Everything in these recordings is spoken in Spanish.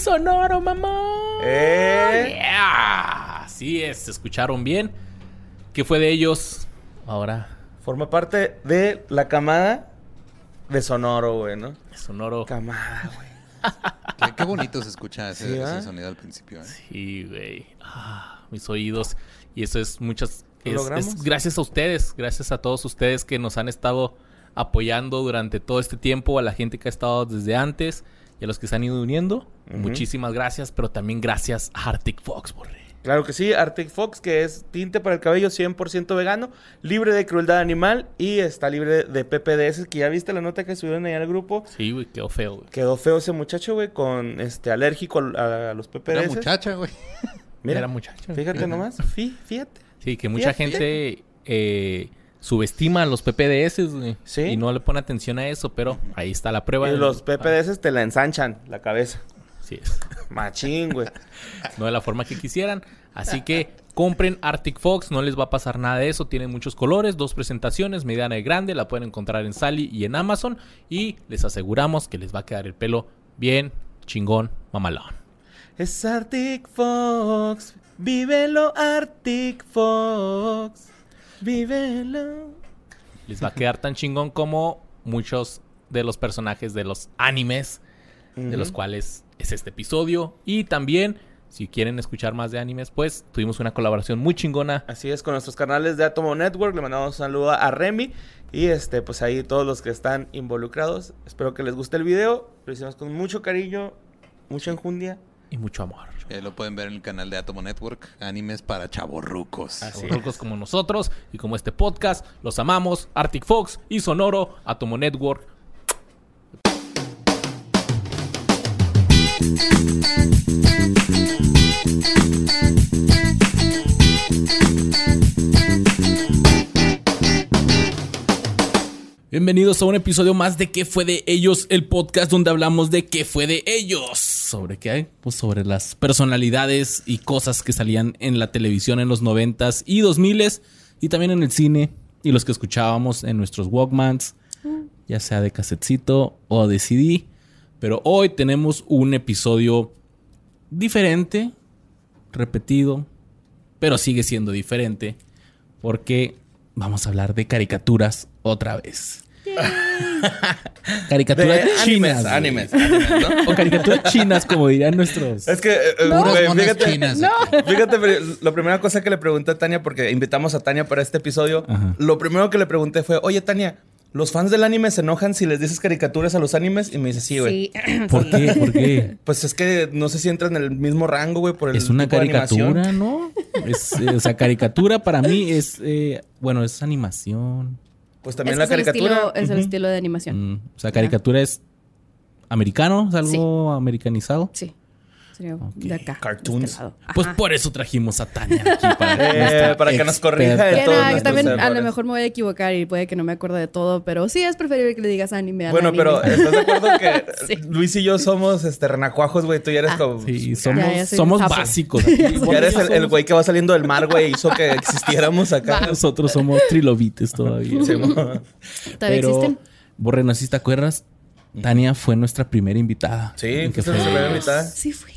sonoro, mamá. Eh. Yeah. Así es, se escucharon bien. ¿Qué fue de ellos? Ahora, Forma parte de la camada de Sonoro, güey, ¿no? sonoro. Camada, güey. Qué, qué bonito se escucha ese, Sí, ese sonido al principio. ¿eh? Sí, güey. Ah, mis oídos. Y eso es muchas. ¿Lo es- logramos? es gracias a ustedes, gracias a todos ustedes que nos han estado apoyando durante todo este tiempo, a la gente que ha estado desde antes y a los que se han ido uniendo. Muchísimas gracias, pero también gracias a Arctic Fox, borre. Claro que sí, Arctic Fox, que es tinte para el cabello 100% vegano, libre de crueldad animal y está libre de PPDS, que ya viste la nota que subieron ahí al grupo. Sí, güey, quedó feo, güey. Quedó feo ese muchacho, güey, con este alérgico a, a los PPDS. muchacha, güey. Mira, Era muchacho. fíjate nomás, fí- fíjate. Sí, que mucha Fíjate. gente eh, subestima a los PPDS, güey. Sí. Y no le pone atención a eso, pero ahí está la prueba. Y los PPDS te la ensanchan la cabeza. Sí es. Machín, güey. no de la forma que quisieran. Así que compren Arctic Fox, no les va a pasar nada de eso. Tienen muchos colores, dos presentaciones, mediana y grande. La pueden encontrar en Sally y en Amazon. Y les aseguramos que les va a quedar el pelo bien chingón, mamalón. Es Arctic Fox, vívelo Arctic Fox, vívelo. Les va a quedar tan chingón como muchos de los personajes de los animes, de los cuales es este episodio. Y también, si quieren escuchar más de animes, pues tuvimos una colaboración muy chingona Así es, con nuestros canales de Atomo Network, le mandamos un saludo a Remy y este, pues ahí todos los que están involucrados. Espero que les guste el video, lo hicimos con mucho cariño, mucha enjundia. Y mucho amor. Eh, lo pueden ver en el canal de Atomo Network. Animes para chavorrucos. Locos como nosotros y como este podcast. Los amamos. Arctic Fox y Sonoro, Atomo Network. Bienvenidos a un episodio más de ¿Qué fue de ellos? El podcast donde hablamos de ¿Qué fue de ellos? ¿Sobre qué hay? Pues sobre las personalidades y cosas que salían en la televisión en los noventas y 2000s y también en el cine y los que escuchábamos en nuestros Walkmans, ya sea de casetcito o de CD. Pero hoy tenemos un episodio diferente, repetido, pero sigue siendo diferente porque vamos a hablar de caricaturas otra vez. caricaturas De chinas. animes, güey. animes, animes, ¿no? O caricaturas chinas, como dirían nuestros. Es que, eh, eh, güey, fíjate, chinas. fíjate, pero la primera cosa que le pregunté a Tania, porque invitamos a Tania para este episodio, Ajá. lo primero que le pregunté fue, oye Tania, ¿los fans del anime se enojan si les dices caricaturas a los animes? Y me dice, sí, güey. Sí. ¿Por qué? ¿Por qué? Pues es que no sé si entran en el mismo rango, güey, por el Es una tipo de animación. caricatura, ¿no? Es, eh, o sea, caricatura para mí es, eh, bueno, es animación. Pues Es, también que la es el caricatura. estilo, es el Ujú. estilo de animación. Mm, o sea, caricatura es americano, es algo americanizado. Sí. De acá. de Cartoons. este lado. Pues por eso trajimos a Tania aquí para, Eh, para que nos corrija de Que todos nada, que también a lo mejor me voy a equivocar y puede que no me acuerde de todo, pero sí es preferible que le digas anime a Bueno, anime. pero ¿estás de acuerdo que Sí. Luis y yo somos este renacuajos, güey? Tú ya eres Ah. como... Sí, somos, Ya, ya soy somos sapo. básicos. aquí. Ya eres el, güey que va saliendo del mar, güey, hizo que existiéramos acá. Nosotros somos trilobites todavía. Sí, ¿Todavía Pero, existen? Borre, ¿no sé si te acuerdas? Tania fue nuestra primera invitada. Sí, ¿En qué fuiste fue? nuestra primera invitada. Sí fui.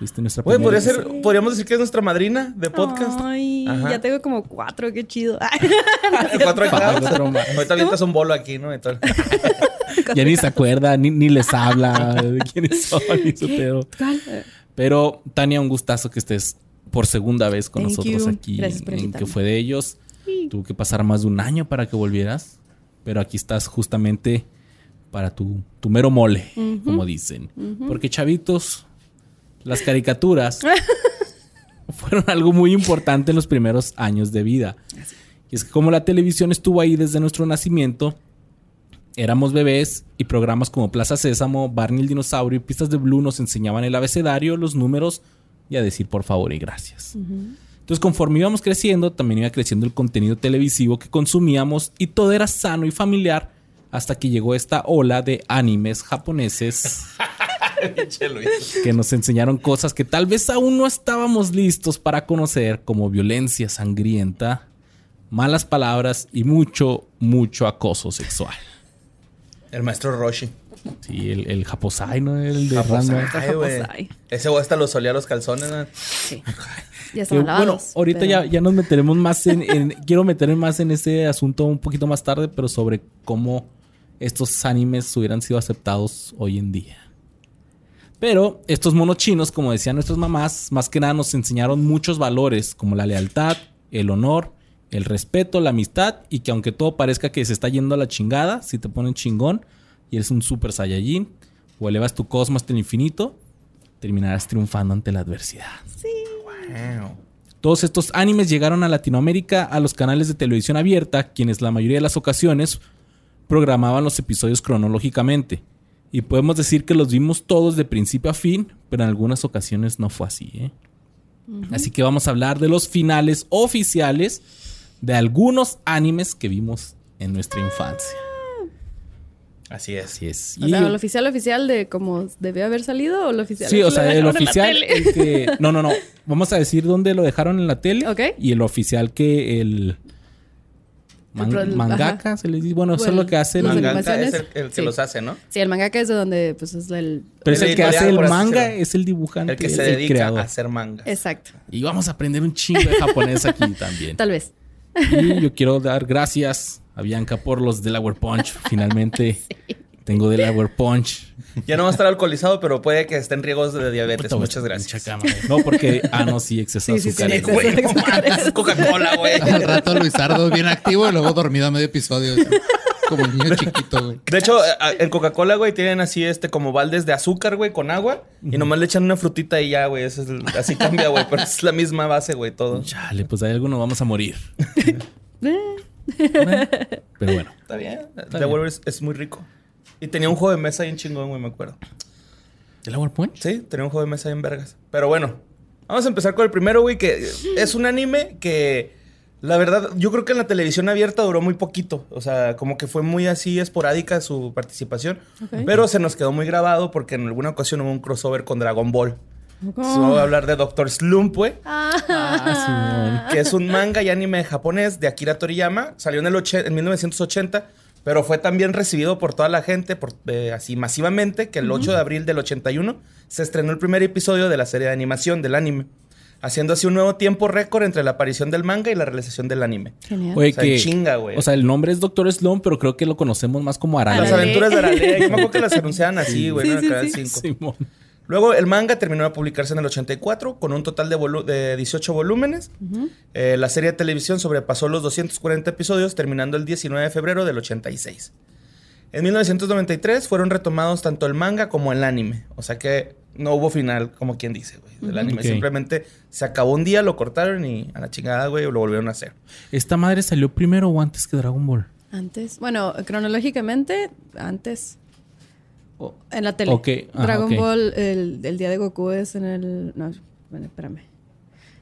Fuiste nuestra primera podría ser, podríamos decir que es nuestra madrina de podcast. Ay, Ajá. ya tengo como cuatro, qué chido. Cuatro. Ahorita avientas un bolo aquí, ¿no? Y tal. Ya ni se acuerda, ni, ni les habla de quiénes son, ni su pedo. Pero, Tania, un gustazo que estés por segunda vez con Thank nosotros you. aquí Gracias por en invitarme. que fue de ellos. Tuvo que pasar más de un año para que volvieras. Pero aquí estás justamente para tu, tu mero mole, como dicen. Porque, chavitos, las caricaturas fueron algo muy importante en los primeros años de vida. Y es que como la televisión estuvo ahí desde nuestro nacimiento, éramos bebés y programas como Plaza Sésamo, Barney el Dinosaurio y Pistas de Blue nos enseñaban el abecedario, los números y a decir por favor y gracias. Entonces conforme íbamos creciendo, también iba creciendo el contenido televisivo que consumíamos y todo era sano y familiar hasta que llegó esta ola de animes japoneses que nos enseñaron cosas que tal vez aún no estábamos listos para conocer, como violencia sangrienta, malas palabras y mucho, mucho acoso sexual. El maestro Roshi. Sí, el, el Japosai, ¿no? El de Japosai. Japosai. Ese güey hasta lo solía los calzones, ¿no? Sí. Ya están bueno, ahorita pero- ya, ya nos meteremos más en, en- Quiero meterme más en ese asunto un poquito más tarde, pero sobre cómo estos animes hubieran sido aceptados hoy en día. Pero estos monos chinos, como decían nuestras mamás, más que nada nos enseñaron muchos valores, como la lealtad, el honor, el respeto, la amistad, y que aunque todo parezca que se está yendo a la chingada, si te ponen chingón y eres un super saiyajin, o elevas tu cosmos hasta el infinito, terminarás triunfando ante la adversidad. Wow. Todos estos animes llegaron a Latinoamérica a los canales de televisión abierta, quienes la mayoría de las ocasiones programaban los episodios cronológicamente. Y podemos decir que los vimos todos de principio a fin, pero en algunas ocasiones no fue así. ¿eh? Así que vamos a hablar de los finales oficiales de algunos animes que vimos en nuestra infancia. Así es. Así es. O Y- sea, el oficial oficial de cómo debió haber salido o el oficial. Sí, que o sea, el oficial, tele? el que... No, no, no. Vamos a decir dónde lo dejaron en la tele. Ok. Y el oficial que el... man- pro- mangaka, ajá. se les dice. Bueno, eso es Bueno, lo que hace el... Mangaka es el, el que Sí. los hace, ¿no? Sí, el mangaka es de donde, pues, es el... Pero es el el que hace el manga, es el dibujante, El que es se el dedica creador. a hacer manga. Exacto. Y vamos a aprender un chingo de japonés aquí también. Tal vez. Y yo quiero dar gracias a Bianca por los Delaware Punch. Finalmente tengo Delaware Punch. Ya no va a estar alcoholizado, pero puede que esté en riesgos de diabetes. Puta, Muchas gracias. mucha cama, güey. No, porque, ah, no, sí, exceso de Sí, sí, azúcar. sí, eh. exceso. Güey, no mames, Coca-Cola, güey. Al rato Luisardo bien activo y luego dormido a medio episodio. así, Como el niño chiquito, güey. De hecho, a- a- en Coca-Cola, güey, tienen así este como baldes de azúcar, güey, con agua. Y nomás le echan una frutita y ya, güey. Eso es el- así cambia, güey. Pero es la misma base, güey, todo. Chale, pues hay algunos vamos a morir. Eh, Pero bueno. Está bien. The Warrior es, es muy rico. Y tenía un juego de mesa bien chingón, güey, me acuerdo. ¿Delaware Punch? Sí, tenía un juego de mesa bien vergas. Pero bueno, vamos a empezar con el primero, güey, que es un anime que, la verdad, yo creo que en la televisión abierta duró muy poquito. O sea, como que fue muy así esporádica su participación. Pero se nos quedó muy grabado porque en alguna ocasión hubo un crossover con Dragon Ball. Oh. Voy a hablar de Doctor Slump, güey. Ah, que es un manga y anime japonés de Akira Toriyama. Salió en, el och- en 1980, pero fue también recibido por toda la gente, por, eh, así masivamente, que el 8 de abril del 81 se estrenó el primer episodio de la serie de animación del anime, haciendo así un nuevo tiempo récord entre la aparición del manga y la realización del anime. Genial. Oye, O sea, que... chinga, güey. O sea, el nombre es Doctor Sloan, pero creo que lo conocemos más como Arale. Las aventuras de Arale. Yo me acuerdo que las anunciaban así, güey, Sí, sí, el Canal sí. 5. Simón. Luego el manga terminó de publicarse en el 84 con un total de, volu- de 18 volúmenes. Eh, la serie de televisión sobrepasó los 240 episodios terminando el 19 de febrero del 86. En 1993 fueron retomados tanto el manga como el anime. O sea que no hubo final, como quien dice, güey. del anime simplemente se acabó un día, lo cortaron y a la chingada, güey, lo volvieron a hacer. ¿Esta madre salió primero o antes que Dragon Ball? Antes. Bueno, cronológicamente, antes. En la tele. Ok, ajá, Dragon ok. Ball, el, el día de Goku es en el. No, bueno, espérame.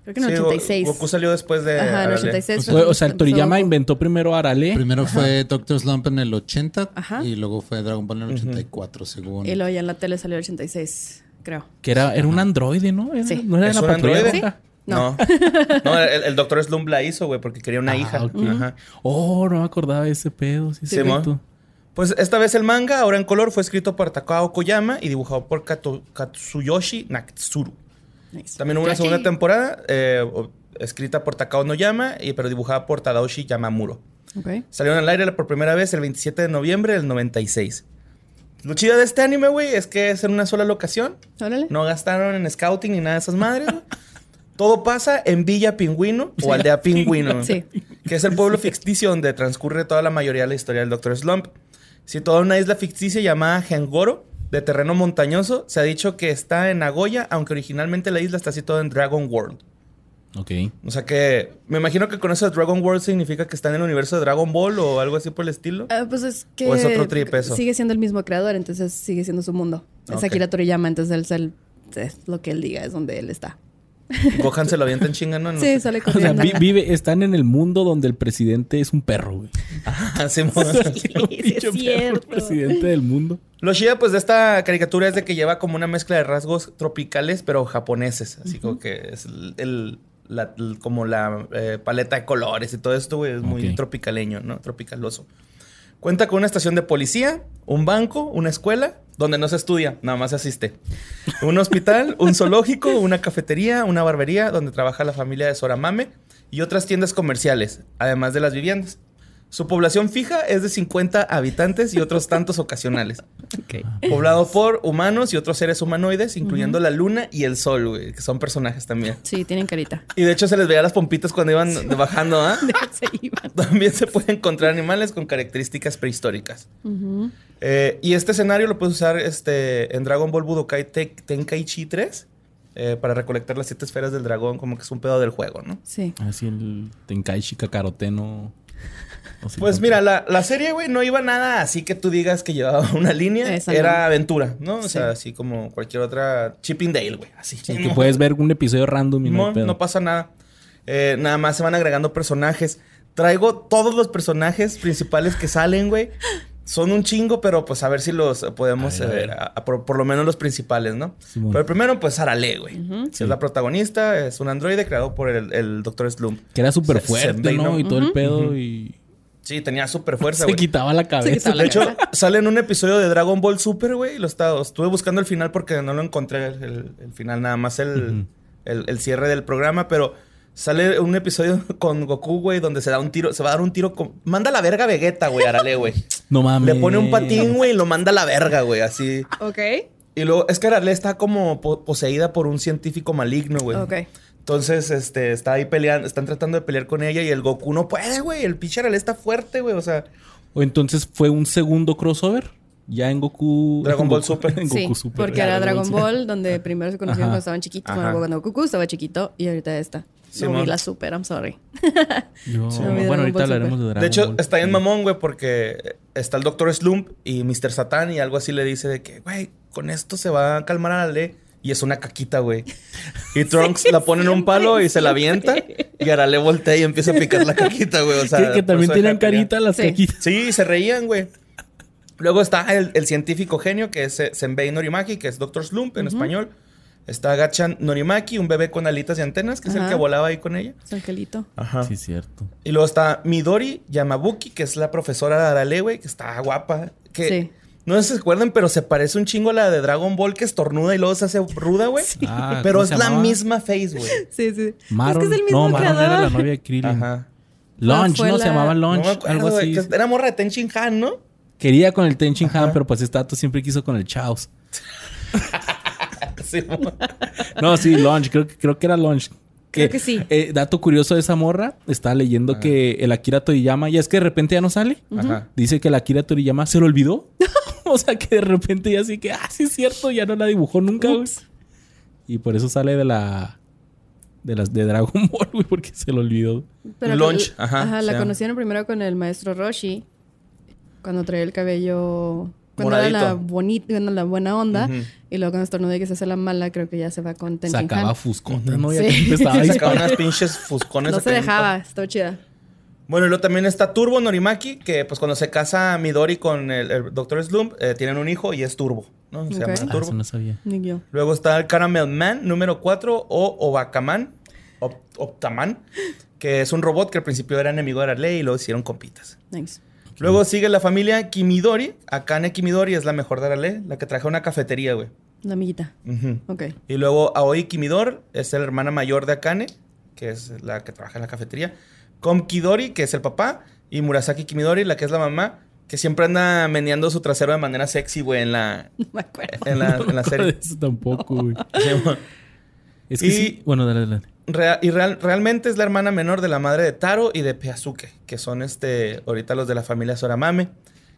Creo que en el Sí, Go- 86. Goku salió después de... Ajá, en el Arale. 86. O sea, fue o sea, el Toriyama Goku. inventó primero Arale. Primero fue Doctor Slump en el 80 Ajá. y luego fue Dragon Ball en el 84, según. Y luego ya en la tele salió el 86, creo. Que era, era un androide, ¿no? Era- Sí. ¿No era de ¿Es un patrulla? No. No, el, el doctor Slump la hizo, güey, porque quería una Ah, hija. ok. Ajá. Oh, no me acordaba de ese pedo. Sí, Sí. Pues esta vez el manga, ahora en color, fue escrito por Takao Koyama y dibujado por Kato- Katsuyoshi Natsuru. Nice. También hubo una segunda temporada eh, escrita por Takao Noyama, y, pero dibujada por Tadaoshi Yamamuro. Ok. Salieron al aire por primera vez el 27 de noviembre del 96. Lo chido de este anime, güey, es que es en una sola locación. Órale. No gastaron en scouting ni nada de esas madres. güey. Todo pasa en Villa Pingüino o Aldea Pingüino. Sí. Que es el pueblo ficticio donde transcurre toda la mayoría de la historia del Dr. Slump. Situada en una isla ficticia llamada Hengoro, de terreno montañoso, se ha dicho que está en Nagoya, aunque originalmente la isla está situada en Dragon World. Ok. O sea que me imagino que con eso de Dragon World significa que está en el universo de Dragon Ball o algo así por el estilo. Ah, pues es que. ¿O es otro trip eso? Sigue siendo el mismo creador, entonces sigue siendo su mundo. Es Ok. Akira Toriyama, entonces él, es el- es lo que él diga, es donde él está. Gohan se lo avienta en chinga, ¿no? No Sí, sé. sale O sea, corriendo. vi- vive, están en el mundo donde el presidente es un perro, güey. Ah, mo. Sí, sí, es perro, cierto. presidente del mundo. Lo chida, pues, de esta caricatura es de que lleva como una mezcla de rasgos tropicales, pero japoneses. Así como que es el, el- la- el- como la eh, paleta de colores y todo esto, güey, es muy tropicaleño, ¿no? Tropicaloso. Cuenta con una estación de policía, un banco, una escuela, donde no se estudia, nada más se asiste. Un hospital, un zoológico, una cafetería, una barbería, donde trabaja la familia de Soramame y otras tiendas comerciales, además de las viviendas. Su población fija es de 50 habitantes y otros tantos ocasionales. Poblado por humanos y otros seres humanoides, incluyendo la luna y el sol, güey, que son personajes también. Sí, tienen carita. Y de hecho se les veía las pompitas cuando iban bajando, ¿ah? Se iban. También se pueden encontrar animales con características prehistóricas. Eh, y este escenario lo puedes usar este, en Dragon Ball Budokai Te- Tenkaichi 3 eh, para recolectar las siete esferas del dragón, como que es un pedo del juego, ¿no? Sí. Así el Tenkaichi Kakarote no... no sé Pues mira, la, la serie, güey, no iba nada así que tú digas que llevaba una línea. Esa Era no. aventura, ¿no? O Sí. sea, así como cualquier otra Chipping Dale, güey. Así. Sí, que puedes ver un episodio random y no, No, no pasa nada. Eh, nada más se van agregando personajes. Traigo todos los personajes principales que salen, güey. Son un chingo, pero pues a ver si los podemos A ver, a eh, ver. a- a por, por lo menos los principales, ¿no? Simón. Pero el primero, pues Arale, güey. Sí. Es la protagonista, es un androide creado por el, el Dr. Slump. Que era súper Se- fuerte, se- ¿no? Y todo el pedo y... Sí, tenía súper fuerza, Se güey. quitaba la cabeza. quitaba la De hecho, sale en un episodio de Dragon Ball Super, güey. y Lo estaba, estuve buscando el final porque no lo encontré el, el final, nada más el, el- el cierre del programa, pero sale un episodio con Goku, güey, donde se da un tiro, se va a dar un tiro con. Manda a la verga a Vegeta, güey, Arale, güey. No mames. Le pone un patín, güey, y lo manda a la verga, güey, así. Ok. Y luego, es que Arale está como po- poseída por un científico maligno, güey. Ok. Entonces, este, está ahí peleando, están tratando de pelear con ella y el Goku no puede, güey. El pinche Arale está fuerte, güey, o sea. O entonces fue un segundo crossover. Ya en Goku... Dragon en Ball Goku- Super. en Sí, Goku Super. porque era Dragon. Ball, donde primero se conocieron Ajá. cuando estaban chiquitos. Bueno, cuando Goku estaba chiquito y ahorita esta. Sí, no vi la Super, I'm sorry. Sí, no bueno, Dragon ahorita Ball hablaremos Super. de Dragon De hecho, Ball. está bien mamón, güey, porque está el Doctor Slump y Mr. Satan y algo así le dice de que, güey, con esto se va a calmar a la ley. Y es una caquita, güey. Y Trunks la pone en un palo y se la avienta. Y Arale voltea y empieza a picar la caquita, güey. O sea, Que, también tenían carita las Sí. caquitas. Sí, se reían, güey. Luego está el, el científico genio, que es eh, Senbei Norimaki, que es Doctor Slump en español. Está Gachan Norimaki, un bebé con alitas y antenas, que es el Ajá. que volaba ahí con ella. Es Angelito. Ajá. Sí, cierto. Y luego está Midori Yamabuki, que es la profesora de Arale, güey, que está guapa. Que Sí. no sé si se acuerdan, pero se parece un chingo a la de Dragon Ball que estornuda y luego se hace ruda, güey. Ah, pero ¿cómo es la misma face, güey. Sí, sí. Maron. Es que es el mismo no, creador. era la novia de Krillin. Ajá. Lunch, fue ¿no? la- Se llamaba No acuerdo, algo así. que era morra de Ten Shin Han, ¿no? Quería con el Tenchin Han, pero pues este dato siempre quiso con el Chaos. Sí, No, sí, Lunch. Creo que, creo que era Lunch. Creo que sí. eh, dato curioso de esa morra. Estaba leyendo que el Akira Toriyama... Ya es que de repente ya no sale. Ajá. Dice que el Akira Toriyama se lo olvidó. o sea, que de repente ya así que... Ah, sí es cierto. Ya no la dibujó nunca, güey. Y por eso sale de la... De las de Dragon Ball, güey. Porque se lo olvidó. Pero Launch, que- ajá, la conocieron primero con el maestro Roshi. Cuando traía el cabello... Cuando era la bonita, cuando la buena onda. Ujú. Y luego cuando estornuda que se hace la mala, creo que ya se va con Ten Shin Sacaba fuscota, ¿no? Ya Sí. que empezaba a Sacaba unas pinches fuscones. No se dejaba, estaba chida. Bueno, y luego también está Turbo Norimaki, que pues cuando se casa Midori con el, el Dr. Slump, eh, tienen un hijo y es Turbo, ¿no? Se Ok. llama Ah, Turbo. eso no sabía. Ni yo. Luego está el Caramel Man número 4 o Obakaman, Op- Optaman, que es un robot que al principio era enemigo de Arley y luego hicieron compitas. Nice. Luego sigue la familia Kimidori. Akane Kimidori es la mejor de Arale, la que trajo una cafetería, güey. La amiguita. Ujú. Ok. Y luego Aoi Kimidor es la hermana mayor de Akane, que es la que trabaja en la cafetería. Kom Kidori, que es el papá. Y Murasaki Kimidori, la que es la mamá, que siempre anda meneando su trasero de manera sexy, güey, en la, No me acuerdo. en la, No me en la acuerdo serie. de Eso tampoco, güey. Es que Y- sí. Bueno, dale, dale. Y real- realmente es la hermana menor de la madre de Taro y de Peazuke, que son este, ahorita los de la familia Soramame,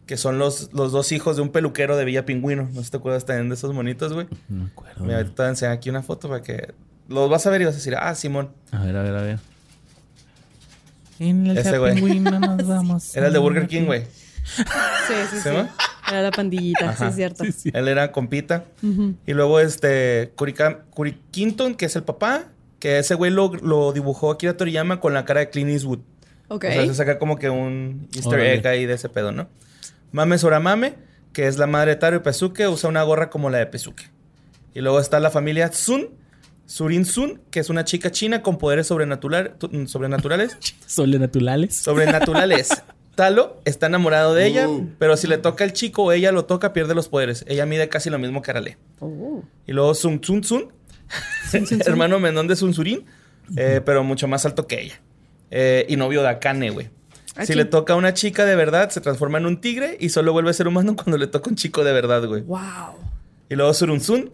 que son los, los dos hijos de un peluquero de Villa Pingüino. No sé si te acuerdas también de esos monitos, güey. No me acuerdo. Mira, ahorita te voy a enseñar aquí una foto para que los vas a ver y vas a decir, ah, Simón. A ver, a ver, a ver. En el Ese güey. pingüino nos vamos. Era el de Burger King, güey. Sí, sí, ¿Sí, no? Era la pandillita, sí, es cierto. Sí, sí. Él era compita. Y luego este, Kurika- Kurikinton, que es el papá, que ese güey lo, lo dibujó Akira Toriyama con la cara de Clint Eastwood. Ok. O sea, se saca como que un easter Órale. egg ahí de ese pedo, ¿no? Mame Soramame, que es la madre de Taro y Pesuke, usa una gorra como la de Pesuke. Y luego está la familia Tsun, Surin Tsun, que es una chica china con poderes sobrenatural- tu- sobrenaturales. Sobrenaturales. sobrenaturales. Talo está enamorado de ella, pero si le toca el chico o ella lo toca, pierde los poderes. Ella mide casi lo mismo que Arale. Oh. Y luego Sun Tsun Tsun, hermano menor de Sun Surin, eh, pero mucho más alto que ella. Eh, y novio de Akane, güey. Si le toca a una chica de verdad, se transforma en un tigre y solo vuelve a ser humano cuando le toca un chico de verdad, güey. Wow. Y luego Surunsun,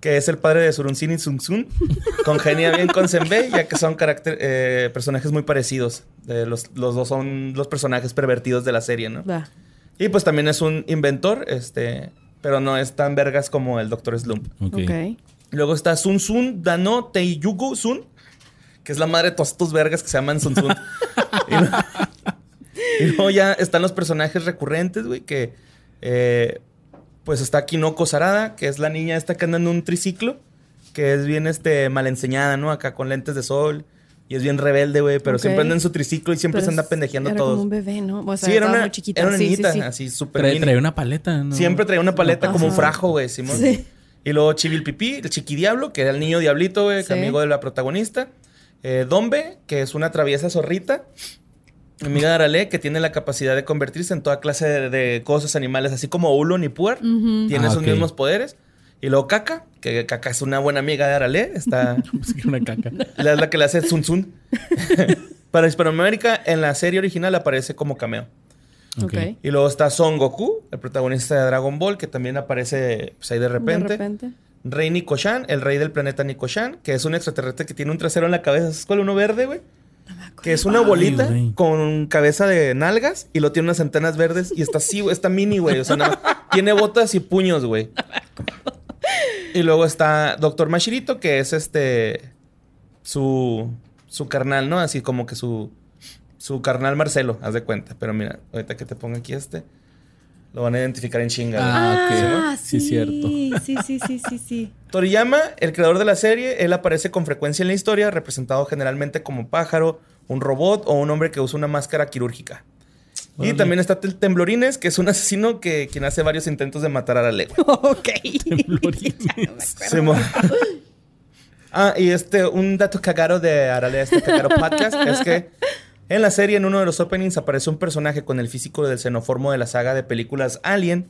que es el padre de Surunsin y Sunsun, congenia bien con Senbei, ya que son carácter- eh, personajes muy parecidos. Eh, los, los dos son los personajes pervertidos de la serie, ¿no? Y pues también es un inventor, este, pero no es tan vergas como el Dr. Slump. Ok. Ok. Luego está Sun Sun Dano Teiyugu Sun, que es la madre de todos estos vergas que se llaman Sun Sun. y, luego, y luego ya están los personajes recurrentes, güey, que eh, pues está Kinoko Sarada, que es la niña esta que anda en un triciclo, que es bien este, mal enseñada, ¿no? Acá con lentes de sol. Y es bien rebelde, güey, pero siempre anda en su triciclo y siempre Pero se anda pendejeando a era como todos. un bebé, ¿no? O sea, sí, era una, muy chiquita. era una Sí, sí, niñita, sí. así súper Trae, mini. trae una paleta, ¿no? Siempre traía una paleta como un frajo, güey, Simón. Sí. Y luego Chibil Pipí, el chiquidiablo, que era el niño diablito, güey, que Sí. amigo de la protagonista. Eh, Dombe, que es una traviesa zorrita. Amiga de Arale, que tiene la capacidad de convertirse en toda clase de, de cosas animales, así como Ulon y Puar. Tiene Ah, esos ok. mismos poderes. Y luego Caca, que Caca es una buena amiga de Arale. Está, que una caca. la- es la que le hace Zun Zun. Para Hispanoamérica, en la serie original aparece como cameo. Ok. Y luego está Son Goku, el protagonista de Dragon Ball, que también aparece pues, ahí de repente. De repente. Rey Nikoshan, el rey del planeta Nikoshan, que es un extraterrestre que tiene un trasero en la cabeza. ¿Es cuál? Uno verde, güey. Que es una bolita con cabeza de nalgas y lo tiene unas antenas verdes y está así, güey, está mini, güey. O sea, nada más tiene botas y puños, güey. Y luego está Doctor Mashirito, que es este. Su. Su carnal, ¿no? Así como que su. Su carnal Marcelo, haz de cuenta. Pero mira, ahorita que te pongo aquí este. Lo van a identificar en chinga. Ah, ok. Ah, Sí, sí, cierto. Sí, sí, sí, sí, sí. Toriyama, el creador de la serie, él aparece con frecuencia en la historia, representado generalmente como pájaro, un robot o un hombre que usa una máscara quirúrgica. Y Órale. también está el Temblorines, que es un asesino que quien hace varios intentos de matar a la ok. Temblorines. Simón. ah, y este, un dato cagado de Arale, este cagado podcast, es que en la serie, en uno de los openings, aparece un personaje con el físico del xenoformo de la saga de películas Alien.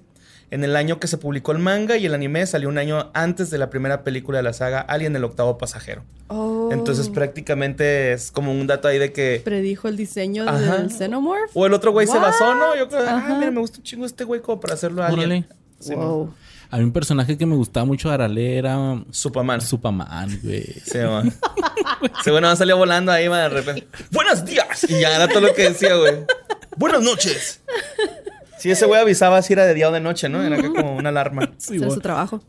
En el año que se publicó el manga y el anime salió un año antes de la primera película de la saga Alien, el octavo pasajero. Oh. Entonces prácticamente es como un dato ahí de que... Predijo el diseño Ajá. del Xenomorph. O el otro güey se basó, ¿no? Yo creo, ah, mira, me gusta un chingo este güey como para hacerlo Alien. Sí, wow. A mí un personaje que me gustaba mucho de Arale era Superman. Superman, güey. Sí, man. Sí, bueno, salió volando ahí, man, de repente. ¡Buenos días! Y ya era todo lo que decía, güey. ¡Buenas noches! Sí, ese güey avisaba si era de día o de noche, ¿no? Era como una alarma. Sí, su trabajo.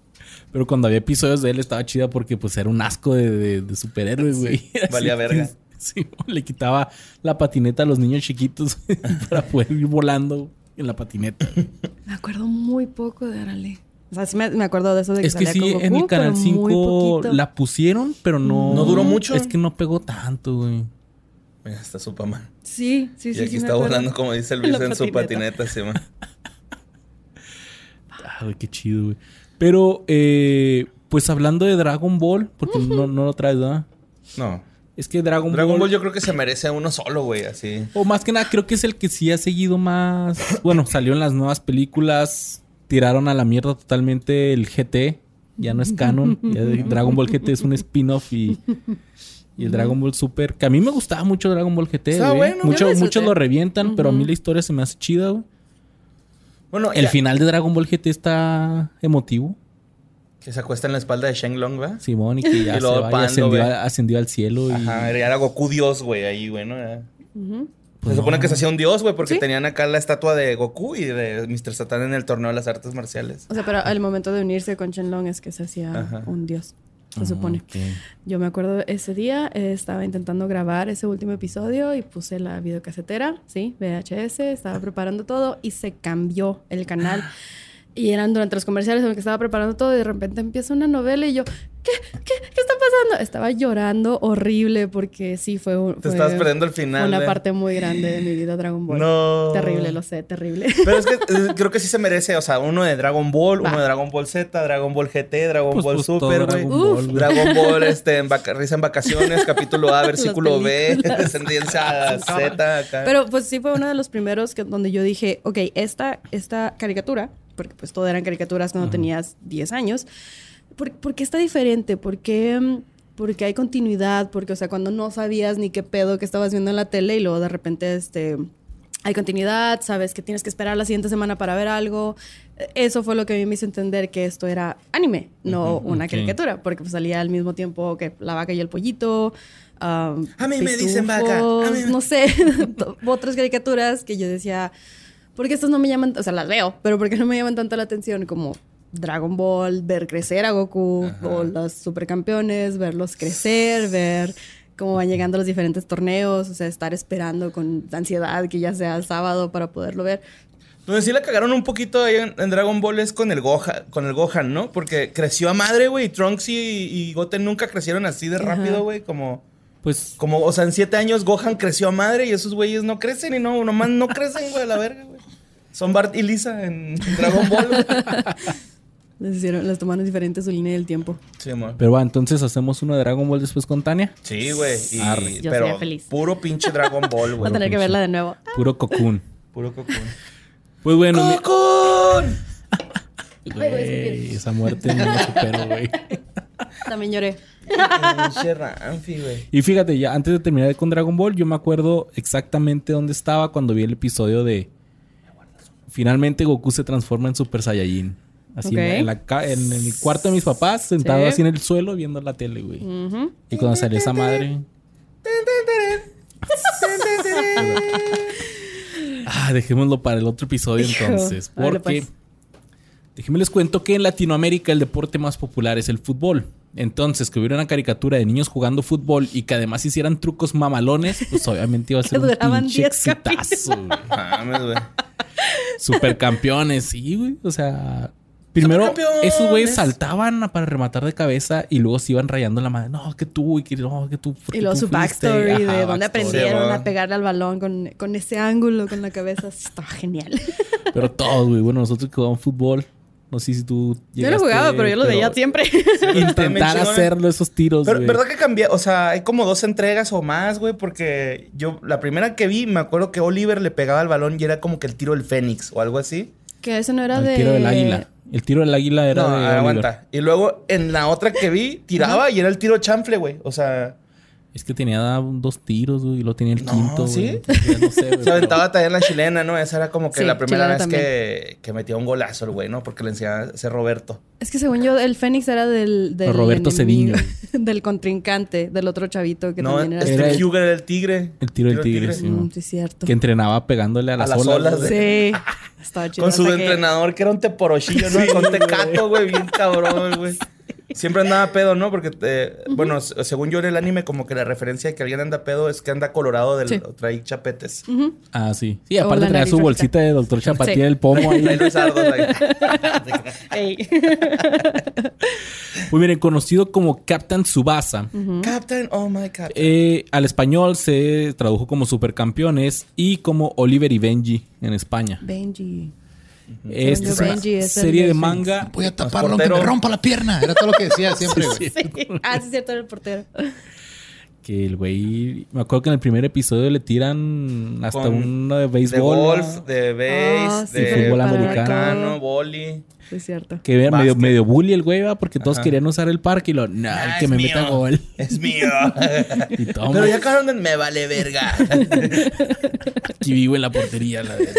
Pero cuando había episodios de él estaba chida porque pues era un asco de, de, de superhéroes, güey. Valía que, verga. Sí, le quitaba la patineta a los niños chiquitos para poder ir volando en la patineta. Me acuerdo muy poco de Arale. O sea, sí me, me acuerdo de eso de que Es que salía sí, con en el Canal pero muy 5 poquito. la pusieron, pero no... ¿No duró mucho? Es que no pegó tanto, güey. Mira, está Superman. Sí, sí, Y sí. aquí sí me está acuerdo. volando, como dice En Luis, en su patineta. sí, man. Ah, güey, qué chido, güey. Pero, eh, pues hablando de Dragon Ball, porque no, no lo traes, ¿verdad? No. Es que Dragon, Dragon Ball... Ball yo creo que se merece uno solo, güey, así. O más que nada, creo que es el que sí ha seguido más. Bueno, salió en las nuevas películas. Tiraron a la mierda totalmente el GT. Ya no es canon. Ya Dragon Ball GT es un spin-off y. Y el Dragon Ball Super. Que a mí me gustaba mucho Dragon Ball GT. Está bueno. Mucho- lo muchos lo revientan, pero a mí la historia se me hace chida, güey. Bueno, El ya, final de Dragon Ball GT está emotivo. que se acuesta en la espalda de Shenlong, ¿verdad? Simón, y que ya Y se va y ascendió, ascendió al cielo. Y, Ajá, era Goku Dios, güey, ahí, güey, ¿no? Ujú. Pues se supone no. que se hacía un dios, güey, porque Sí. tenían acá la estatua de Goku y de Mr. Satan en el torneo de las artes marciales. O sea, pero al momento de unirse con Shenlong es que se hacía Ajá. un dios, se Ah, supone. Yo me acuerdo ese día, eh, estaba intentando grabar ese último episodio y puse la videocasetera, sí, VHS, estaba preparando todo y se cambió el canal. Y eran durante los comerciales en los que estaba preparando todo y de repente empieza una novela y yo, ¿qué? ¿Qué, ¿Qué está pasando? Estaba llorando horrible porque sí fue un. Te fue- estabas perdiendo el final. una ¿eh? parte muy grande de mi vida Dragon Ball. No. Terrible, lo sé, terrible. Pero es que eh, creo que sí se merece, o sea, uno de Dragon Ball, Va. uno de Dragon Ball Z, Dragon Ball GT, Dragon Pues, Ball pues, todo Super, güey. Dragon Ball. Dragon Ball, este, en vaca- risa en vacaciones, capítulo A, versículo B, descendencia Z, acá. Pero pues sí fue uno de los primeros que, donde yo dije, ok, esta, esta caricatura, porque pues todo eran caricaturas cuando tenías 10 años, ¿por, por qué está diferente? ¿Por qué, mm, porque hay continuidad? Porque, o sea, cuando no sabías ni qué pedo que estabas viendo en la tele y luego de repente, este... Hay continuidad, sabes que tienes que esperar la siguiente semana para ver algo. Eso fue lo que a mí me hizo entender que esto era anime, no una ok. caricatura, porque pues, salía al mismo tiempo que la vaca y el pollito. um, A mí me dicen vaca, pitufos, a mí me- No sé, otras caricaturas que yo decía, ¿por qué estas no me llaman? O sea, las veo, pero ¿por qué no me llaman tanto la atención como Dragon Ball, ver crecer a Goku o los supercampeones, verlos crecer, ver cómo van llegando los diferentes torneos, o sea, estar esperando con ansiedad que ya sea el sábado para poderlo ver. Donde sí la cagaron un poquito ahí en, en Dragon Ball es con el Gohan, con el Gohan, ¿no? Porque creció a madre, güey, y Trunks y, y Goten nunca crecieron así de rápido, güey, como... Pues Como, o sea, en siete años Gohan creció a madre y esos güeyes no crecen y no, nomás no crecen, güey, a la verga, güey. Son Bart y Lisa en Dragon Ball. güey. Les, hicieron, les tomaron diferente su línea del tiempo. Sí, amor. Pero va, entonces hacemos uno de Dragon Ball después con Tania. Sí, güey. y- Arre. Yo pero feliz. puro pinche Dragon Ball, Voy güey. a tener que verla de nuevo. Puro Cocoon. Puro cocón. Pues bueno, ¡Cocón! güey, esa muerte no la supero, güey. También lloré. Y fíjate, ya antes de terminar con Dragon Ball, yo me acuerdo exactamente dónde estaba cuando vi el episodio de. Finalmente Goku se transforma en Super Saiyajin. Así en, Ok. en la en el cuarto de mis papás, sentado Sí. así en el suelo viendo la tele, güey. Y cuando salió esa madre. Ah, dejémoslo para el otro episodio Hijo, entonces. órale, Porque pues. déjenme les cuento que en Latinoamérica el deporte más popular es el fútbol. Entonces, que hubiera una caricatura de niños jugando fútbol y que además hicieran trucos mamalones, pues obviamente iba a ser un duraban pinche 10 exitazo. Mames, güey. Supercampeones, sí, güey. O sea, primero esos güeyes saltaban para rematar de cabeza y luego se iban rayando la madre. No, que tú, y que no, que tú. Y luego tú su fuiste". backstory Ajá, de dónde backstory. aprendieron Sí, a pegarle al balón con, con ese ángulo, con la cabeza. Estaba genial. Pero todos, güey. Bueno, nosotros que jugamos fútbol. No sé si tú. Yo no llegaste, jugaba, pero yo lo veía siempre. Intentar chingón, hacerlo esos tiros, Pero, güey. ¿verdad que cambió? O sea, hay como dos entregas o más, güey, porque yo, la primera que vi, me acuerdo que Oliver le pegaba al balón y era como que el tiro del Fénix o algo así. que eso no era El de. tiro del águila. El tiro del águila era no, de. Oliver. aguanta. Y luego en la otra que vi, tiraba y era el tiro chanfle, güey. O sea, Es que tenía dos tiros, güey, y luego tenía el No, quinto, ¿sí? güey. Ya no sé, güey. se pero- aventaba también la chilena, ¿no? Esa era como que Sí, la primera vez que, que metía un golazo el güey, ¿no? Porque le enseñaba a ser Roberto. Es que según yo, el Fénix era del. del Roberto Cediño. Del contrincante, del otro chavito que no, también era. este el- Huger era el tigre. El tiro del tigre, sí. Mm, sí, cierto. Que entrenaba pegándole a las, las olas. olas de- Sí. Estaba chido. Con su hasta que- entrenador, que era un teporochillo, ¿no? Con tecato, güey, bien cabrón, güey. Siempre andaba pedo, ¿no? Porque, eh, bueno, se- según yo en el anime, como que la referencia de que alguien anda pedo es que anda colorado del Sí. trae chapetes. Ah, sí. Sí, aparte nariz su bolsita de doctor Chapatía Sí. del pomo ahí. Los. Muy bien, conocido como Captain Subasa. Captain, oh my captain. Eh, al español se tradujo como Supercampeones y como Oliver y Benji en España. Benji. Esta es una Benji es el serie de manga. Voy a taparlo aunque me rompa la pierna. Era todo lo que decía siempre, güey. Sí. Ah, sí, es cierto, era el portero. Que el güey. Me acuerdo que en el primer episodio le tiran hasta Con- uno de De béisbol. golf, de base, Ah, sí, de fútbol americano, americano. boli. Sí, es cierto. Que era medio, medio bully el güey, ¿va? Porque todos Ajá. querían usar el parque y lo. No, Ah, el que es me mío. meta gol. Es mío. Y toma. Pero ya acabaron de... Me vale verga. Aquí vivo en la portería, la verdad.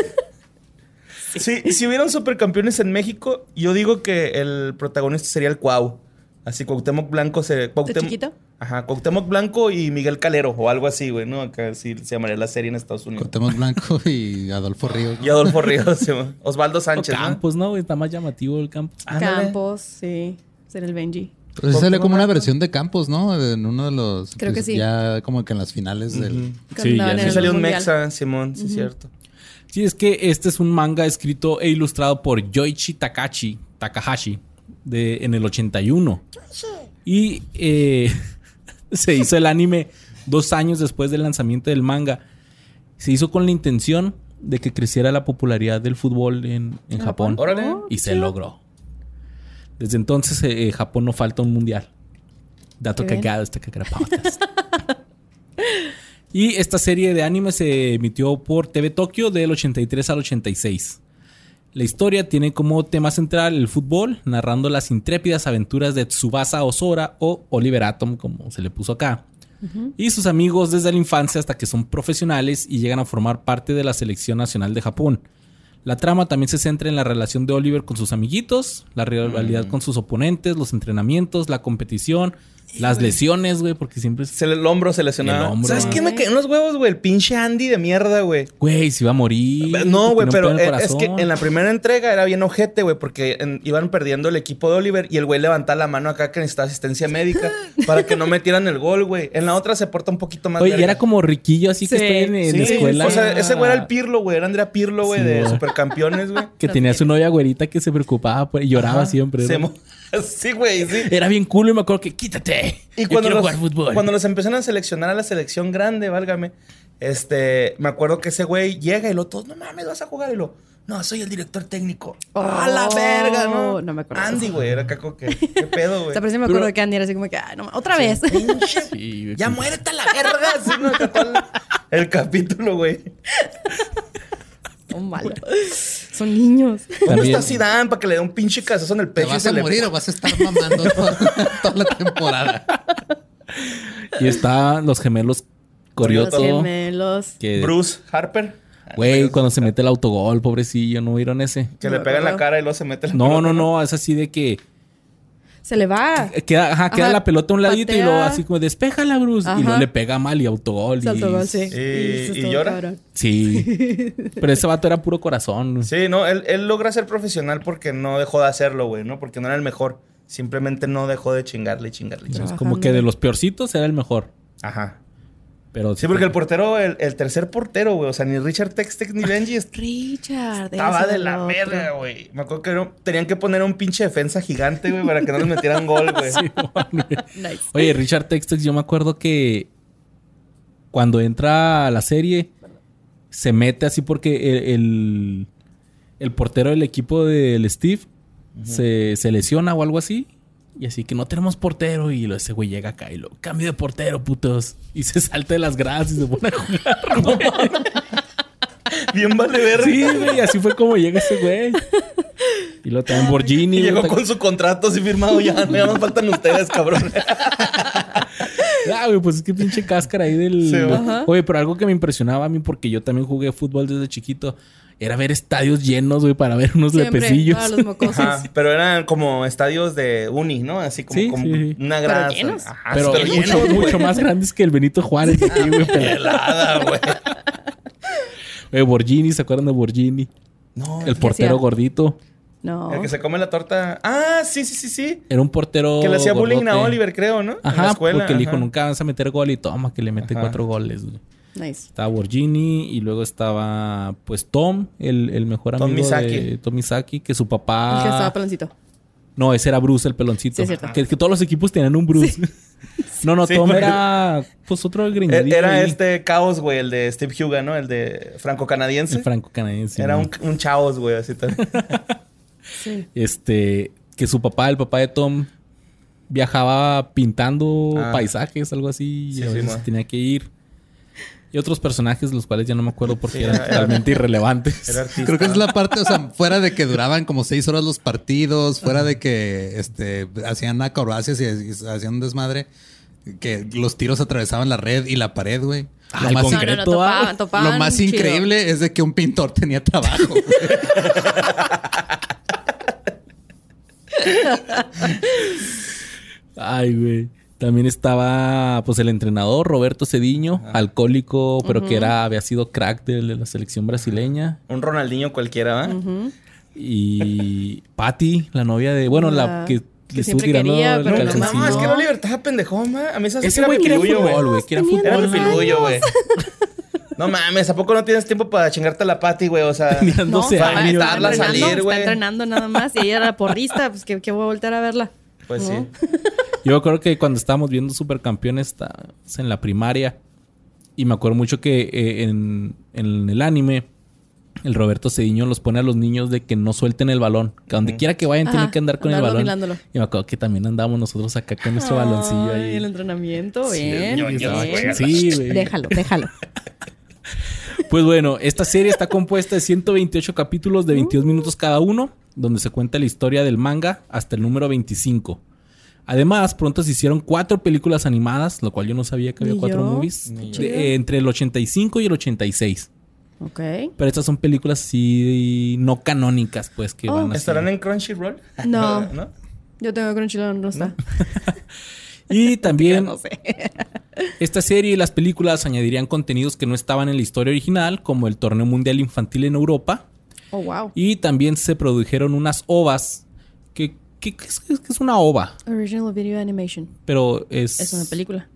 Sí, si hubieran supercampeones en México, yo digo que el protagonista sería el Cuau. Así Cuauhtémoc Blanco se... ¿De Cuauhtémoc- chiquito? Ajá, Cuauhtémoc Blanco y Miguel Calero o algo así, güey, ¿no? Acá sí se llamaría la serie en Estados Unidos. Cuauhtémoc Blanco y Adolfo Ríos. ¿no? Y Adolfo Ríos. Osvaldo O Sánchez, ¿no? Campos, ¿no? Está más llamativo el Campos. Campos, sí. Ser el Benji. Pero sí sale como una versión de Campos, ¿no? En uno de los. Creo que pues, sí. Ya como que en las finales del. Sí, ya Sí salió un. Mexa, Simón, sí es cierto. Sí, es que este es un manga escrito e ilustrado por Yoichi Takachi, Takahashi de, en el 81. Y eh, se hizo el anime dos años después del lanzamiento del manga. Se hizo con la intención de que creciera la popularidad del fútbol en, en Japón. Órale. Y se logró. Desde entonces, eh, eh, Japón no falta un mundial. Dato cagado este Cagara Podcast. Y esta serie de anime se emitió por TV Tokio del 83 al 86. La historia tiene como tema central el fútbol, narrando las intrépidas aventuras de Tsubasa Osora o Oliver Atom, como se le puso acá. Y sus amigos desde la infancia hasta que son profesionales y llegan a formar parte de la selección nacional de Japón. La trama también se centra en la relación de Oliver con sus amiguitos, la rivalidad con sus oponentes, los entrenamientos, la competición, las lesiones, güey, porque siempre... Se le- el hombro se lesionaba. El hombro, ¿Sabes güey. qué me quedó en los huevos, güey? El pinche Andy de mierda, güey. Güey, se iba a morir. No, güey, pero eh, es que en la primera entrega era bien ojete, güey, porque en- iban perdiendo el equipo de Oliver y el güey levantaba la mano acá que necesitaba asistencia médica para que no metieran el gol, güey. En la otra se porta un poquito más. Oye, y era como riquillo así que estoy en, en Sí, la escuela. O sea, ese güey era el Pirlo, güey. Era Andrea Pirlo, güey, Sí, de güey. Supercampeones, güey. Que tenía su novia güerita que se preocupaba por- y lloraba Ajá. siempre. Mo- Sí, güey, sí. Era bien cool y me acuerdo que quítate. Y cuando quiero los, jugar fútbol. cuando los empezaron a seleccionar a la selección grande, válgame, este, me acuerdo que ese güey llega y lo todos, no mames, vas a jugar y lo, no, soy el director técnico. ¡A la Oh, verga, no! no me acuerdo Andy, güey, era caco que, qué pedo, O güey. sea, pero sí me acuerdo que Andy era así como que, ay, no, otra vez. Pinche, Sí, güey, ya muérete a la verga, así no el, el capítulo, güey. Oh, malo. Son niños. ¿Dónde está Zidane para que le dé un pinche cazazo en el ¿Te pecho y vas se a le morir o vas a estar mamando toda, toda la temporada? Y estaban los gemelos Los Corioto. gemelos. Que, Bruce Harper? güey, cuando se mete el autogol, pobrecillo, ¿no vieron ese? Que le pega en la cara y luego se mete la No, no, no, es así de que Se le va. queda, ajá, queda Ajá, la pelota a un ladito y luego así como despéjala, Bruce. Y Ajá. luego le pega mal y autogol. Y- autogol, sí. Y- y llora. cabrón. Sí. Pero ese vato era puro corazón. Sí, no, él, él logra ser profesional porque no dejó de hacerlo, güey, ¿no? Porque no era el mejor. Simplemente no dejó de chingarle, chingarle, chingarle. Es como que de los peorcitos era el mejor. Ajá. Pero Sí, porque el portero, el, el tercer portero, güey, o sea, ni Richard Textex ni Benji Richard. estaba de la verga, güey. Me acuerdo que no- tenían que poner un pinche defensa gigante, güey, para que no les metieran gol, güey. Sí. Nice. Oye, Richard Textex, yo me acuerdo que cuando entra a la serie, se mete así porque el, el, el portero del equipo del Steve se, se lesiona o algo así. Y así que no tenemos portero. Y lo, ese güey llega acá y lo cambio de portero, putos. Y se salta de las gradas y se pone a jugar. güey. Bien vale verga. sí, güey, así fue como llega ese güey. Y lo traen Borgini. Y llegó con su contrato así firmado ya. Ya nos faltan ustedes, cabrón. Ah, güey, pues es que pinche cáscara ahí del. Sí. Oye, pero algo que me impresionaba a mí, porque yo también jugué fútbol desde chiquito, era ver estadios llenos, güey, para ver unos Siempre, lepecillos. todos los mocosos. Ajá, pero eran como estadios de uni, ¿no? Así como, Sí, como sí. una Pero grasa. llenos. Ajá, pero pero mucho, llenos, mucho más grandes que el Benito Juárez aquí, güey. Pelada, güey. Oye, Borgini, ¿se acuerdan de Borgini? No, El portero gordito. No. el que se come la torta. Ah, sí, sí, sí, sí. Era un portero. Que le hacía bullying a. Oliver, creo, ¿no? En la Ajá, escuela, porque dijo, ajá. nunca vas a meter gol y toma, que le mete Ajá. cuatro goles, güey. Nice. Estaba Borgini y luego estaba, pues, Tom, el, el mejor Tom amigo Misaki. de Tom Misaki, que su papá... El que estaba peloncito. No, ese era Bruce, el peloncito. Sí, es cierto. Que, que todos los equipos tenían un Bruce. no, no, Sí, Tom porque- era pues otro E- gringadito. Era ahí. este caos, güey, el de Steve Huga, ¿no? El de franco-canadiense. El franco-canadiense. Era ¿no? un, un chaos, güey, así también. Sí. Este, que su papá, el papá de Tom, viajaba pintando Ah. paisajes, algo así. Sí, y a sí, veces tenía que ir. Y otros personajes, los cuales ya no me acuerdo porque Sí, eran era- totalmente irrelevantes. Era. Creo que es la parte, o sea, fuera de que duraban como seis horas los partidos, fuera de que este, hacían acrobacias y, y hacían un desmadre, que los tiros atravesaban la red y la pared, güey. Ah, Lo más, concreto. No, no, no, Concreto, topaban, topaban lo más chido. increíble es de que un pintor tenía trabajo. güey. Ay, güey. También estaba, pues, el entrenador Roberto Cediño, alcohólico, pero que era, había sido crack de la selección brasileña. Un Ronaldinho cualquiera, ¿va? Y Patty, la novia de, bueno, la, La- que, que le estuvo tirando quería, el pero no. No, es que era Oliver estaba pendejo, ma. A mí se hace Ese que güey era fútbol, güey. Era fútbol. pilullo, güey. No mames, ¿a poco no tienes tiempo para chingarte la pati, güey? O sea, No, 12 para invitarla a salir, güey. Está entrenando nada más. Y ella era la porrista, pues que, que voy a volver a verla. Pues sí. Yo me acuerdo que cuando estábamos viendo Supercampeones está- en la primaria. Y me acuerdo mucho que eh, en, en el anime, el Roberto Cediño los pone a los niños de que no suelten el balón. Que donde quiera que vayan, tienen Ajá, que andar con el balón. Y me acuerdo que también andábamos nosotros acá con nuestro baloncillo ahí. el entrenamiento, Sí, bien. bien. Sí. Déjalo, déjalo. Pues bueno, esta serie está compuesta de 128 capítulos de 22 minutos cada uno, donde se cuenta la historia del manga hasta el número 25. Además, pronto se hicieron cuatro películas animadas, lo cual yo no sabía que había cuatro yo. movies, de- eh, entre el 85 y el 86. Ok. Pero estas son películas así no canónicas, pues, que Oh. van a ¿Estarán en Crunchyroll? No. ¿No? Yo tengo Crunchyroll, no está. Y también No sé. esta serie y las películas añadirían contenidos que no estaban en la historia original, como el torneo mundial infantil en Europa, Oh, wow. Y también se produjeron unas ovas. Que, que es, una ova, Original Video Animation. pero es. Es una película.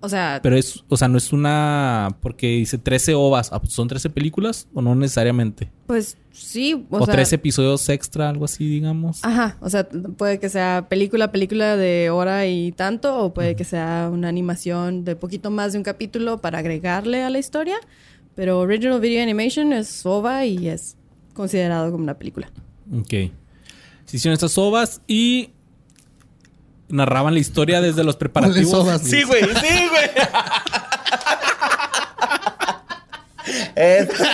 O sea, Pero es, o sea, no es una. Porque dice 13 ovas. Ah, pues, ¿Son 13 películas? ¿O no necesariamente? pues sí. O, O, sea, 13 episodios extra, algo así, digamos. Ajá, o sea, puede que sea película, película de hora y tanto, o puede que sea una animación de poquito más de un capítulo para agregarle a la historia. Pero Original Video Animation es OVA y es considerado como una película. Ok. Se hicieron estas ovas y. Narraban la historia desde los preparativos. ovas? Sí, güey, sí, güey. Esto-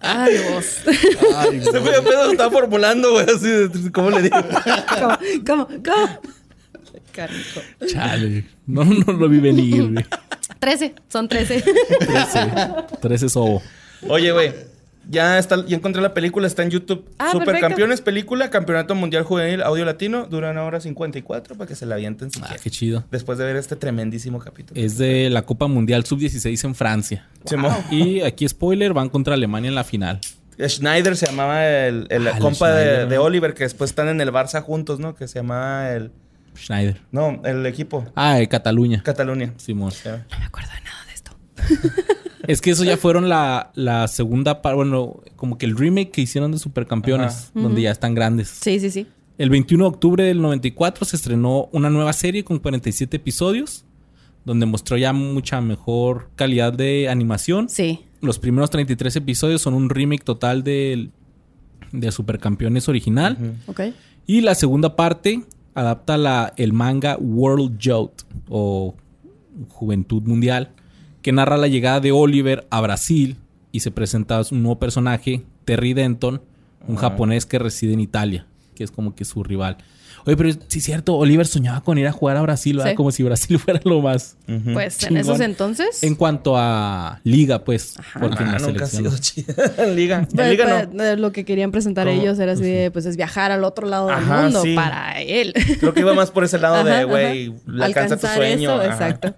Ay, vos. Este güey apenas está formulando, güey. Así, de- ¿cómo le digo? ¿Cómo? ¿Cómo? ¿Cómo? Carico. Chale. No, no lo vi venir, güey. 13, son 13. 13. 13 sobo. Oye, güey. Ya está, ya encontré la película, está en YouTube. Ah, Supercampeones película, Campeonato Mundial Juvenil, audio latino, dura una hora 54 para que se la avienten si Ah, qué chido. Después de ver este tremendísimo capítulo. Es de la Copa Mundial Sub-16 en Francia. Y aquí, spoiler, van contra Alemania en la final. Schneider se llamaba el, el Ah, el compa de, de Oliver, que después están en el Barça juntos, ¿no? Que se llamaba el. Schneider. No, el equipo. Ah, de Cataluña. Cataluña. Simón. No me acuerdo de nada de esto. Es que eso ya fueron la, la segunda parte, bueno, como que el remake que hicieron de Supercampeones, donde ya están grandes. Sí, sí, sí. El 21 de octubre del 94 se estrenó una nueva serie con 47 episodios, donde mostró ya mucha mejor calidad de animación. Sí. Los primeros 33 episodios son un remake total del de Supercampeones original. Ok. Y la segunda parte adapta la, el manga World Youth o Juventud Mundial, que narra la llegada de Oliver a Brasil y se presenta un nuevo personaje, Terry Denton, un japonés que reside en Italia, que es como que su rival. Oye, pero sí es cierto, Oliver soñaba con ir a jugar a Brasil, ¿verdad? Sí. Como si Brasil fuera lo más. Pues en esos entonces. En cuanto a liga, pues, porque en Ah, la nunca ha selección. sido chida. Liga. Pues, Liga pues, no. eh, Lo que querían presentar ¿Cómo? ellos era así de, pues es viajar al otro lado del Ajá, mundo sí. para él. Creo que iba más por ese lado de, Ajá, güey, ajá. alcanza tu sueño. eso, Ajá. exacto.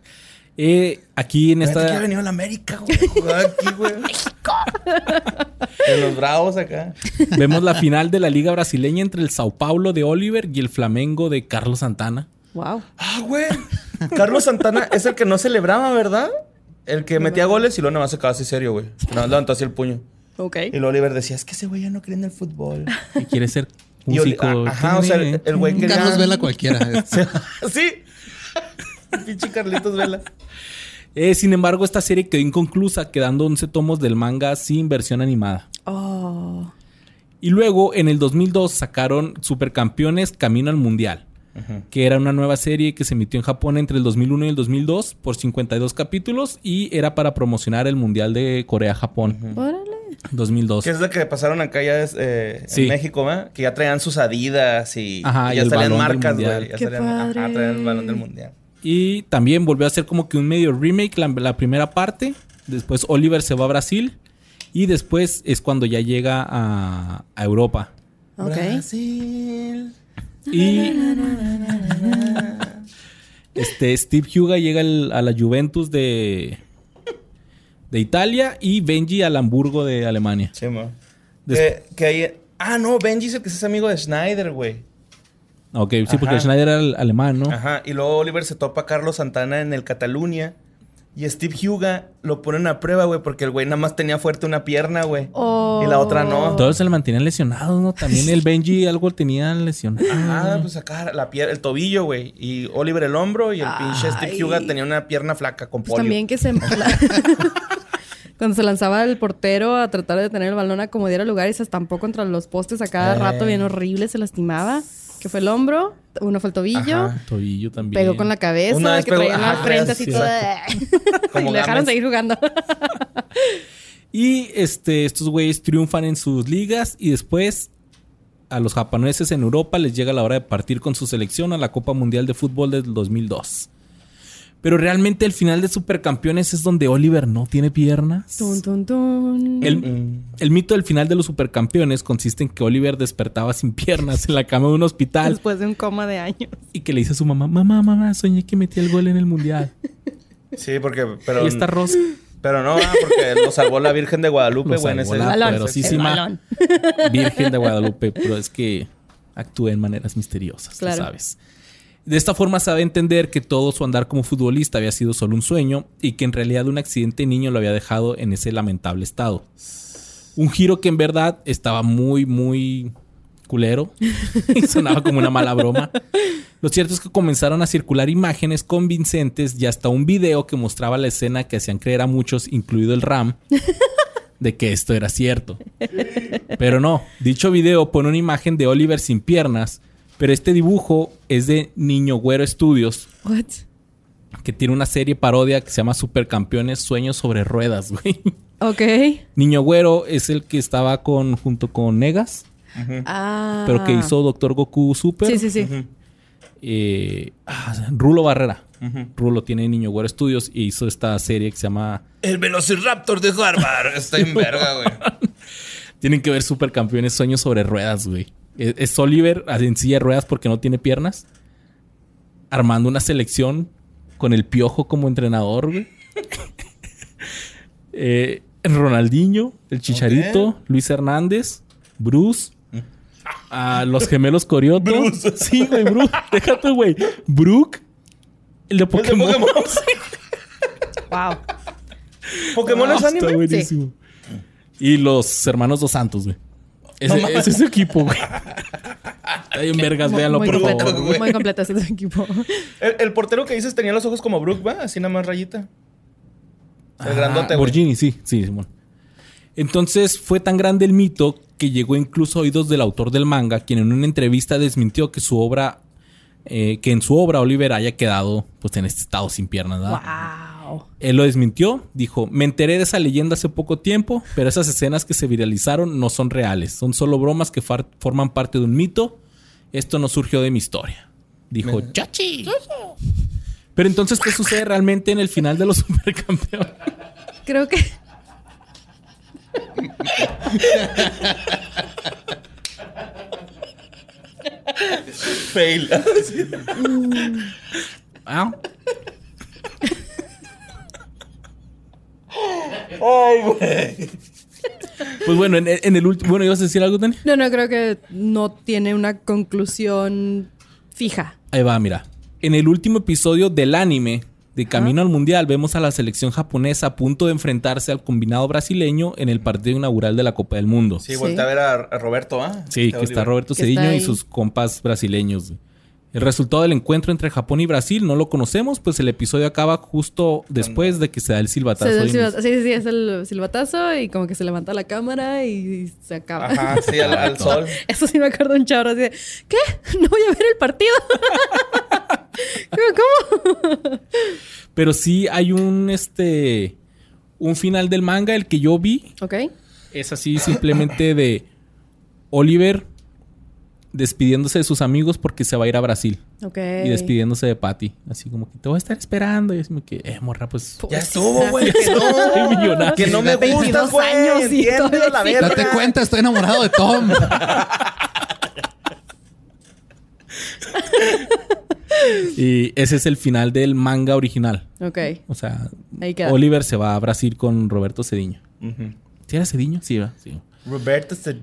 Eh, aquí en Fíjate que esta... ha venido a la América, güey. Jugar aquí, güey. En los bravos acá. Vemos la final de la Liga Brasileña entre el Sao Paulo de Oliver y el Flamengo de Carlos Santana. Wow. Ah, güey. Carlos Santana es el que no celebraba, ¿verdad? El que metía goles y luego nada más se quedaba así serio, güey. No, levantó así el puño. Ok. Y luego Oliver decía, es que ese güey ya no cree en el fútbol. Y quiere ser Y Oli- músico. ah, Ajá, o sea, el, el güey quería... Carlos Vela cualquiera. sí. Pinche Carlitos Vela. Eh, sin embargo, esta serie quedó inconclusa, quedando 11 tomos del manga sin versión animada. Oh. Y luego, en el 2002, sacaron Supercampeones Camino al Mundial, que era una nueva serie que se emitió en Japón entre el 2001 y el 2002 por 52 capítulos y era para promocionar el Mundial de Corea-Japón. Órale. 2002. Que es la que pasaron acá ya es, eh, Sí. en México, ¿verdad? Que ya traían sus adidas y, Ajá, ya salían marcas, güey. Ya Qué salían, ajá, padre. traían el balón del mundial. Y también volvió a ser como que un medio remake la, la primera parte. Después Oliver se va a Brasil. Y después es cuando ya llega a, a Europa. Ok. Brasil. Y este Steve Huga llega a la Juventus de, de Italia y Benji al Hamburgo de Alemania. Sí, mo. Des- Que, que ahí... Ah, no, Benji es el que es amigo de Schneider, güey. Ok, sí, porque Ajá. Schneider era el alemán, ¿no? Ajá. Y luego Oliver se topa a Carlos Santana en el Cataluña. Y Steve Huga lo ponen a prueba, güey, porque el güey nada más tenía fuerte una pierna, güey. Y la otra no. Todos se le mantenían lesionados, ¿no? También el Benji algo tenía lesionado. Ah, pues acá la pier el tobillo, güey. Y Oliver el hombro y el pinche Steve. Huga tenía una pierna flaca con Pues polio. también que se... Cuando se lanzaba el portero a tratar de tener el balón a como diera lugar y se estampó contra los postes a cada Eh. rato bien horrible, se lastimaba. Que fue el hombro, uno fue el tobillo, Ajá. Tobillo también. pegó con la cabeza, Una vez que pegó- traía la frente así sí, toda... Como y le dejaron seguir jugando. Y este, estos güeyes triunfan en sus ligas y después a los japoneses en Europa les llega la hora de partir con su selección a la Copa Mundial de Fútbol del 2002. Pero realmente el final de Supercampeones es donde Oliver no tiene piernas. Tun, tun. El, Mm. el mito del final de los Supercampeones consiste en que Oliver despertaba sin piernas en la cama de un hospital Después de un coma de años. y que le dice a su mamá, mamá, mamá, soñé que metí el gol en el Mundial. Sí, porque... Pero, y esta Rosa pero no, ah, porque lo salvó la Virgen de Guadalupe, Lo güey. ese- la poderosísima El balón. Virgen de Guadalupe, pero es que actúa en maneras misteriosas, Claro. sabes. De esta forma sabe entender que todo su andar como futbolista había sido solo un sueño y que en realidad un accidente niño lo había dejado en ese lamentable estado. Un giro que en verdad estaba muy, muy culero y sonaba como una mala broma. Lo cierto es que comenzaron a circular imágenes convincentes y hasta un video que mostraba la escena que hacían creer a muchos, incluido el Ram, de que esto era cierto. Pero no, dicho video pone una imagen de Oliver sin piernas, pero este dibujo es de Niño Güero Studios, What? que tiene una serie parodia que se llama Supercampeones Sueños sobre Ruedas, güey. Ok. Niño Güero es el que estaba con junto con Negas, Ah. pero que hizo Doctor Goku Super. Sí, sí, sí. Eh, ah, Rulo Barrera. Rulo tiene Niño Güero Studios y hizo esta serie que se llama El Velociraptor de Harvard. Está en verga, güey. Tienen que ver Supercampeones Sueños sobre Ruedas, güey. Es, es Oliver en silla de ruedas porque no tiene piernas. Armando una selección con el piojo como entrenador, güey. Eh, Ronaldinho, el Chicharito, Luis Hernández, Bruce, a los gemelos Corioto. Sí, güey, Bruce. Déjate, güey. Brooke, el de Pokémon. Pokémon. Wow. Pokémon es Ah, anime. Está buenísimo. Y los hermanos Dos Santos, güey. Ese, No ese es su equipo, güey. Hay un vergas, muy por completo, favor. güey. Muy completo ese equipo. El, el portero que dices tenía los ojos como Brook, ¿va? Así nada más rayita. El Ah, grandote, güey. Borgini, sí, sí, Simón. Entonces fue tan grande el mito que llegó incluso a oídos del autor del manga, quien en una entrevista desmintió que su obra, eh, que en su obra Oliver haya quedado pues en este estado sin piernas, ¿verdad? Wow. Él lo desmintió, dijo, me enteré de esa leyenda hace poco tiempo, pero esas escenas que se viralizaron no son reales, son solo bromas que far- forman parte de un mito. Esto no surgió de mi historia. Dijo, chachi. Pero entonces, ¿qué sucede realmente en el final de los supercampeones? Creo que. Fail. Ah, Ay, güey. Pues bueno, en, en el último. Bueno, ¿ibas a decir algo, Dani? No, no, creo que no tiene una conclusión fija. Ahí va, mira. En el último episodio del anime de Camino al Mundial, vemos a la selección japonesa a punto de enfrentarse al combinado brasileño en el partido inaugural de la Copa del Mundo. Sí, Sí. volteé a ver a, a Roberto, ¿ah? Sí, De que Oliver. está Roberto Cediño y sus compas brasileños. El resultado del encuentro entre Japón y Brasil no lo conocemos, pues el episodio acaba justo después de que se da el silbatazo. Se da el de silbatazo- sí, sí, sí, es el silbatazo y como que se levanta la cámara y se acaba. Ajá, sí, al, al sol. Eso sí me acuerdo un chorro así de, ¿qué? ¿No voy a ver el partido? ¿Cómo? cómo? Pero sí hay un este un final del manga el que yo vi Ok. es así simplemente de Oliver despidiéndose de sus amigos porque se va a ir a Brasil Ok. y despidiéndose de Patty, así como que te voy a estar esperando y así como que eh morra pues Ya estuvo, güey. No. millonario. Que no me 22 güey. la verga. Date cuenta, estoy enamorado de Tom. Y ese es el final del manga original. Ok. O sea, Ahí queda. Oliver se va a Brasil con Roberto Cediño. Ujú. ¿Sí era Cediño? Sí, va. Sí. Roberto se...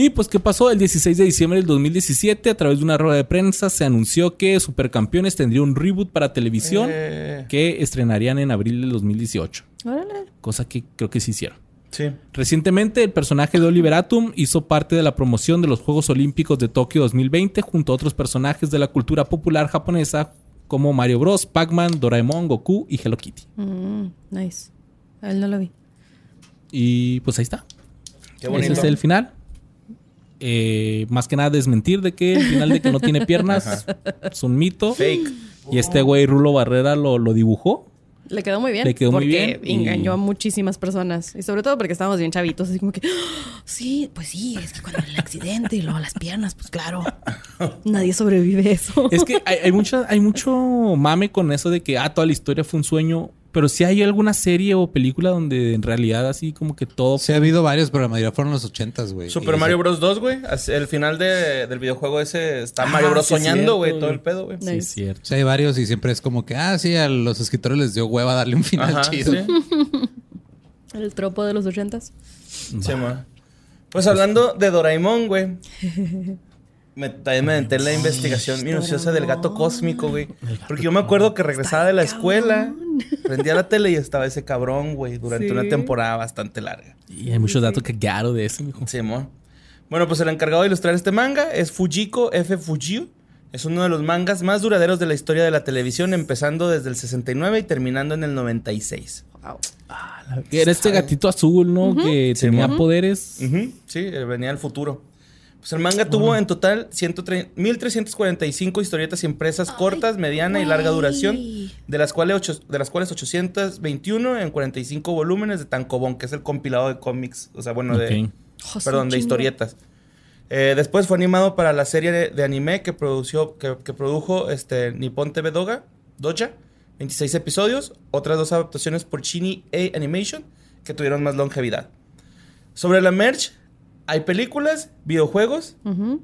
Y pues, ¿qué pasó? El 16 de diciembre del 2017, a través de una rueda de prensa, se anunció que Supercampeones tendría un reboot para televisión Eh. que estrenarían en abril del 2018. Órale. Cosa que creo que sí hicieron. Sí. Recientemente, el personaje de Oliver Atom hizo parte de la promoción de los Juegos Olímpicos de Tokio 2020 junto a otros personajes de la cultura popular japonesa como Mario Bros, Pac-Man, Doraemon, Goku y Hello Kitty. Mm, nice. A él no lo vi. Y pues ahí está. Qué bonito. Ese es el final. Eh, más que nada desmentir de que el final de que no tiene piernas es un mito. Fake. Y este güey Rulo Barrera lo, lo dibujó. Le quedó muy bien. Le quedó muy porque bien y- engañó a muchísimas personas. Y sobre todo porque estábamos bien chavitos. Así como que, "Ah, sí, pues sí, es que cuando el accidente y luego las piernas, pues claro. Nadie sobrevive a eso. Es que hay, hay, mucha- hay mucho mame con eso de que ah, toda la historia fue un sueño. Pero si hay alguna serie o película donde en realidad así como que todo Sí, ha habido varios, pero la mayoría fueron los ochentas, güey. Super Y Mario ese- Bros. 2, güey. El final de- del videojuego ese está Ah, Mario Bros. sí, soñando, güey. Todo el pedo, güey. Sí, es cierto. Sí, hay varios y siempre es como que, ah, sí, a los escritores les dio hueva darle un final Ajá, chido. sí. El tropo de los ochentas. Sí, ma. Pues hablando de Doraemon, güey. Me, también me aventé en la investigación minuciosa del gato cósmico, güey. Porque yo me acuerdo que regresaba de la escuela, prendía la tele y estaba ese cabrón, güey, durante Sí. una temporada bastante larga. Y hay muchos datos que claro de eso, mijo. Sí, mo. Bueno, pues el encargado de ilustrar este manga es Fujiko F. Fujiu. Es uno de los mangas más duraderos de la historia de la televisión, empezando desde el 69 y terminando en el 96. Wow. Era este gatito azul, ¿no? Que Sí, tenía poderes. Sí, venía del futuro. Pues el manga tuvo en total 130 1345 historietas impresas cortas, mediana y larga duración, de las cuales, ocho- de las cuales 821 en 45 volúmenes de Tankobon, que es el compilado de cómics, o sea, bueno, de, perdón, de historietas. Eh, después fue animado para la serie de, de anime que, produció, que, que produjo este, Nippon TV Doga, Doja, 26 episodios, otras dos adaptaciones por Chini A Animation que tuvieron más longevidad. Sobre la merch, hay películas, videojuegos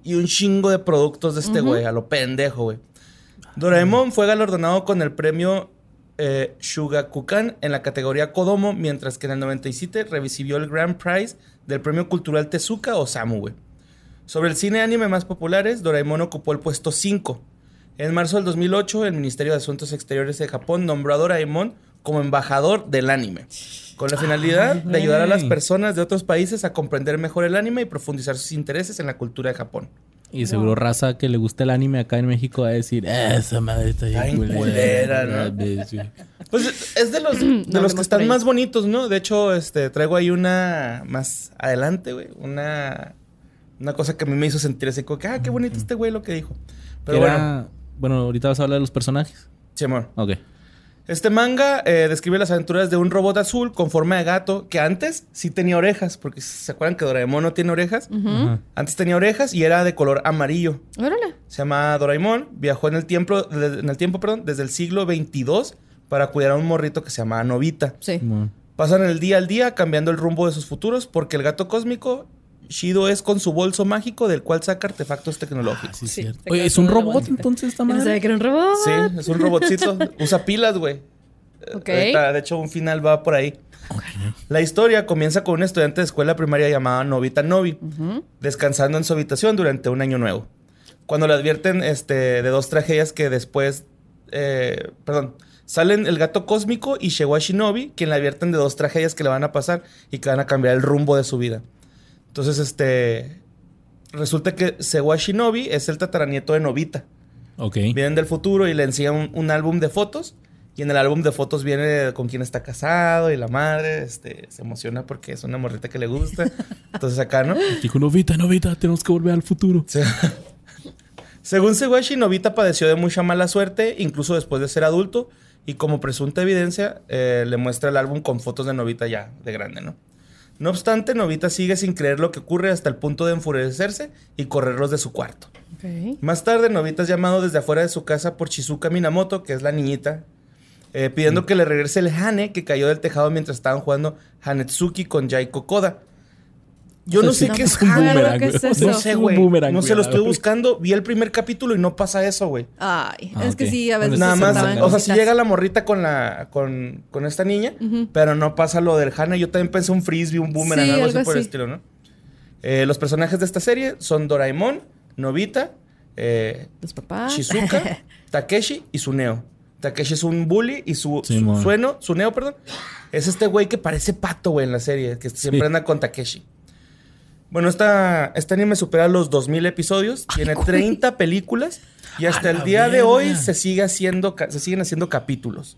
y un chingo de productos de este güey, a lo pendejo, güey. Doraemon fue galardonado con el premio eh, Shugakukan en la categoría Kodomo, mientras que en el 97 recibió el Grand Prize del premio cultural Tezuka Osamu, güey. Sobre el cine anime más populares, Doraemon ocupó el puesto 5. En marzo del 2008, el Ministerio de Asuntos Exteriores de Japón nombró a Doraemon como embajador del anime, con la finalidad de ayudar a las personas de otros países a comprender mejor el anime y profundizar sus intereses en la cultura de Japón. Y seguro raza que le gusta el anime acá en México va a decir, "Ah, esa madre está bien culera, ¿no? culera". Sí. Pues es de los, de No los que están ahí. más bonitos, ¿no? De hecho, este, traigo ahí una más adelante, güey. Una, una cosa que a mí me hizo sentir así como que, ah, qué bonito este güey lo que dijo. Pero Que bueno, era- bueno, ahorita vas a hablar de los personajes. sí, amor. Ok. Este manga eh, describe las aventuras de un robot azul con forma de gato que antes sí tenía orejas, porque se acuerdan que Doraemon no tiene orejas. Antes tenía orejas y era de color amarillo. Órale. Se llama Doraemon, viajó en el tiempo, en el tiempo perdón, desde el siglo 22 para cuidar a un morrito que se llama Novita. Sí. Pasan el día al día cambiando el rumbo de sus futuros porque el gato cósmico Shido es con su bolso mágico del cual saca artefactos tecnológicos. Sí, Sí, cierto. te Oye, ¿es un robot bolsita. entonces esta Yo no sabía madre? que era un robot. Sí, es un robotcito. Usa pilas, güey. De hecho, un final va por ahí. La historia comienza con un estudiante de escuela primaria llamado Novita Novi, descansando en su habitación durante un año nuevo. Cuando le advierten este, de dos tragedias que después, eh, perdón, salen el gato cósmico y llegó a Shinobi, quien le advierten de dos tragedias que le van a pasar y que van a cambiar el rumbo de su vida. Entonces, este, resulta que Sewa Shinobi es el tataranieto de Novita Ok. vienen del futuro y le enseñan un, un álbum de fotos. Y en el álbum de fotos viene con quién está casado y la madre este, se emociona porque es una morrita que le gusta. Entonces acá, ¿no? Dijo, Novita, Novita, tenemos que volver al futuro. Se- Según Seguashi, Novita padeció de mucha mala suerte, incluso después de ser adulto. Y como presunta evidencia, eh, le muestra el álbum con fotos de Novita ya de grande, ¿no? No obstante, Novita sigue sin creer lo que ocurre hasta el punto de enfurecerse y correrlos de su cuarto. Más tarde, Novita es llamado desde afuera de su casa por Shizuka Minamoto, que es la niñita, eh, pidiendo que le regrese el Hane que cayó del tejado mientras estaban jugando Hanetsuki con Yaiko Koda. Yo no sé No qué es qué güey. eso. No sé, Un güey. boomerang, No sé, lo estoy verga. buscando. Vi el primer capítulo y no pasa eso, güey. Ay, Ah, es que sí, a veces Nada se más, o sea, si llega la morrita con la con, con esta niña, pero no pasa lo del Hana. Yo también pensé un frisbee, un boomerang, Sí, algo así por el estilo, ¿no? Eh, los personajes de esta serie son Doraemon, Nobita, eh, Los papás. Shizuka, Takeshi y Suneo. Takeshi es un bully y su, Sí, su. Sueno, Suneo, perdón, es este güey que parece pato, güey, en la serie, que siempre anda con Takeshi. Bueno, esta, este anime supera los 2000 episodios, tiene 30 películas y hasta el día de hoy se sigue haciendo se siguen haciendo capítulos.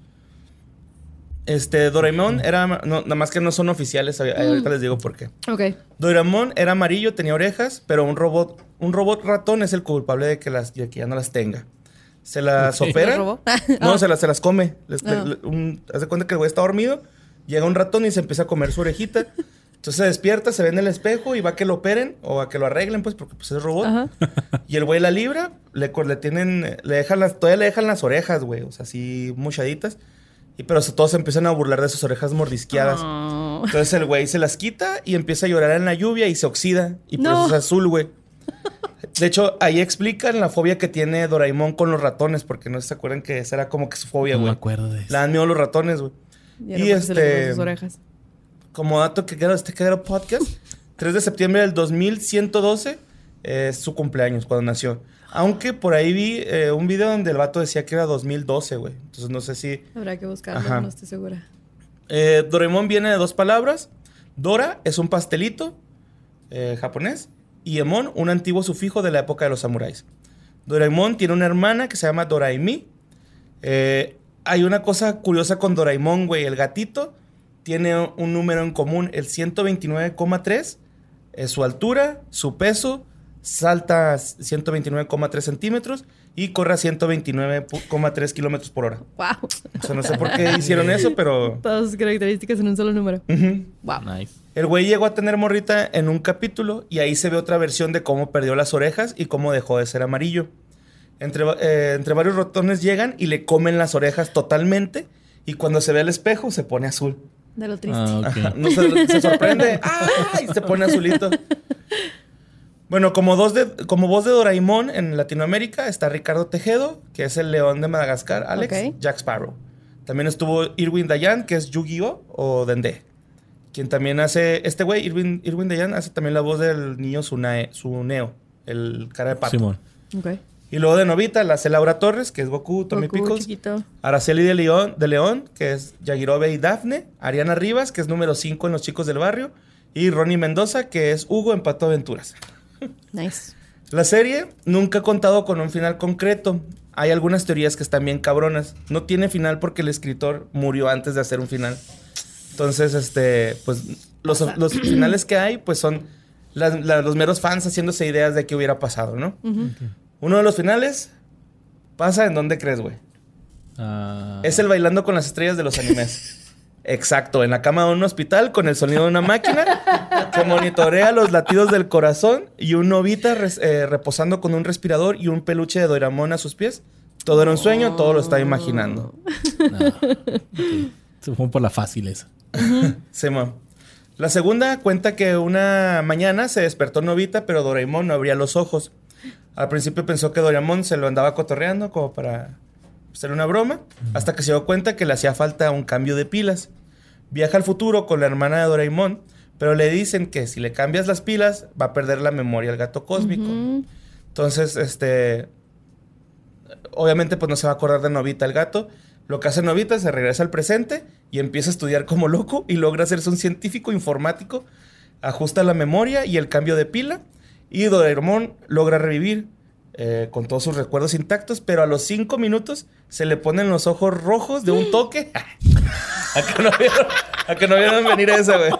Este Doraemon era no, nada más que no son oficiales, ahorita ahorita les digo por qué. Ok. Doraemon era amarillo, tenía orejas, pero un robot, un robot ratón es el culpable de que, las, de que ya no las tenga. Se las Ok. opera. No, Ah. se las, se las come. Les- Ah. le- un- haz de cuenta que el güey está dormido, llega un ratón y se empieza a comer su orejita. Entonces se despierta, se ve en el espejo y va a que lo operen o a que lo arreglen, pues, porque pues, es robot. Ajá. Y el güey la libra, le, tienen, le dejan las, todavía le dejan las orejas, güey, o sea, así muchaditas. Y pero todos se empiezan a burlar de sus orejas mordisqueadas. Oh. Entonces el güey se las quita y empieza a llorar en la lluvia y se oxida. Y por No. eso es azul, güey. De hecho, ahí explican la fobia que tiene Doraemon con los ratones, porque no se acuerdan que esa era como que su fobia, No me güey. acuerdo de eso. Le dan miedo a los ratones, güey. Y, este- comió sus orejas. Como dato que queda este queda podcast, 3 de septiembre del 2112 es su cumpleaños, cuando nació. Aunque por ahí vi eh, un video donde el vato decía que era 2012, güey. Entonces no sé si... Habrá que buscarlo, Ajá. no estoy segura. Eh, Doraemon viene de dos palabras. Dora es un pastelito eh, japonés y Emon un antiguo sufijo de la época de los samuráis. Doraemon tiene una hermana que se llama Doraemi. Eh, hay una cosa curiosa con Doraemon, güey. El gatito tiene un número en común, el 129,3. Es su altura, su peso, salta 129,3 centímetros y corre a 129,3 kilómetros por hora. Wow. O sea, no sé por qué hicieron eso, pero... Todas sus características en un solo número. Wow. Nice. El güey llegó a tener morrita en un capítulo y ahí se ve otra versión de cómo perdió las orejas y cómo dejó de ser amarillo. Entre, eh, entre varios ratones llegan y le comen las orejas totalmente y cuando se ve al espejo se pone azul. De lo triste. Ah, no se, se sorprende. ¡Ay! Se pone azulito. Bueno, como, dos de, como voz de Doraemon en Latinoamérica está Ricardo Tejedo, que es el león de Madagascar, Alex. Jack Sparrow. También estuvo Irwin Dayan, que es Yu-Gi-Oh! o Dende. Quien también hace, este güey, Irwin, Irwin Dayan, hace también la voz del niño Sunae, Suneo, el cara de pato. Simón. Ok. Y luego de Novita la hace Laura Torres, que es Goku, Tommy Goku, Pickles. chiquito. Araceli de León, de León, que es Yagirobe y Dafne. Ariana Rivas, que es número 5 en Los Chicos del Barrio. Y Ronnie Mendoza, que es Hugo en Pato Aventuras. Nice. La serie nunca ha contado con un final concreto. Hay algunas teorías que están bien cabronas. No tiene final porque el escritor murió antes de hacer un final. Entonces, este, pues los, los finales que hay, pues son las- los meros fans haciéndose ideas de qué hubiera pasado, ¿no? Uno de los finales pasa en dónde crees, güey. Ah, Es el bailando con las estrellas de los animes. Exacto, en la cama de un hospital con el sonido de una máquina que monitorea los latidos del corazón y un novita res- eh, reposando con un respirador y un peluche de Doraemon a sus pies. Todo era un sueño, todo lo estaba imaginando. no. Ok. Se fue por la fácil esa. Se ma- La segunda cuenta que una mañana se despertó Novita, pero Doraemon no abría los ojos. Al principio pensó que Doraemon se lo andaba cotorreando como para hacer una broma, hasta que se dio cuenta que le hacía falta un cambio de pilas. Viaja al futuro con la hermana de Doraemon, pero le dicen que si le cambias las pilas va a perder la memoria al gato cósmico. Entonces, este. Obviamente, pues no se va a acordar de Novita el gato. Lo que hace Novita se regresa al presente y empieza a estudiar como loco y logra hacerse un científico informático. Ajusta la memoria y el cambio de pila. Y Doraemon logra revivir eh, con todos sus recuerdos intactos, pero a los cinco minutos se le ponen los ojos rojos de un toque. a, que no vieron, a que no vieron venir esa, güey.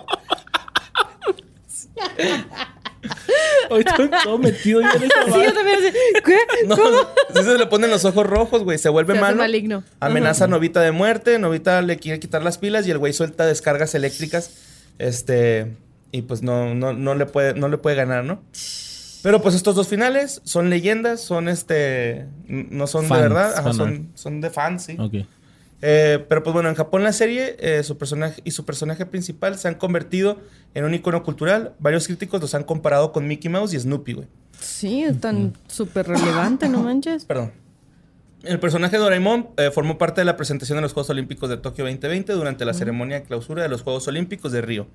Hoy estoy todo metido yo en esa Sí, yo también ¿Qué? No, sí se le ponen los ojos rojos, güey. Se vuelve Se malo. maligno. Amenaza a Novita de muerte. Novita le quiere quitar las pilas y el güey suelta descargas eléctricas. Este. Y pues no, no, no, le puede, no le puede ganar, ¿no? Pero pues estos dos finales son leyendas, son este. No son Fans, de verdad, ajá, son, son de fans, sí. Ok. Eh, pero pues bueno, en Japón la serie eh, su personaje y su personaje principal se han convertido en un icono cultural. Varios críticos los han comparado con Mickey Mouse y Snoopy, güey. Sí, es tan súper relevante, no manches. Perdón. El personaje de Doraemon eh, formó parte de la presentación de los Juegos Olímpicos de Tokio 2020 durante la ceremonia de clausura de los Juegos Olímpicos de Río.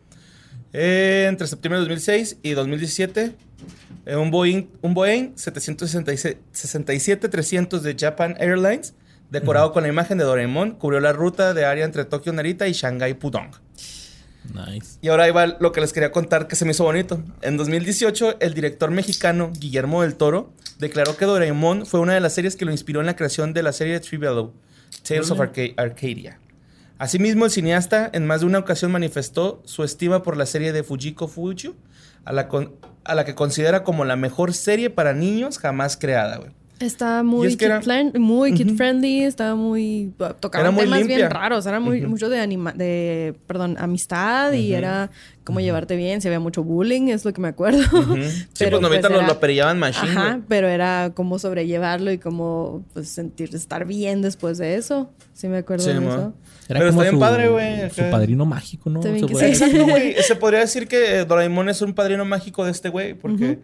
Eh, entre septiembre de 2006 y 2017, eh, un Boeing, un Boeing 767-300 de Japan Airlines, decorado con la imagen de Doraemon, cubrió la ruta de área entre Tokio Narita y Shanghai Pudong. Nice. Y ahora ahí va lo que les quería contar que se me hizo bonito. En 2018, el director mexicano Guillermo del Toro declaró que Doraemon fue una de las series que lo inspiró en la creación de la serie Trivial Tales of Arca- Arcadia. Asimismo, el cineasta en más de una ocasión manifestó su estima por la serie de Fujiko Fujio, a la, a la que considera como la mejor serie para niños jamás creada, güey. Está muy, es que kid, era- friend- muy kid friendly, estaba muy... Tocaba Era muy temas limpia. bien raros, era muy, mucho de, anima, de, perdón, amistad y era como llevarte bien, se había mucho bullying, es lo que me acuerdo. Sí, pues Novita lo, era- lo aperillaban machine, Ajá, güey. pero era cómo sobrellevarlo y cómo pues, sentir, estar bien después de eso. Sí me acuerdo Sí, de mo. eso. Era Pero como está bien su, padre, güey, Su padrino mágico, ¿no? Se puede sí. Exacto, güey. Se podría decir que Doraemon es un padrino mágico de este güey, porque...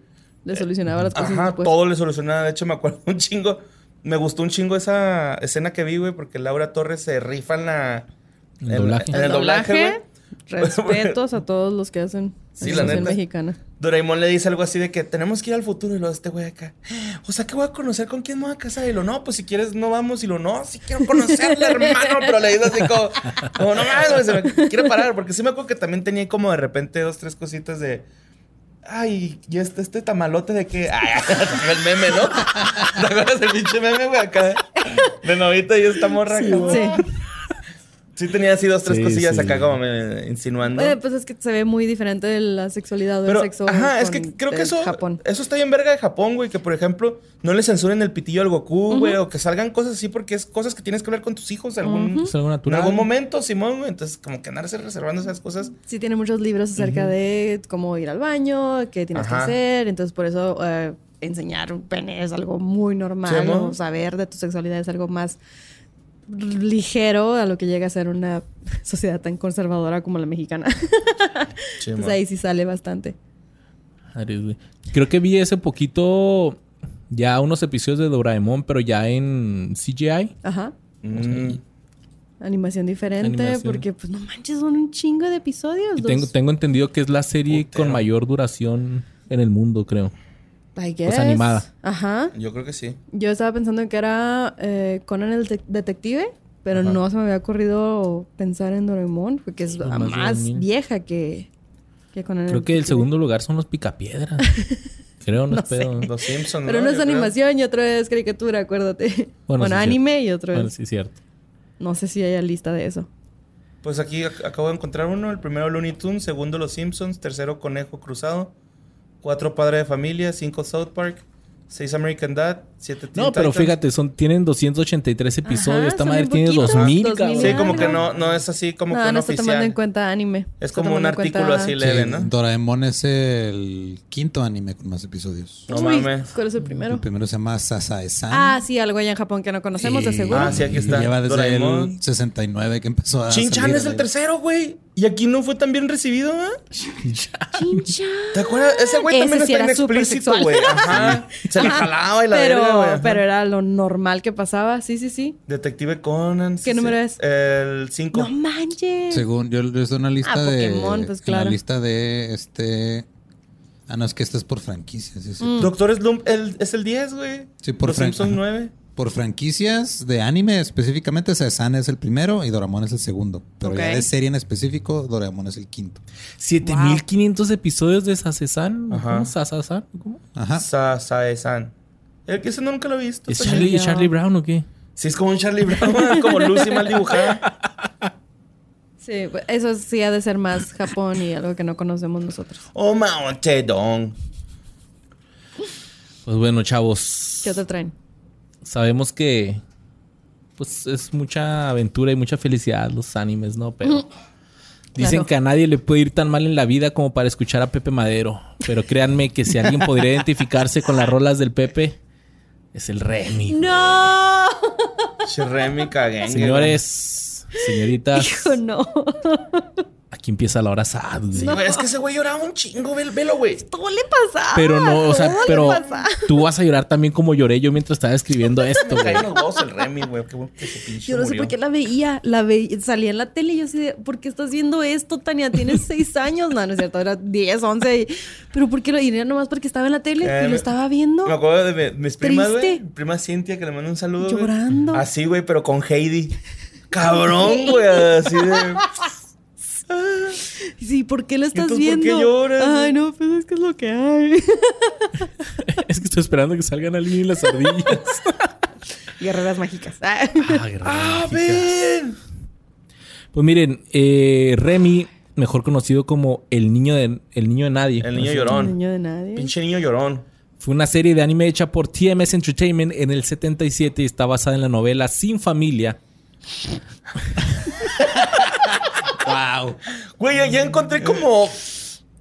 Le solucionaba las cosas Ajá, después. todo le solucionaba. De hecho, me acuerdo un chingo. Me gustó un chingo esa escena que vi, güey, porque Laura Torres se rifa en la. En el doblaje. En el doblaje, güey. Respetos a todos los que hacen Sí, la neta. mexicana. Doraemon le dice algo así de que tenemos que ir al futuro y lo de este güey acá. O sea, que voy a conocer con quién me voy a casar. Y lo no, pues si quieres no vamos. Y lo no, sí quiero conocerle, hermano. Pero le dice así como, como no mames, güey, se me quiere parar. Porque sí me acuerdo que también tenía como de repente dos, tres cositas de. Ay, y este, este tamalote de que. Ay, el meme, ¿no? ¿Te acuerdas del pinche meme, güey? Acá. De novita y esta morra. Sí, Sí. Sí tenía así dos, tres Sí, cosillas sí. acá como me insinuando. Eh, pues es que se ve muy diferente de la sexualidad o el Pero, sexo. ajá, es que creo que de eso, Japón. eso está bien verga de Japón, güey. Que, por ejemplo, no le censuren el pitillo al Goku, güey. O que salgan cosas así porque es cosas que tienes que hablar con tus hijos en algún, algo en algún momento, Simón, güey. Entonces, como que andarse reservando esas cosas. Sí, tiene muchos libros acerca de cómo ir al baño, qué tienes Ajá. que hacer. Entonces, por eso eh, enseñar un pene es algo muy normal. Sí, ¿no? o saber de tu sexualidad es algo más ligero a lo que llega a ser una sociedad tan conservadora como la mexicana. Entonces ahí sí sale bastante. Creo que vi ese poquito ya unos episodios de Doraemon, pero ya en CGI. Ajá. Mm. Animación diferente, Animación. porque pues no manches, son un chingo de episodios. Y tengo, tengo entendido que es la serie Putero. con mayor duración en el mundo, creo. I guess. animada. Ajá. Yo creo que sí. Yo estaba pensando en que era eh, Conan el de- detective, pero Ajá. no se me había ocurrido pensar en Doraemon, porque es Pues más vieja que, que Conan Creo que el segundo lugar son los picapiedras. creo, no, No es pedo. Los Simpsons. Pero ¿no? uno es creo. animación y otro es caricatura, acuérdate. Bueno, Bueno, sí, anime y otro Bueno, es... sí, cierto. No sé si haya lista de eso. Pues aquí ac- acabo de encontrar uno. El primero Looney Tunes, segundo Los Simpsons, tercero Conejo Cruzado, cuatro Padre de Familia, cinco South Park, seis American Dad, siete Teen No, pero Titans. fíjate, son, tienen 283 episodios. Ajá, Esta madre tiene poquitos. 2000, 2000, cabrón. Sí, como que no, no es así como no, que no está tomando en cuenta anime. Es como un artículo cuenta- así Sí, leve, ¿no? Doraemon es el quinto anime con más episodios. No mames. ¿Cuál es el primero? El primero se llama Sasae-san. Ah, sí, algo allá en Japón que no conocemos, de seguro. Ah, sí, aquí está. Lleva desde Doraemon. el 69 que empezó a Chin-chan es el tercero, güey. Y aquí no fue tan bien recibido, ¿eh? Chin-chan. ¿Te acuerdas? Ese güey también sí está inexplícito, güey. Ajá. Se la jalaba y la pero, güey. pero era lo normal que pasaba. Sí, sí, sí. Detective Conan. ¿Qué número es? El 5. No manches. Según yo, en una lista Ah, de. Pokémon, pues, en claro. la lista de este. Ah, no, es que esta es por franquicias. sí. Mm. Doctor Slump el- es el 10, güey. Sí, por Los fran- Simpsons ajá. 9. Por franquicias de anime específicamente, Sasan es el primero y Doraemon es el segundo. Pero ya de serie en específico, Doraemon es el quinto. 7500 episodios de Sasesan. Ajá. ¿Cómo? ¿Sasasan? ¿Cómo? Ajá. Sa-Sae-san. El que ese nunca lo he visto. ¿Es Charlie, bien. ¿es Charlie Brown o qué? Sí, es como un Charlie Brown, como Lucy mal dibujada. Sí, eso sí ha de ser más Japón y algo que no conocemos nosotros. Oh, Mao Zedong. Pues bueno, chavos. ¿Qué te traen? Sabemos que pues es mucha aventura y mucha felicidad los animes, ¿no? Pero dicen Claro. que a nadie le puede ir tan mal en la vida como para escuchar a Pepe Madero. Pero créanme que si alguien podría identificarse con las rolas del Pepe, es el Remy. ¡No! Shiremi Kagenge. Señores, señoritas, Hijo, no. Aquí empieza la hora sad, güey. Sí, güey, es que ese güey lloraba un chingo, ve- velo, güey. Todo le pasaba. Pero no, o sea, pero tú vas a llorar también como lloré yo mientras estaba escribiendo esto, Me güey. el Remy, güey. Qué bueno que se pinche Yo no sé por qué la veía, la veía, salía en la tele y yo así de, ¿por qué estás viendo esto, Tania? Tienes seis años. No, no es cierto, era 10, 11. y- pero ¿por qué lo diría nomás? Porque estaba en la tele Eh, y lo me- estaba viendo. Me acuerdo de mi- mis primas, güey. Prima Cintia, que le mando un saludo. Llorando. Así, güey, pero con Heidi. Cabrón, güey. Así de. Sí, ¿por qué lo estás entonces por qué viendo? lloras? Ay, no, pues es que es lo que hay. Es que estoy esperando que salgan al y las ardillas. Guerreras mágicas. Ah, guerreras ¡Ah, mágicas. ven! Pues miren, eh, Remy, mejor conocido como el niño de, el niño de nadie. El niño llorón. Niño de nadie. Pinche niño llorón. Fue una serie de anime hecha por TMS Entertainment en el 77 y está basada en la novela Sin Familia. Wow. Güey, ya, ya encontré como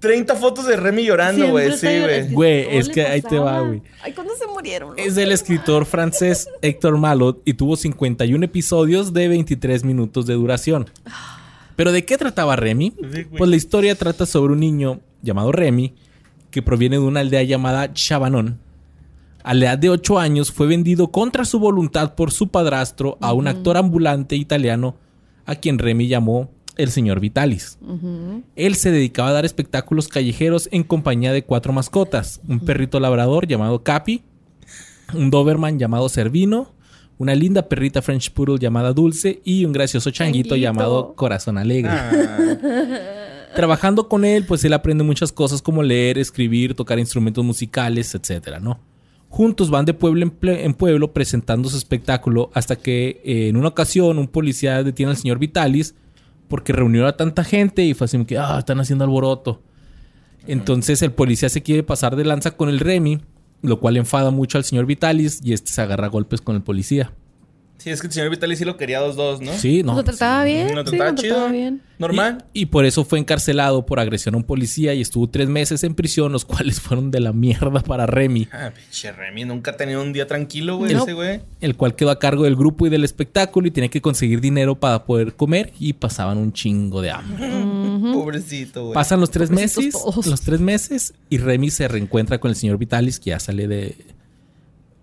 30 fotos de Remy llorando, güey. Sí, güey. Güey, es que ahí te va, güey. Ay, ¿cuándo se murieron? Es del escritor francés Héctor Malot y tuvo 51 episodios de 23 minutos de duración. ¿Pero de qué trataba Remy? Sí. Pues la historia trata sobre un niño llamado Remy que proviene de una aldea llamada Chabanon. A la edad de 8 años fue vendido contra su voluntad por su padrastro a un actor ambulante italiano a quien Remy llamó el señor Vitalis. Él se dedicaba a dar espectáculos callejeros en compañía de cuatro mascotas: un perrito labrador llamado Capi, un Doberman llamado Servino, una linda perrita French Poodle llamada Dulce y un gracioso changuito, Changuito. llamado Corazón Alegre. Ah, Trabajando con él, pues él aprende muchas cosas como leer, escribir, tocar instrumentos musicales, etcétera, ¿no? Juntos van de pueblo en, pueblo presentando su espectáculo hasta que eh, en una ocasión un policía detiene al señor Vitalis porque reunió a tanta gente y fue así que, ah, están haciendo alboroto. Entonces el policía se quiere pasar de lanza con el Remy, lo cual enfada mucho al señor Vitalis y este se agarra a golpes con el policía. Sí, es que el señor Vitalis sí lo quería 2-2, ¿no? Sí, no. ¿Lo trataba bien? ¿Lo sí, trataba lo chido? trataba bien. ¿Normal? Y, y por eso fue encarcelado por agresión a un policía y estuvo tres meses en prisión, los cuales fueron de la mierda para Remy, Ah, pinche Remy. Nunca ha tenido un día tranquilo, güey, No. ese güey. el cual quedó a cargo del grupo y del espectáculo y tenía que conseguir dinero para poder comer y pasaban un chingo de hambre. Pobrecito, güey. Pasan los tres Pobrecitos meses, todos. los tres meses y Remy se reencuentra con el señor Vitalis que ya sale de,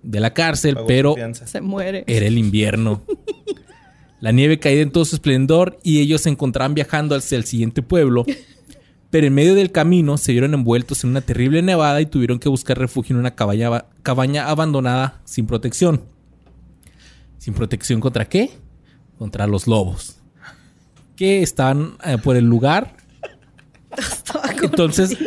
de la cárcel, pero. Se muere. Era el invierno. La nieve caía en todo su esplendor y ellos se encontraban viajando hacia el siguiente pueblo. Pero en medio del camino se vieron envueltos en una terrible nevada y tuvieron que buscar refugio en una cabaña, cabaña abandonada sin protección. ¿Sin protección contra qué? Contra los lobos. Que estaban eh, por el lugar. Entonces.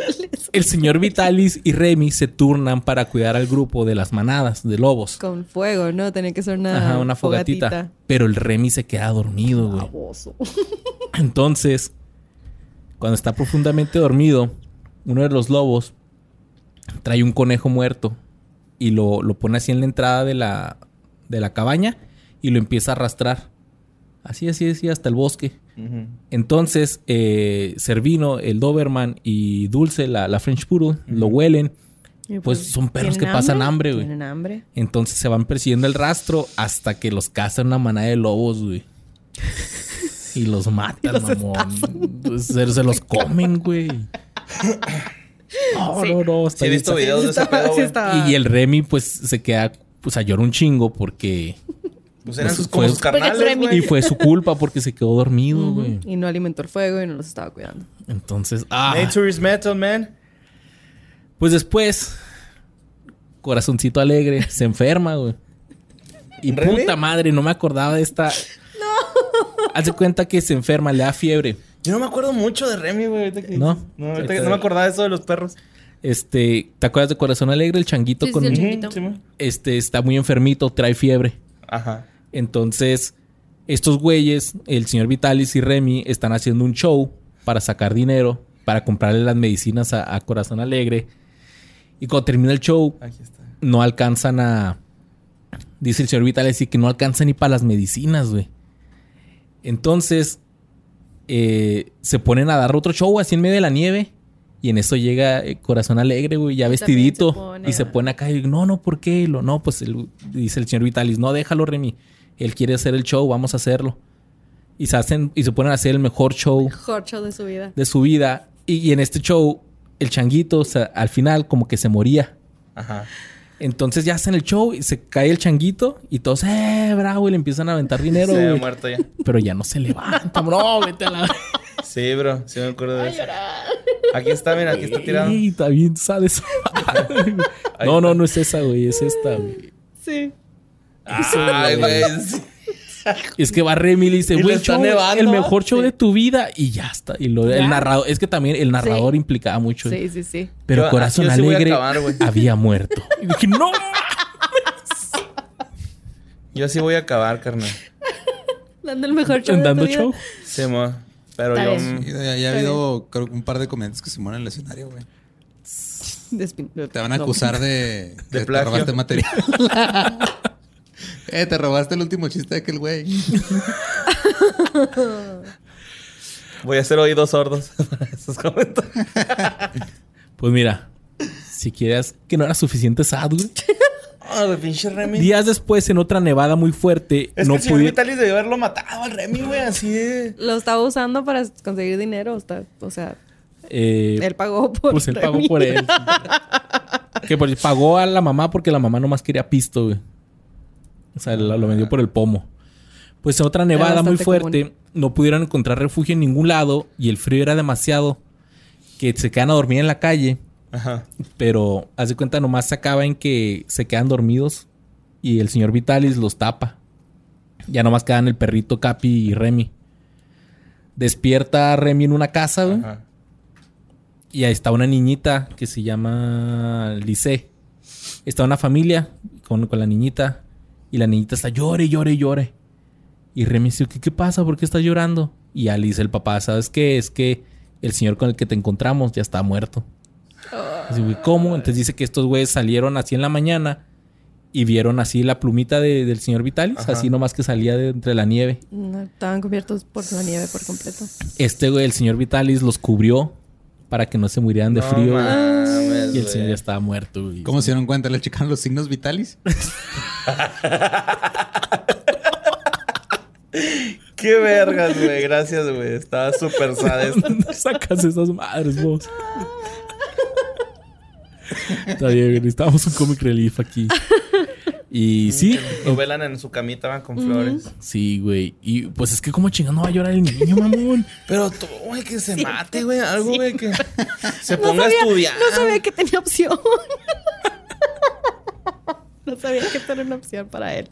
El señor Vitalis y Remy se turnan para cuidar al grupo de las manadas de lobos. Con fuego, ¿no? Tenía que ser una, Ajá, una fogatita. Pero el Remy se queda dormido, güey. Entonces, cuando está profundamente dormido, uno de los lobos trae un conejo muerto y lo, lo pone así en la entrada de la, de la cabaña y lo empieza a arrastrar. Así, así, así, hasta el bosque. Entonces, eh, Servino, el Doberman y Dulce, la, la French Poodle, lo huelen. Y Pues son perros ¿tienen que pasan hambre, güey. Tienen hambre. Entonces se van persiguiendo el rastro hasta que los cazan una manada de lobos, güey. Y los matan, los mamón. Se, se los comen, güey. No, Sí. no, no. está Sí, he bien visto videos de ese pedo, sí güey. estaba- Y el Remy, pues, se queda, pues, a llorar un chingo porque... Pues eran Pues sus, como fue- sus carnales, güey. Y fue su culpa porque se quedó dormido, güey. Y no alimentó el fuego y no los estaba cuidando. Entonces, ah... Nature is metal, man. Pues después, corazoncito alegre, se enferma, güey. Y ¿Really? puta madre, no me acordaba de esta. No. Hace cuenta que se enferma, le da fiebre. Yo no me acuerdo mucho de Remy, güey. que- No. No, ahorita que no me acordaba de eso de los perros. Este, ¿te acuerdas de Corazón Alegre? El changuito Sí, sí, con el Ujú, changuito. sí, este está muy enfermito, trae fiebre. Ajá. Entonces, estos güeyes, el señor Vitalis y Remy, están haciendo un show para sacar dinero, para comprarle las medicinas a, a Corazón Alegre. Y cuando termina el show, no alcanzan a. Dice el señor Vitalis que no alcanzan ni para las medicinas, güey. Entonces, eh, se ponen a dar otro show así en medio de la nieve. Y en eso llega eh, Corazón Alegre, güey, ya vestidito. se pone y se a- pone acá y no, no, ¿por qué? Lo, no, pues el- dice el señor Vitalis, no, déjalo, Remy. Él quiere hacer el show, vamos a hacerlo. y se hacen y se ponen a hacer el mejor show Mejor show de su vida. de su vida. Y, y en este show, el changuito, o sea, al final, como que se moría. Ajá. Entonces ya hacen el show y se cae el changuito y todos, eh, bravo, y le empiezan a aventar dinero, Se güey. muerto ya. Pero ya no se levanta, bro, vete a la. Sí, bro. Sí me acuerdo de eso. Aquí está, mira, aquí está tirado. Ey, está bien. No, no, no es esa, güey, es esta, güey. Sí. Ay, güey. sí. Es que va Remy y le dice, Y güey, show, el mejor show Sí. de tu vida. Y ya está. Y lo, el narrador, es que también el narrador Sí. implicaba mucho. Sí, sí, sí. Pero Yo- Corazón yo sí Alegre acabar, había muerto. Y dije, no. Yo así voy a acabar, carnal. Dando el mejor show. de tu vida. show. Sí, mo. Pero Está yo. ya, ya ha habido creo, un par de comediantes que se mueren en el escenario, güey. Te van a no. acusar de, que te plagio. robaste material. eh, te robaste el último chiste de aquel güey. Voy a hacer oídos sordos para esos comentarios. Pues mira, si quieres que no era suficiente sad, güey. Güey, pinche Remy. Días después, en otra nevada muy fuerte, Es no que el señor. Vitalis debió haberlo matado al Remy, güey, así de. Lo estaba usando para conseguir dinero. o sea- O sea, eh, él pagó por pues él pagó por él. que por- pagó a la mamá porque la mamá nomás quería pisto, güey. O sea, lo, lo vendió por el pomo. Pues en otra nevada muy fuerte, no pudieron encontrar refugio en ningún lado y el frío era demasiado que se quedan a dormir en la calle. Ajá. Pero haz de cuenta, nomás se acaba en que se quedan dormidos y el señor Vitalis los tapa. Ya nomás quedan el perrito Capi y Remy. Despierta a Remy en una casa, güey. Y ahí está una niñita que se llama Lice. Está una familia con, con la niñita. Y la niñita está llore, llore, llore. Y Remy dice, ¿qué, qué pasa? ¿Por qué estás llorando? Y Ali dice el papá, ¿sabes qué? Es que el señor con el que te encontramos ya está muerto. Así, güey, ¿cómo? Entonces dice que estos güeyes salieron así en la mañana y vieron así la plumita de- del señor Vitalis, Ajá. así nomás que salía de entre la nieve. No, estaban cubiertos por la nieve por completo. Este güey, el señor Vitalis, los cubrió para que no se murieran de No frío. mames, Y el señor ya estaba muerto, güey. ¿Cómo se dieron cuenta? ¿Le checaron los signos vitales? Qué vergas, güey. Gracias, güey. Estaba súper sad esto. No sacas esas madres, vos. Está bien, güey, necesitamos un comic relief aquí. Y sí, Lo velan en su camita, van con flores. sí, güey. Y pues es que como chingando va a llorar el niño, mamón. Pero tú, güey, que se mate, güey. Algo, güey, que se No ponga sabía, a estudiar. no sabía que tenía opción. no sabía que era una opción para él.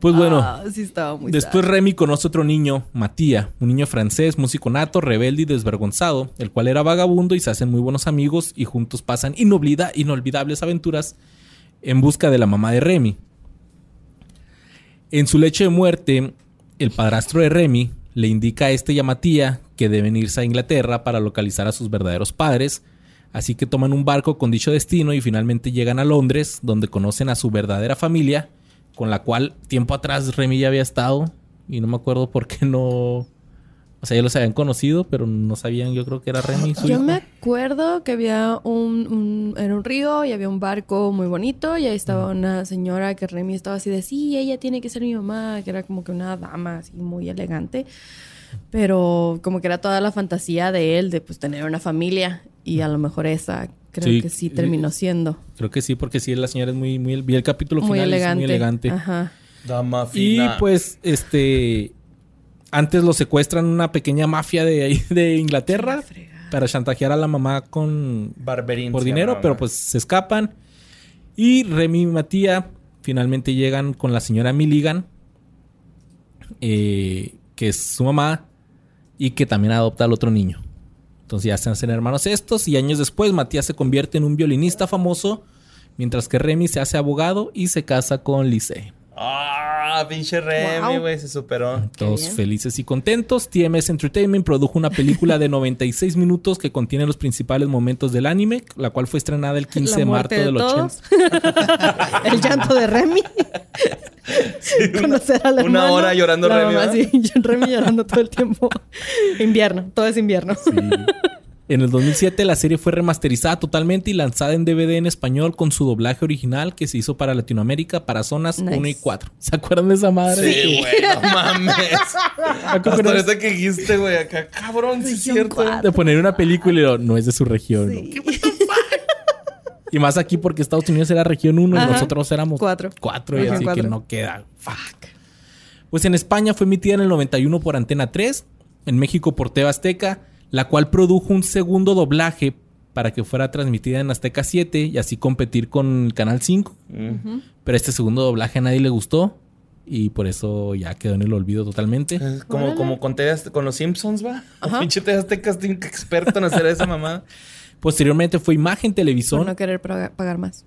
Pues bueno, Ah, sí estaba muy Después sad. Remy conoce otro niño, Matías, un niño francés, músico nato, rebelde y desvergonzado, el cual era vagabundo y se hacen muy buenos amigos y juntos pasan inoblida- inolvidables aventuras en busca de la mamá de Remy. En su lecho de muerte, el padrastro de Remy le indica a este y a que deben irse a Inglaterra para localizar a sus verdaderos padres, así que toman un barco con dicho destino y finalmente llegan a Londres, donde conocen a su verdadera familia, con la cual tiempo atrás Remy ya había estado y no me acuerdo por qué no... O sea, ya los habían conocido, pero no sabían, yo creo que era Remy. su Yo hijo. me acuerdo que había un, un- Era un río y había un barco muy bonito y ahí estaba una señora que Remy estaba así de... Sí, ella tiene que ser mi mamá, que era como que una dama así muy elegante. Pero como que era toda la fantasía de él de pues tener una familia y a lo mejor esa creo Sí, que sí terminó siendo Creo que sí, porque sí, la señora es muy... muy vi el capítulo muy final, es elegante. muy elegante. Ajá. Dama Y fina. pues, este. Antes lo secuestran una pequeña mafia de ahí de Inglaterra para chantajear a la mamá con Barberín. por dinero, pero pues se escapan. Y Remy y Matías finalmente llegan con la señora Milligan, eh, que es su mamá, y que también adopta al otro niño. Entonces ya se hacen hermanos estos, y años después Matías se convierte en un violinista famoso, mientras que Remy se hace abogado y se casa con Lise. Ah, pinche Remy, Wow. güey, se superó. Todos felices y contentos. TMS Entertainment produjo una película de 96 minutos que contiene los principales momentos del anime, la cual fue estrenada el 15 La de marzo de del 80. todos. El llanto de Remy. Conocer al una hermano. hora llorando La Remy, mamá, sí, Remy llorando todo el tiempo. invierno, todo es invierno. Sí. En el 2007 la serie fue remasterizada totalmente y lanzada en DVD en español con su doblaje original que se hizo para Latinoamérica para zonas Nice. 1 y 4. ¿Se acuerdan de esa madre? Sí, güey, no mames. Hasta no? que dijiste, güey, acá, cabrón, sí es cierto. cuatro. De poner una película y lo- no es de su región. ¿no? Sí. Y más aquí porque Estados Unidos era región 1 y nosotros éramos Cuatro. 4 y así que no queda. Fuck. Pues en España fue emitida en el 91 por Antena 3, en México por TV Azteca, la cual produjo un segundo doblaje para que fuera transmitida en Azteca 7 y así competir con el Canal 5. Pero este segundo doblaje a nadie le gustó y por eso ya quedó en el olvido totalmente. Es Como, Órale. como con, con los Simpsons, va. Pinche Azteca experto en hacer esa mamada. Posteriormente fue Imagen Televisión. Por no querer pagar, más.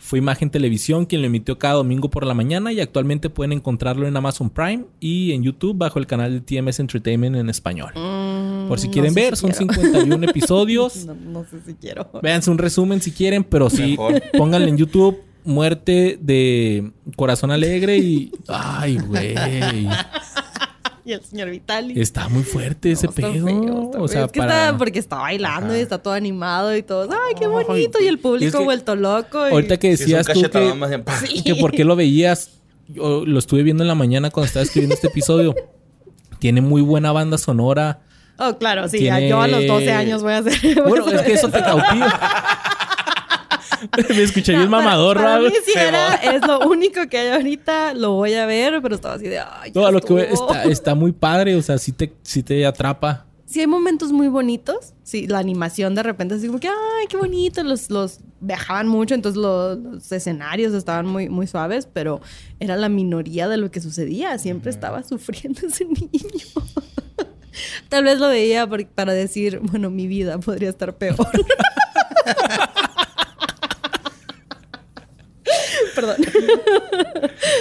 Fue Imagen Televisión quien lo emitió cada domingo por la mañana y actualmente pueden encontrarlo en Amazon Prime y en YouTube bajo el canal de TMS Entertainment en español. por si Mm, no quieren sé ver, si son quiero. 51 episodios. No, no sé si quiero. Véanse un resumen si quieren, pero sí, Mejor. pónganle en YouTube muerte de corazón alegre y... Ay, güey. Y el señor Vitali. Está muy fuerte ese No, está pedo. feo, está o sea, es que para... está porque está bailando y está todo animado y todo. Ay, qué Ay, bonito. y el público y es que- vuelto loco. y- Ahorita que Sí, decías tú cachetadón que, pa. Sí. que por qué lo veías, yo lo estuve viendo en la mañana cuando estaba escribiendo este episodio. Tiene muy buena banda sonora. Oh, claro, sí. Tiene- Yo a los 12 años voy a hacer. Bueno, es que eso te cautiva. Me escuché bien No, para- mamador, para ¿verdad? mí sí era, es lo único que hay ahorita. Lo voy a ver, pero estaba así de. Ay, Todo lo que ve- estuvo". está, está muy padre, o sea, sí te, sí te atrapa. Sí, hay momentos muy bonitos. Sí, la animación de repente así como que, ay, qué bonito. Los, los viajaban mucho, entonces los, los escenarios estaban muy, muy suaves, pero era la minoría de lo que sucedía. Siempre estaba sufriendo ese niño. Tal vez lo veía por- para decir, bueno, mi vida podría estar peor. Perdón.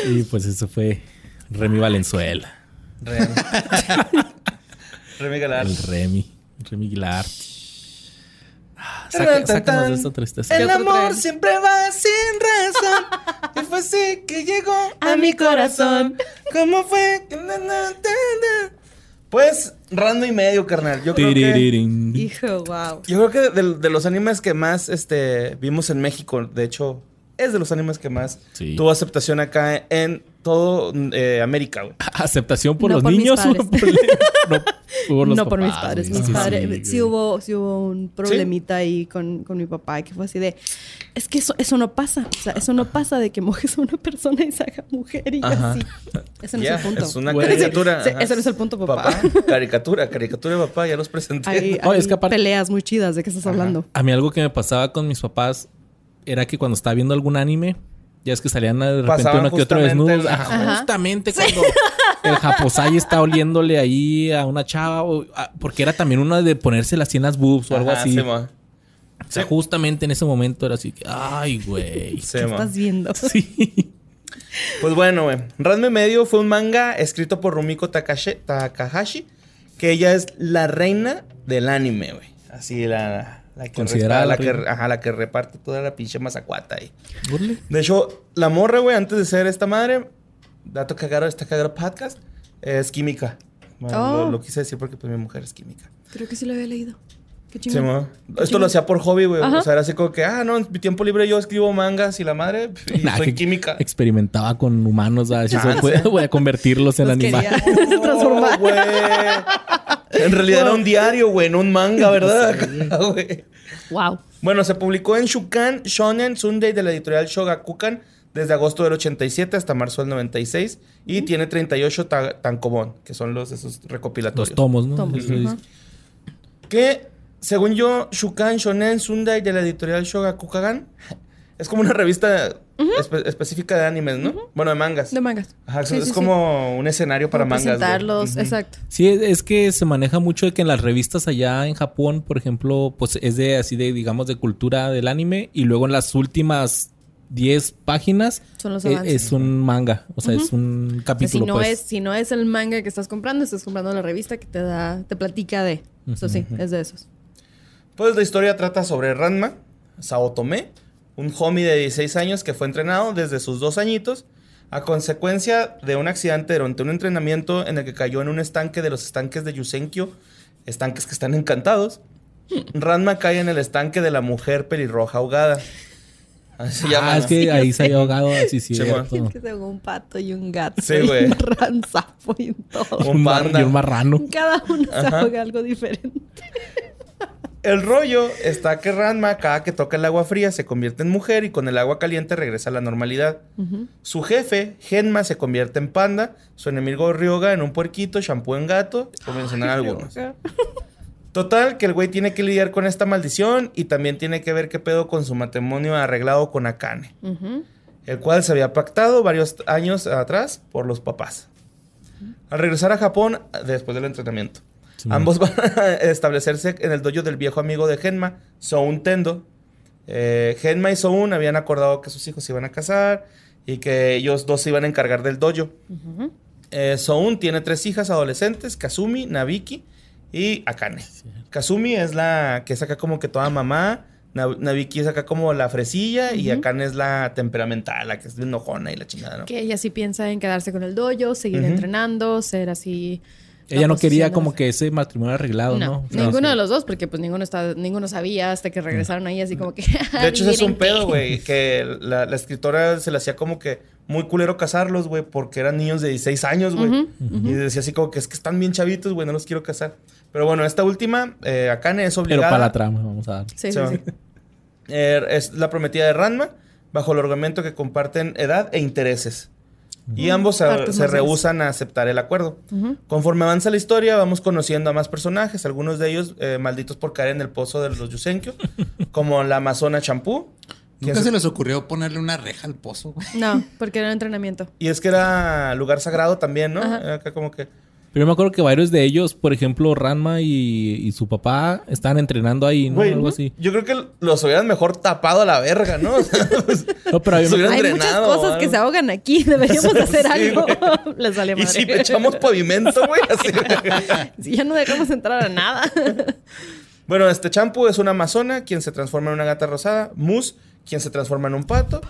Y pues eso fue Remy Valenzuela. Remy. Remy Galar. El Remy. Remy Aguilar. Ah, saca- sácanos de esta tristeza. El amor tren? siempre va sin razón. Y fue así que llegó a, mi corazón. ¿Cómo fue? Pues, rando y medio, carnal. Yo creo que. Hijo, wow. yo creo que de, de los animes que más este, vimos en México, de hecho, es de los animes que más Sí. tuvo aceptación acá en todo eh, América, güey. ¿Aceptación por No los por mis niños? o padres. por, no, por los no por mis padres. Mis Sí, padres, sí, sí, güey. hubo, sí hubo un problemita ahí con, con mi papá que fue así de, es que eso, eso no pasa. O sea, eso no pasa de que mojes a una persona y se haga mujer y Ajá. así. Ese no es el punto. es una caricatura. Ese no es el punto, papá. Caricatura, caricatura de papá, ya los presenté. Hay, hay es que aparte- peleas muy chidas de qué estás hablando. A mí algo que me pasaba con mis papás era que cuando estaba viendo algún anime, ya es que salían de repente Pasaban uno que otro justamente desnudo. el- Ajá, Ajá. Justamente cuando el japosai está oliéndole ahí a una chava. o- a- porque era también uno de ponerse las en las boobs o algo Ajá, así. sí, o sea, justamente en ese momento era así que, ay, güey. Sí, ¿Qué ma. estás viendo? Sí. Pues bueno, güey. Ranme Medio fue un manga escrito por Rumiko Takashi, Takahashi, que ella es la reina del anime, güey. Así la, la que, Considerada la, que, ajá, la que reparte toda la pinche mazacuata ahí. De hecho, la morra, güey, antes de ser esta madre, dato cagado, esta cagada podcast, es química. Bueno, Oh. lo, lo quise decir porque pues mi mujer es química. Creo que sí lo había leído. Qué Sí, chingón. ma. Esto chingón. lo hacía por hobby, güey. O sea, era así como que, ah, no, en mi tiempo libre yo escribo mangas y la madre, y Nah, soy que química. Experimentaba con humanos, a ver si se Chance. puede, voy a convertirlos en Los animales. Se. Oh, güey. En realidad era un diario, güey, no un manga, ¿verdad? Güey. Wow. bueno, se publicó en Shukan Shonen Sunday de la editorial Shogakukan desde agosto del 87 hasta marzo del 96 y tiene 38 ta- tankobon, que son los esos recopilatorios. Los tomos, ¿no? Tomos, dice. Que, según yo, Shukan Shonen Sunday de la editorial Shogakukan es como una revista espe- específica de animes, ¿no? Bueno, de mangas. De mangas. Ajá, Sí, es sí, sí. como un escenario para Como mangas. presentarlos, Ujú. exacto. Sí, es- es que se maneja mucho de que en las revistas allá en Japón, por ejemplo, pues es de así de, digamos, de cultura del anime. Y luego en las últimas 10 páginas Son los e- avances. es un manga. O sea, es un O sea, capítulo. si no pues. es, si no es el manga que estás comprando, estás comprando la revista que te da, te platica de. Eso sí, es de esos. Pues la historia trata sobre Ranma, Saotome, un homie de 16 años que fue entrenado desde sus dos añitos a consecuencia de un accidente durante un entrenamiento en el que cayó en un estanque de los estanques de Yusenkyo, estanques que están encantados, Ranma cae en el estanque de la mujer pelirroja ahogada. Así se Ah, llama. es que ahí se había ahogado, así sí. Sí, cierto. Es que se ahogó un pato y un gato. Sí, güey. Un ranzapo y todo. Un panda. y un marrano. Cada uno se Ajá. ahoga algo diferente. El rollo está que Ranma, cada que toca el agua fría, se convierte en mujer y con el agua caliente regresa a la normalidad. Su jefe, Genma, se convierte en panda, su enemigo Ryoga en un puerquito, shampoo en gato, por mencionar algunos. Total, que el güey tiene que lidiar con esta maldición y también tiene que ver qué pedo con su matrimonio arreglado con Akane, el cual se había pactado varios años atrás por los papás. Al regresar a Japón, después del entrenamiento, Sí, ambos van a establecerse en el dojo del viejo amigo de Genma, Soun Tendo. Eh, Genma y Soun habían acordado que sus hijos se iban a casar y que ellos dos se iban a encargar del dojo. Eh, Soun tiene tres hijas adolescentes, Kazumi, Nabiki y Akane. Kazumi es la que saca como que toda mamá, Na- Nabiki es acá como la fresilla y Akane es la temperamental, la que es enojona y la chingada, ¿no? Que ella sí piensa en quedarse con el dojo, seguir entrenando, ser así. Ella no quería como de- que ese matrimonio arreglado, ¿no? No, ninguno de los dos, porque pues ninguno está, ninguno sabía hasta que regresaron ahí así como que. De hecho, ese es un "Adivinen pedo, qué". güey. Que la, la escritora se le hacía como que muy culero casarlos, güey, porque eran niños de 16 años, güey. Y decía así como que es que están bien chavitos, güey, no los quiero casar. Pero bueno, esta última, eh, Akane es Pero obligada. para la trama, vamos a dar. Sí, sí, sí. Eh, es la prometida de Ranma, bajo el argumento que comparten edad e intereses. Y ambos se, rehusan a aceptar el acuerdo. Conforme avanza la historia, vamos conociendo a más personajes, algunos de ellos eh, malditos por caer en el pozo de los Yusenkyo, como la Amazona Champú. Nunca se- se les ocurrió ponerle una reja al pozo, güey. No, porque era entrenamiento. Y es que era lugar sagrado también, ¿no? Acá como que... Pero yo me acuerdo que varios de ellos, por ejemplo, Ranma y, y su papá, estaban entrenando ahí, ¿no? Güey, Algo así. yo creo que los hubieran mejor tapado a la verga, ¿no? O sea, pues, No, pero había- Hay muchas cosas que se ahogan aquí. Deberíamos hacer Sí, algo. Les sale y madre. si echamos pavimento, güey, así. Si ya no dejamos entrar a nada. Bueno, este champú es una amazona, quien se transforma en una gata rosada. Mus, quien se transforma en un pato.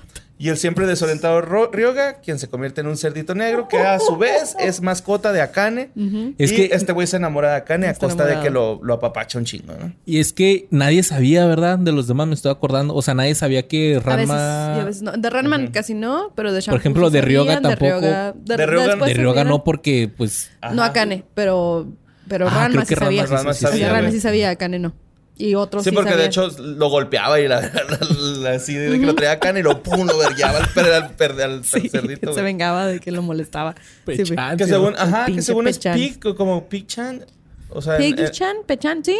Y el siempre desorientado Ro- Ryoga, quien se convierte en un cerdito negro, que a su vez es mascota de Akane. Es y que- este güey se enamora de Akane a costa de que lo, lo apapacha un chingo, ¿no? Y es que nadie sabía, ¿verdad? De los demás me estoy acordando. O sea, nadie sabía que A veces, Ranma... y a veces no. De Ranman casi no, pero de Shampoo ejemplo, sí de Ryoga sabían, de tampoco. Ryoga- De Ryoga- de Ryoga no porque, pues... No. Akane, pero, pero Ah, Ranma creo sí que Ranma sabía. sí, Ranma sí, sí, sabía, Ranma sí sabía, Akane no. Y otros Sí, sí, porque de hecho lo golpeaba y la, la- la- así de que lo traía Akane y lo pum, lo vergueaba al, per- al, per- al Sí, cerdito. se vengaba de que lo molestaba. Sí, Que según, ajá, que según es. Pig, como Pig-chan. O sea, en- Piggy-chan, Pechan, sí.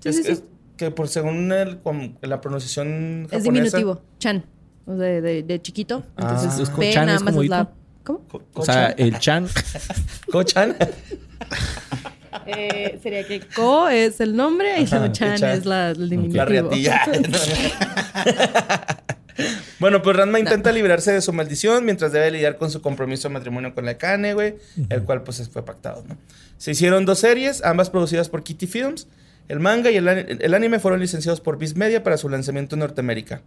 Sí, es, sí, sí. es que por según el, la pronunciación Es diminutivo. Chan. O sea, de, de, de chiquito. Ah. Entonces, P Chan, nada es más como es la. ¿Cómo? Co- O sea, el Chan... Ko-chan. Eh, sería que Ko es el nombre y Ajá, luego Chan y Chan. es la, el diminutivo. La riatilla. bueno, pues Ranma intenta librarse de su maldición mientras debe lidiar con su compromiso de matrimonio con la Kane, güey, el cual pues fue pactado, ¿no? Se hicieron dos series, ambas producidas por Kitty Films. El manga y el, el anime fueron licenciados por Viz Media para su lanzamiento en Norteamérica.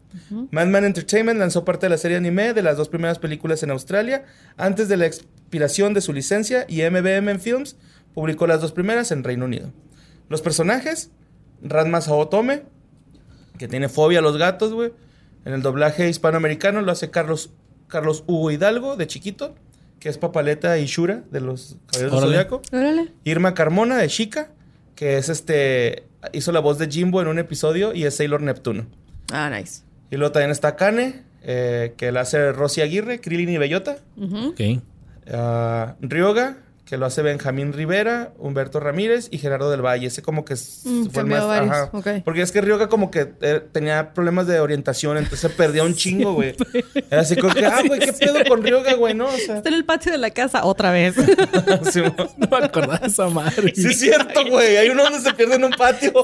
Madman Entertainment lanzó parte de la serie anime de las dos primeras películas en Australia antes de la expiración de su licencia y MBM Films publicó las dos primeras en Reino Unido. Los personajes, Ranma Saotome, que tiene fobia a los gatos, güey. En el doblaje hispanoamericano lo hace Carlos, Carlos Hugo Hidalgo, de chiquito, que es Papaleta y Shura, de los Caballeros del. Órale. Irma Carmona, de Chica, que es este... Hizo la voz de Jimbo en un episodio y es Sailor Neptuno. Ah, nice. Y luego también está Kane, eh, que la hace Rosy Aguirre, Krillin y Bellota. Ujú. Ok. Ah, Ryoga, que lo hace Benjamín Rivera, Humberto Ramírez y Gerardo del Valle. Ese como que es, Mm, fue el más... ajá. Porque es que Ryoga como que eh, tenía problemas de orientación, entonces se perdía un chingo, güey. Era así como que, ah, güey, ¿qué pedo con Ryoga, güey? No, o sea... Está en el patio de la casa otra vez. sí, No me acordaba esa madre. sí es cierto, güey. Hay uno donde se pierde en un patio.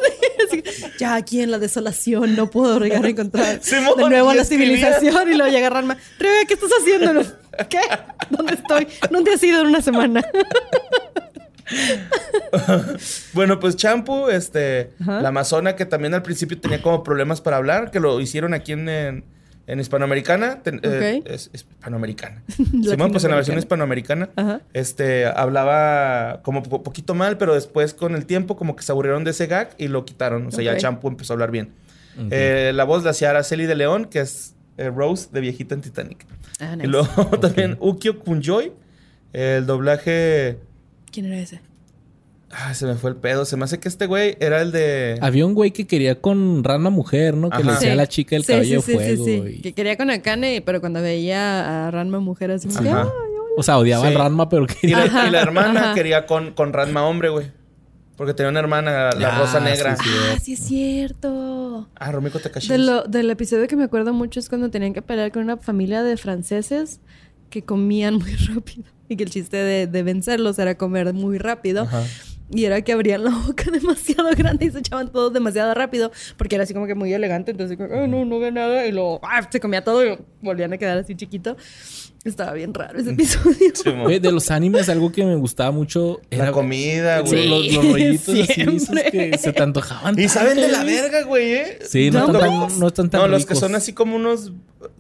Ya aquí en la desolación no puedo llegar a encontrar Simón, de nuevo y la civilización y luego llega Ranma. Rebe, ¿qué estás haciendo? ¿Qué? ¿Dónde estoy? ¿Dónde has ido en una semana? Bueno, pues Champu, este, Ajá. la amazona que también al principio tenía como problemas para hablar, que lo hicieron aquí en, en, En hispanoamericana, ten- eh, Ok. es, es hispanoamericana. Simón, pues en la versión hispanoamericana, Ajá. este, hablaba como po- poquito mal, pero después con el tiempo como que se aburrieron de ese gag y lo quitaron. O sea, ya. Champu empezó a hablar bien. Eh, la voz la hacía Araceli de León, que es eh, Rose de viejita en Titanic. Ah, Y nice. luego también Ukio Kunjoy, el doblaje... ¿Quién era ese? Ah, se me fue el pedo. Se me hace que este güey era el de... Había un güey que quería con Ranma mujer, ¿no? Que le decía a la chica el Sí, cabello sí, de sí, fuego. sí, sí. y- Que quería con Akane, pero cuando veía a Ranma mujer así, como que, Ajá. "Ay, O sea, odiaba Sí. al Ranma, pero Y quería... la, Ajá, y la hermana ajá. quería con, con Ranma hombre, güey. Porque tenía una hermana, la Ah, rosa negra. sí. Ah, sí es cierto. Ah, Romiko Takashi. De lo- del episodio que me acuerdo mucho es cuando tenían que pelear con una familia de franceses que comían muy rápido. Y que el chiste de, de vencerlos era comer muy rápido. Ajá. Y era que abrían la boca demasiado grande y se echaban todos demasiado rápido. Porque era así como que muy elegante. Entonces, "Ay, no, no ve nada. Y luego ¡ah! se comía todo y volvían a quedar así chiquito. Estaba bien raro ese episodio. Sí, mo. Güey, de los animes, algo que me gustaba mucho era la comida, Sí, güey. los, los rollitos así siempre. esos que se te antojaban. Y saben de la verga, güey, ¿eh? Sí, no, No, están no. tan, no están tan No, los que son así como unos...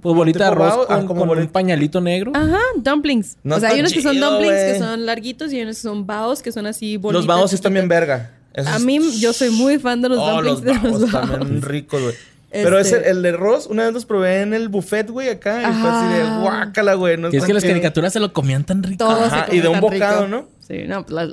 Pues bolita de arroz ah, con, como con un pañalito negro. Ajá, dumplings. No o sea, hay unos que son dumplings que son larguitos y hay unos que son baos que son así bolitas. Los babos sí están bien verga. Esos- A mí, yo soy muy fan de los Oh, dumplings los de los baos. también ricos, güey. Pero Este- ese, el de arroz, una vez los probé en el buffet, güey, acá. Y fue así de guácala, güey. No es está que las caricaturas se lo comían tan rico. Todo se Ajá, y de un bocado, rico. ¿no? Sí, no, pues las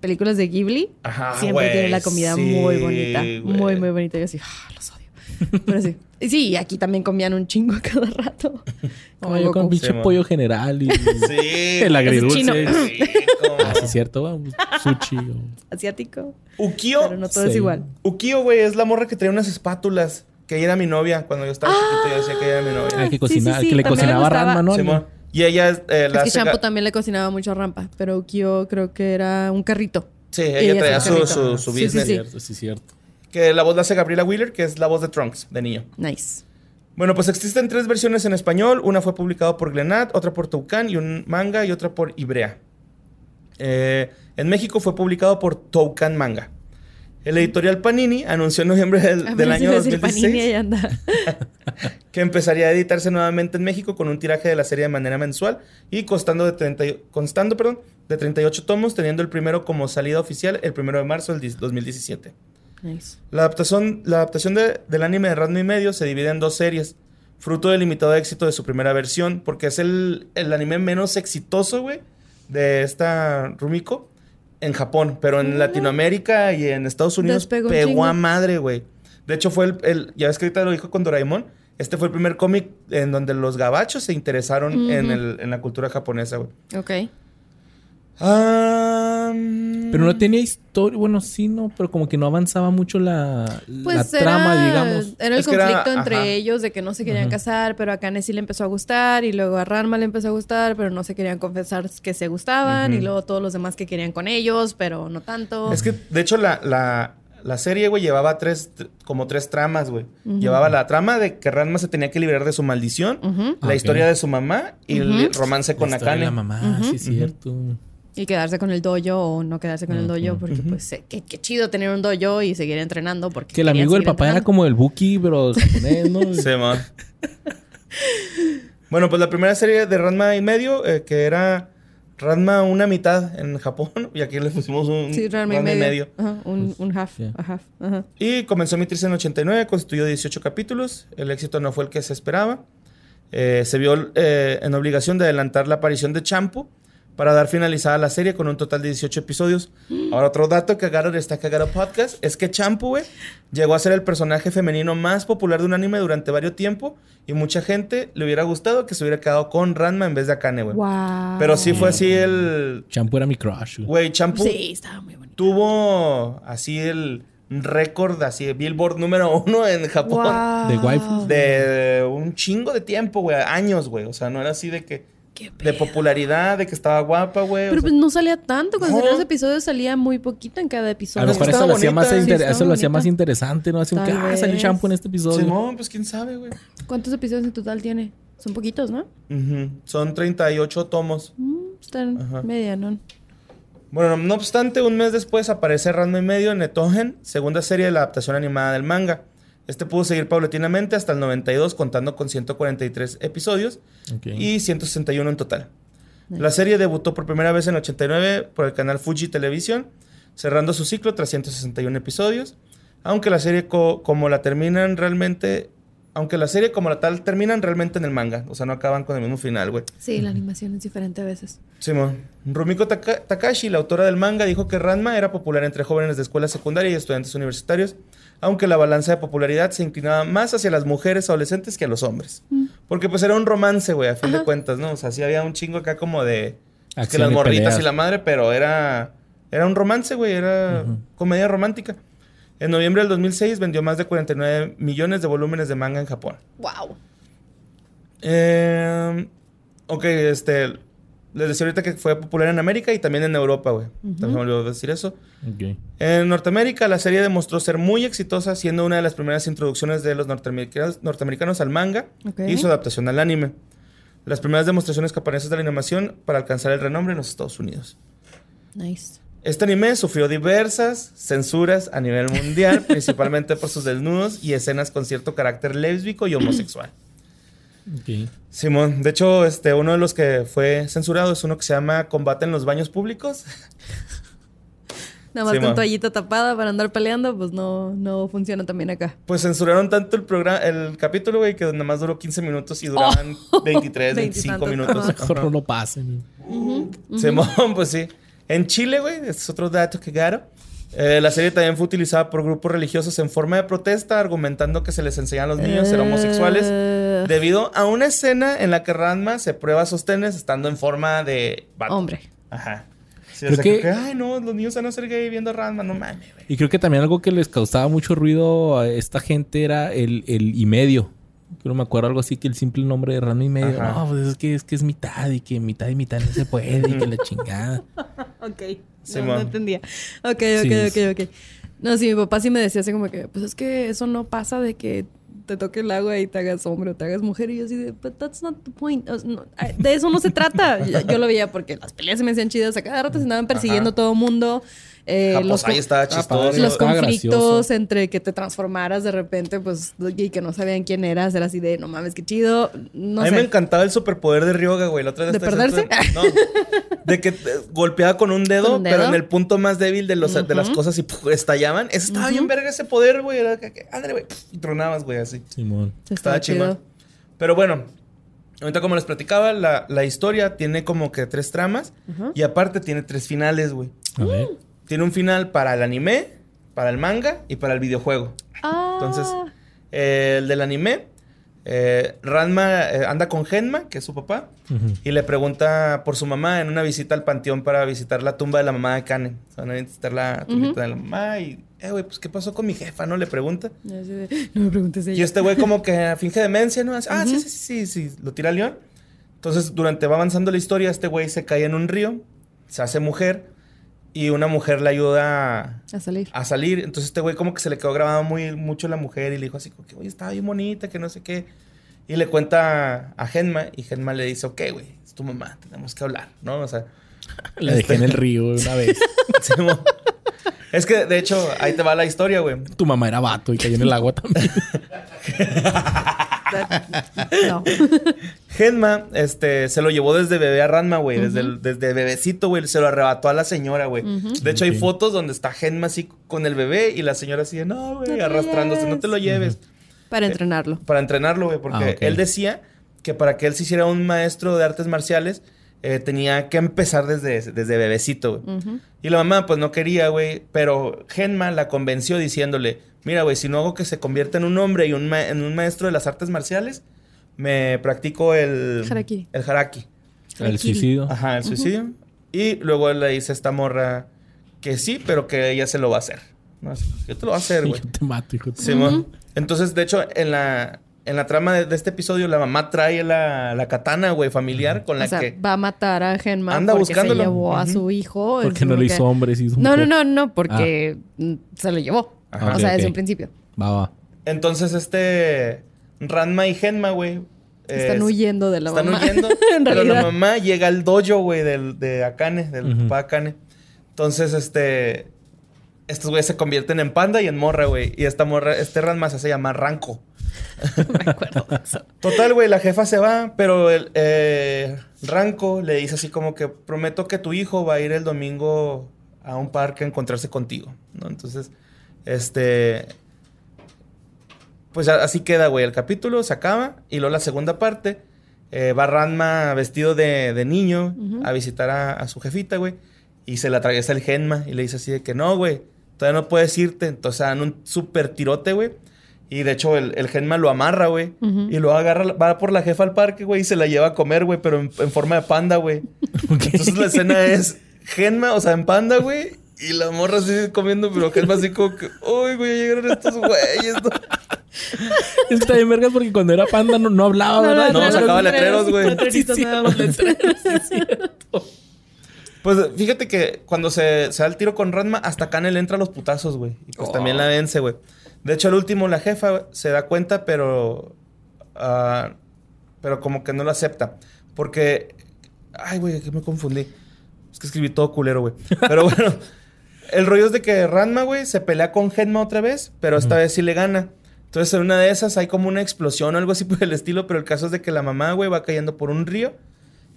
películas de Ghibli Ajá, siempre tienen la comida sí, muy bonita. Muy, muy bonita. Yo así, ah, los odio. Pero sí. Y sí, y aquí también comían un chingo a cada rato. No, Como yo con pinche Sí, pollo general y Sí. el agridulce. chino. Sí, Ah, sí, es cierto. Sushi. o- Asiático. Ukio. Pero no todo es igual. Ukio, güey, es la morra que traía unas espátulas. Que ella era mi novia. Cuando yo estaba chiquito, yo decía que ella era mi novia. Ah, que, sí, cocina- sí, que le también cocinaba. Ranma, ¿no? Simón. Y ella es eh, la es que Shampoo también le cocinaba mucho a Rampa, pero Ukyo creo que era un carrito. Sí, Y ella traía su, su, su Sí, sí, business. sí. cierto, sí, cierto. Que la voz la hace Gabriela Wheeler, que es la voz de Trunks, de niño. Nice. Bueno, pues existen tres versiones en español. Una fue publicada por Glenat, otra por Toucan y un manga y otra por Ibrea. Eh, en México fue publicado por Toucan Manga. El editorial Panini anunció en noviembre del, año iba a decir Panini 2016 ahí anda. que empezaría a editarse nuevamente en México con un tiraje de la serie de manera mensual y costando de, 30 y- constando, perdón, de 38 tomos, teniendo el primero como salida oficial el primero de marzo del 2017. Nice. La adaptación, la adaptación de- del anime de Ranma y medio se divide en dos series, fruto del limitado éxito de su primera versión, porque es el, el anime menos exitoso, güey, de esta Rumiko en Japón, pero en Latinoamérica y en Estados Unidos Despegó un pegó chingo. a madre, güey. De hecho, fue el, el- ya ves que ahorita lo dijo con Doraemon, este fue el primer cómic en donde los gabachos se interesaron en, el- en la cultura japonesa, güey. Ok. Ah, mm, Pero no tenía historia. Bueno, sí, no, pero como que no avanzaba mucho la, Pues la era, trama, digamos. Era el Es que era- conflicto entre ajá. ellos de que no se querían casar, pero a Kane sí le empezó a gustar y luego a Ranma le empezó a gustar, pero no se querían confesar que se gustaban y luego todos los demás que querían con ellos, pero no tanto. Es que, de hecho, la, la, la serie, güey, llevaba tres, tr- como tres tramas, güey. Llevaba la trama de que Ranma se tenía que liberar de su maldición, la historia de su mamá y el romance con La historia de Akane. La mamá, sí, es cierto. Y quedarse con el dojo o no quedarse con el dojo, porque pues eh, qué, qué chido tener un dojo y seguir entrenando. Porque Que el amigo del papá era entrenando. como el Buki, pero japonés, ¿no? Sí, ma. bueno, pues la primera serie de Ranma y medio, eh, que era Ranma una mitad en Japón, y aquí le pusimos un Sí, Ranma y medio. Ajá, un, un half, ya. a half. Ajá. Y comenzó a emitirse en 89, constituyó 18 capítulos. El éxito no fue el que se esperaba. Eh, se vio eh, en obligación de adelantar la aparición de Champu para dar finalizada la serie con un total de 18 episodios. Ahora, otro dato que agarra de esta cagada podcast es que Champu, güey, llegó a ser el personaje femenino más popular de un anime durante varios tiempo y mucha gente le hubiera gustado que se hubiera quedado con Ranma en vez de Akane, güey. Wow. Pero sí fue así el... Champu era mi crush. güey. Champu Sí, estaba muy bonito. tuvo así el récord, así, Billboard número uno en Japón. Wow. De waifu. De un chingo de tiempo, güey. Años, güey. O sea, no era así de que... Qué De popularidad, de que estaba guapa, güey. o Pero sea, pues no salía tanto. Cuando No. salían los episodios salía muy poquito en cada A episodio. lo mejor estaba eso lo hacía más, inter- eso lo hacía más interesante, ¿no? Así como que, Tal ah, salió. Champu en este episodio. Simón, pues quién sabe, güey. ¿Cuántos episodios en total tiene? Son poquitos, ¿no? Ujú. Son 38 tomos. Mm, están Ajá. media, ¿no? Bueno, no obstante, un mes después aparece Ranma y medio en Netogen, segunda serie de la adaptación animada del manga. Este pudo seguir paulatinamente hasta el 92, contando con 143 episodios y 161 en total. La serie debutó por primera vez en el 89 por el canal Fuji Televisión, cerrando su ciclo tras 161 episodios. Aunque la serie co- como la terminan realmente... Aunque la serie como la tal terminan realmente en el manga. O sea, no acaban con el mismo final, güey. Sí, la animación es diferente a veces. Simón. Rumiko Taka- Takashi, la autora del manga, dijo que Ranma era popular entre jóvenes de escuela secundaria y estudiantes universitarios, aunque la balanza de popularidad se inclinaba más hacia las mujeres adolescentes que a los hombres. Porque pues era un romance, güey, a fin de cuentas, ¿no? O sea, sí había un chingo acá como de... que Acción las morritas peleas. y la madre, pero era... Era un romance, güey, era comedia romántica. En noviembre del 2006 vendió más de 49 millones de volúmenes de manga en Japón. ¡Wow! Eh, ok, este. Les decía ahorita que fue popular en América y también en Europa, güey. También me olvidó decir eso. En Norteamérica, la serie demostró ser muy exitosa, siendo una de las primeras introducciones de los norteamericanos, norteamericanos al manga y su adaptación al anime. Las primeras demostraciones japonesas de la animación para alcanzar el renombre en los Estados Unidos. Nice. Este anime sufrió diversas censuras a nivel mundial, principalmente por sus desnudos y escenas con cierto carácter lésbico y homosexual. Simón, de hecho, este, uno de los que fue censurado es uno que se llama Combate en los baños públicos. Nada más Sí, con ma. toallita tapada para andar peleando, pues no, no funciona también acá. Pues censuraron tanto el programa, el capítulo, güey, que nada más duró 15 minutos y duraban 23, 25 Veintitantos, minutos. Mejor no lo pasen. Simón, pues sí. En Chile, güey, este es otro dato que garo. Eh, la serie también fue utilizada por grupos religiosos en forma de protesta, argumentando que se les enseñan a los niños a ser homosexuales. Eh, Debido a una escena en la que Ranma se prueba sostenes estando en forma de vato. Hombre. Ajá. Sí, Creo o sea, que- que, ay, no, los niños van a ser gay viendo a Ranma, no mames, güey. Y creo que también algo que les causaba mucho ruido a esta gente era el, el y medio. Creo me acuerdo algo así que el simple nombre de Rano y medio. Ajá. No, pues es que es que es mitad y que mitad y mitad no se puede y que la chingada. Ok. Sí, no, entendía. Ok, ok, Sí, ok, ok. No, sí, mi papá sí me decía así como que, pues es que eso no pasa de que te toque el agua y te hagas hombre o te hagas mujer. Y yo así de, but that's not the point. No, de eso no se trata. yo, yo lo veía porque las peleas se me hacían chidas. A cada rato se andaban persiguiendo Ajá. todo el mundo. Eh, los, co- estaba padre. chistoso. los conflictos entre que te transformaras de repente, pues, y que no sabían quién eras. Era así de, no mames, qué chido. No a mí sé. me encantaba el superpoder de Ryoga, güey. La otra vez ¿De perderse? No. De que golpeaba con un, dedo, ¿Con un pero en el punto más débil de, los, de las cosas y puf, estallaban. Eso estaba bien verga ese poder, güey. Era que, que, ándale, güey. puf, Y tronabas, güey, así. Simón. Sí, Estaba chido. Pero bueno, ahorita como les platicaba, la, la historia tiene como que tres tramas. Y aparte tiene tres finales, güey. A ver. Tiene un final para el anime, para el manga y para el videojuego. Ah. Entonces, eh, el del anime, eh, Ranma eh, anda con Genma, que es su papá, y le pregunta por su mamá en una visita al panteón para visitar la tumba de la mamá de Kane. O sea, van a visitar la tumbita de la mamá y, eh, güey, pues, ¿qué pasó con mi jefa? ¿No? Le pregunta. Y No me preguntes Y ella. este güey como que finge demencia, ¿no? Hace, Ah, sí, sí, sí, sí, sí, lo tira al león. Entonces, durante va avanzando la historia, este güey se cae en un río, se hace mujer, y una mujer le ayuda a, salir. a salir. Entonces este güey como que se le quedó grabado muy mucho la mujer y le dijo así como que, oye, estaba bien bonita, que no sé qué. Y le cuenta a Genma y Genma le dice, ok, güey, es tu mamá, tenemos que hablar, ¿no? O sea, La dejé en el río una vez. es que de hecho ahí te va la historia, güey. Tu mamá era vato y cayó en el agua también. No. Genma, este, se lo llevó desde bebé a Ranma, güey. desde, el- desde bebecito, güey. Se lo arrebató a la señora, güey. De hecho, hay fotos donde está Genma así con el bebé y la señora así de, no, güey, No arrastrándose, no lleves". te lo lleves. Para entrenarlo. Para entrenarlo, güey. Porque Ah, él decía que para que él se hiciera un maestro de artes marciales, eh, tenía que empezar desde, desde bebecito, güey. Y la mamá, pues no quería, güey. Pero Genma la convenció diciéndole: Mira, güey, si no hago que se convierta en un hombre y un en un maestro de las artes marciales, me practico el. Harakiri. El haraki. El suicidio. Ajá, el suicidio. Y luego él le dice a esta morra que sí, pero que ella se lo va a hacer. ¿no? Yo te lo voy a hacer, güey. Yo te mato, hijo de tu- Simón. Entonces, de hecho, en la, en la trama de, de este episodio, la mamá trae la, la katana, güey, familiar, con la o sea, que. va a matar a Genma Anda porque buscándolo. se llevó a su hijo. Porque no lo como hizo que- hombre, se hizo No, no, no, no, porque mm, se lo llevó. Ajá. O sea, desde un principio. Va, va. Entonces, este. Ranma y Genma, güey. Están es- huyendo de la están mamá. huyendo. en pero la mamá llega al dojo, güey, del, de Akane, del Ujú. papá Akane. Entonces, este. estos güeyes se convierten en panda y en morra, güey. Y esta morra, este Ranma se hace llamar Ranco. Me acuerdo de eso. Total, güey, la jefa se va, pero el eh, Ranco le dice así como que prometo que tu hijo va a ir el domingo a un parque a encontrarse contigo, ¿no? Entonces, este... Pues así queda, güey. El capítulo se acaba y luego la segunda parte eh, va Ranma vestido de, de niño a visitar a, a su jefita, güey. Y se le atraviesa el Genma y le dice así de que no, güey, todavía no puedes irte. Entonces dan un súper tirote, güey. Y de hecho el, el Genma lo amarra, güey. Y lo agarra, va por la jefa al parque, güey, y se la lleva a comer, güey, pero en, en forma de panda, güey. Entonces la escena es Genma, o sea, en panda, güey. Y la morra así comiendo, pero Genma así como que, uy, güey, llegaron estos güeyes. ¿no?". Es que también vergas porque cuando era panda no, no hablaba, No, ¿verdad? no, sacaba letreros, güey. Letreritos Sí, sí, nada más. los letreros, sí, es cierto. Pues fíjate que cuando se, se da el tiro con Ranma, hasta Kane le entra a los putazos, güey. Y pues Oh. también la vence, güey. De hecho, al último, la jefa güey, se da cuenta, pero. ah, pero como que no lo acepta. Porque. Ay, güey, que me confundí. Es que escribí todo culero, güey. Pero bueno. El rollo es de que Ranma, güey, se pelea con Genma otra vez, pero esta vez sí le gana. Entonces, en una de esas hay como una explosión o algo así por el estilo, pero el caso es de que la mamá, güey, va cayendo por un río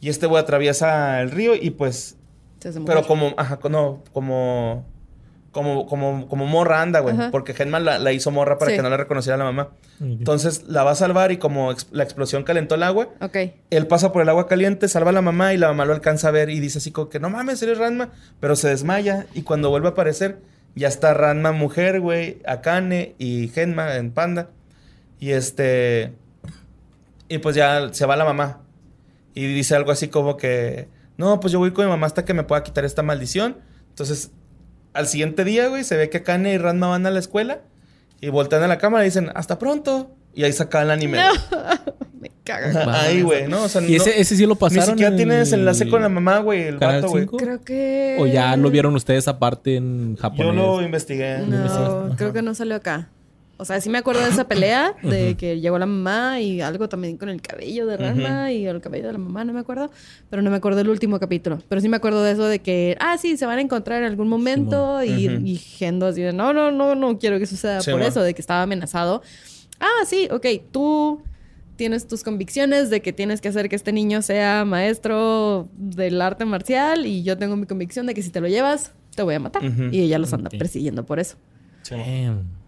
y este güey atraviesa el río y pues Se hace pero como, ajá, no, como, como, como, como morra anda, güey. Ajá. Porque Genman la, la hizo morra para Sí. que no la reconociera la mamá. Entonces la va a salvar y como ex- la explosión calentó el agua, Ok. él pasa por el agua caliente, salva a la mamá y la mamá lo alcanza a ver y dice así como que no mames, eres Ranma, pero se desmaya y cuando vuelve a aparecer ya está Ranma mujer, güey, Akane y Genma en panda. Y este y pues ya se va la mamá y dice algo así como que no, pues yo voy con mi mamá hasta que me pueda quitar esta maldición. Entonces, al siguiente día, güey, se ve que Akane y Ranma van a la escuela y voltean a la cámara y dicen, "Hasta pronto." Y ahí saca el anime. Me caga. Ahí, güey, ¿no? O sea, Y no- ese, ese sí lo ni pasaron. siquiera en tiene el desenlace con la mamá, güey, el Canal vato, güey. 5? Creo que. ¿O ya lo vieron ustedes aparte en Yo japonés? lo investigué. No, creo que no salió acá. O sea, sí me acuerdo de esa pelea, de que llegó la mamá y algo también con el cabello de Ranma y el cabello de la mamá, no me acuerdo. Pero no me acuerdo del último capítulo. Pero sí me acuerdo de eso de que, ah, sí, se van a encontrar en algún momento y, Ujú. y Gendo así de, no, no, no, no quiero que suceda Sí, por eso, de que estaba amenazado. Ah, sí, ok, tú tienes tus convicciones de que tienes que hacer que este niño sea maestro del arte marcial y yo tengo mi convicción de que si te lo llevas, te voy a matar. Y ella los anda persiguiendo por eso.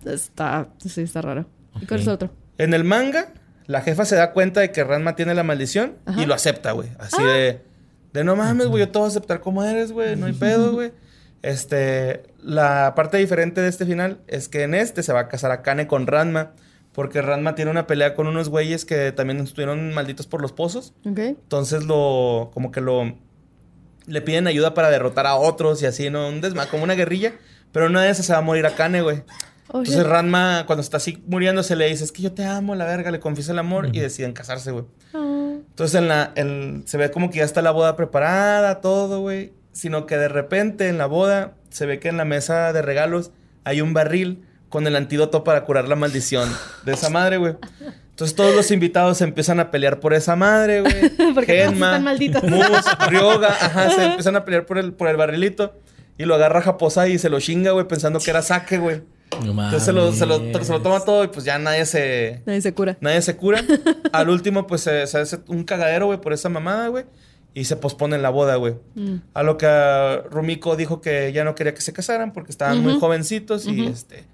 Está, sí, está raro. ¿Y cuál es otro? En el manga, la jefa se da cuenta de que Ranma tiene la maldición Ajá. y lo acepta, güey. Así de, de no mames, güey, yo te voy a aceptar como eres, güey, no hay pedo, güey. Este, la parte diferente de este final es que en este se va a casar a Kane con Ranma, porque Ranma tiene una pelea con unos güeyes que también estuvieron malditos por los pozos. Ok. Entonces lo, como que lo, le piden ayuda para derrotar a otros y así, ¿no? Un desma, como una guerrilla. Pero una de esas se va a morir a Kane, güey. Oh, Entonces. Ranma, cuando está así muriéndose, le dice, es que yo te amo, la verga, le confiesa el amor y deciden casarse, güey. Ah. Entonces en la, en- se ve como que ya está la boda preparada, todo, güey. Sino que de repente en la boda se ve que en la mesa de regalos hay un barril con el antídoto para curar la maldición de esa madre, güey. Entonces todos los invitados se empiezan a pelear por esa madre, güey. Porque todos están malditos. Mus, Ryoga, ajá, se empiezan a pelear por el, por el barrilito. Y lo agarra Japosai y se lo chinga, güey, pensando que era saque, güey. No Entonces se lo, se, lo, mames. se lo toma todo y pues ya nadie se... Nadie se cura. Nadie se cura. Al último, pues se, se hace un cagadero, güey, por esa mamada, güey. Y se pospone la boda, güey. Mm. A lo que Rumiko dijo que ya no quería que se casaran porque estaban muy jovencitos y este.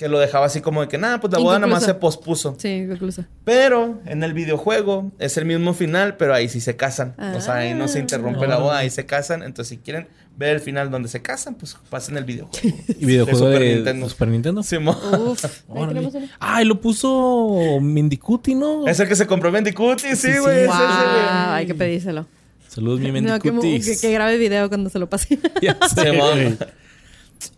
Que lo dejaba así como de que nada, pues la boda nada más se pospuso. Sí, conclusa. Pero en el videojuego es el mismo final, pero ahí sí se casan. O sea, ahí no se interrumpe la boda, ahí se casan. Entonces, si quieren ver el final donde se casan, pues pasen el videojuego. ¿Y videojuego De de, Super Nintendo. Super Nintendo? Simón. Uf. Ay, lo puso Mindicuti, ¿no? Es el que se compró Bandicoot, sí, Sí, sí. güey. es Wow, güey. hay que pedírselo. Saludos, mi No, que, que, que grabe video cuando se lo pase. Ya sé, güey.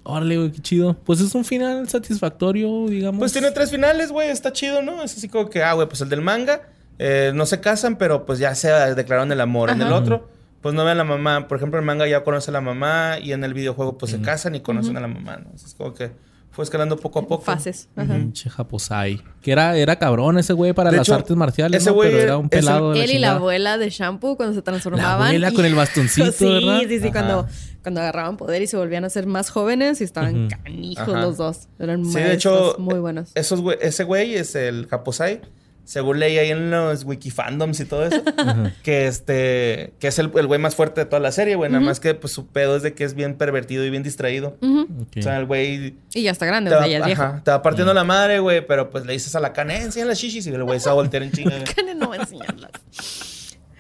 Órale, güey, qué chido. Pues es un final satisfactorio, digamos. Pues tiene tres finales, güey. Está chido, ¿no? Es así como que, ah, güey, pues el del manga. eh, no se casan, pero pues ya se declararon el amor. En el otro, pues no ven a la mamá. Por ejemplo, el manga ya conoce a la mamá. Y en el videojuego, pues se casan y conocen a la mamá, ¿no? Es como que Fue escalando poco a poco. Fases. Ajá. Pinche Japosai. Que era, era cabrón ese güey para De las hecho, artes marciales. ese ¿no? güey Pero era un pelado. de Él y la abuela de Shampoo cuando se transformaban. La abuela y- con el bastoncito, sí, ¿verdad? Sí, sí, Ajá. cuando, cuando agarraban poder y se volvían a ser más jóvenes y estaban canijos Ajá. los dos. Eran Sí, de hecho, muy buenos. Esos ese güey es el Japosai. Según leí ahí en los wikifandoms y todo eso, que este, que es el el güey más fuerte de toda la serie, güey. Nada más que pues su pedo es de que es bien pervertido y bien distraído. O sea, el güey Y ya está grande, o sea, ya es viejo. ajá, te va partiendo la madre, güey, pero pues le dices a la cana, eh, enseña las chichis y el güey se va a voltear en chinga. Kane no va a enseñarlas.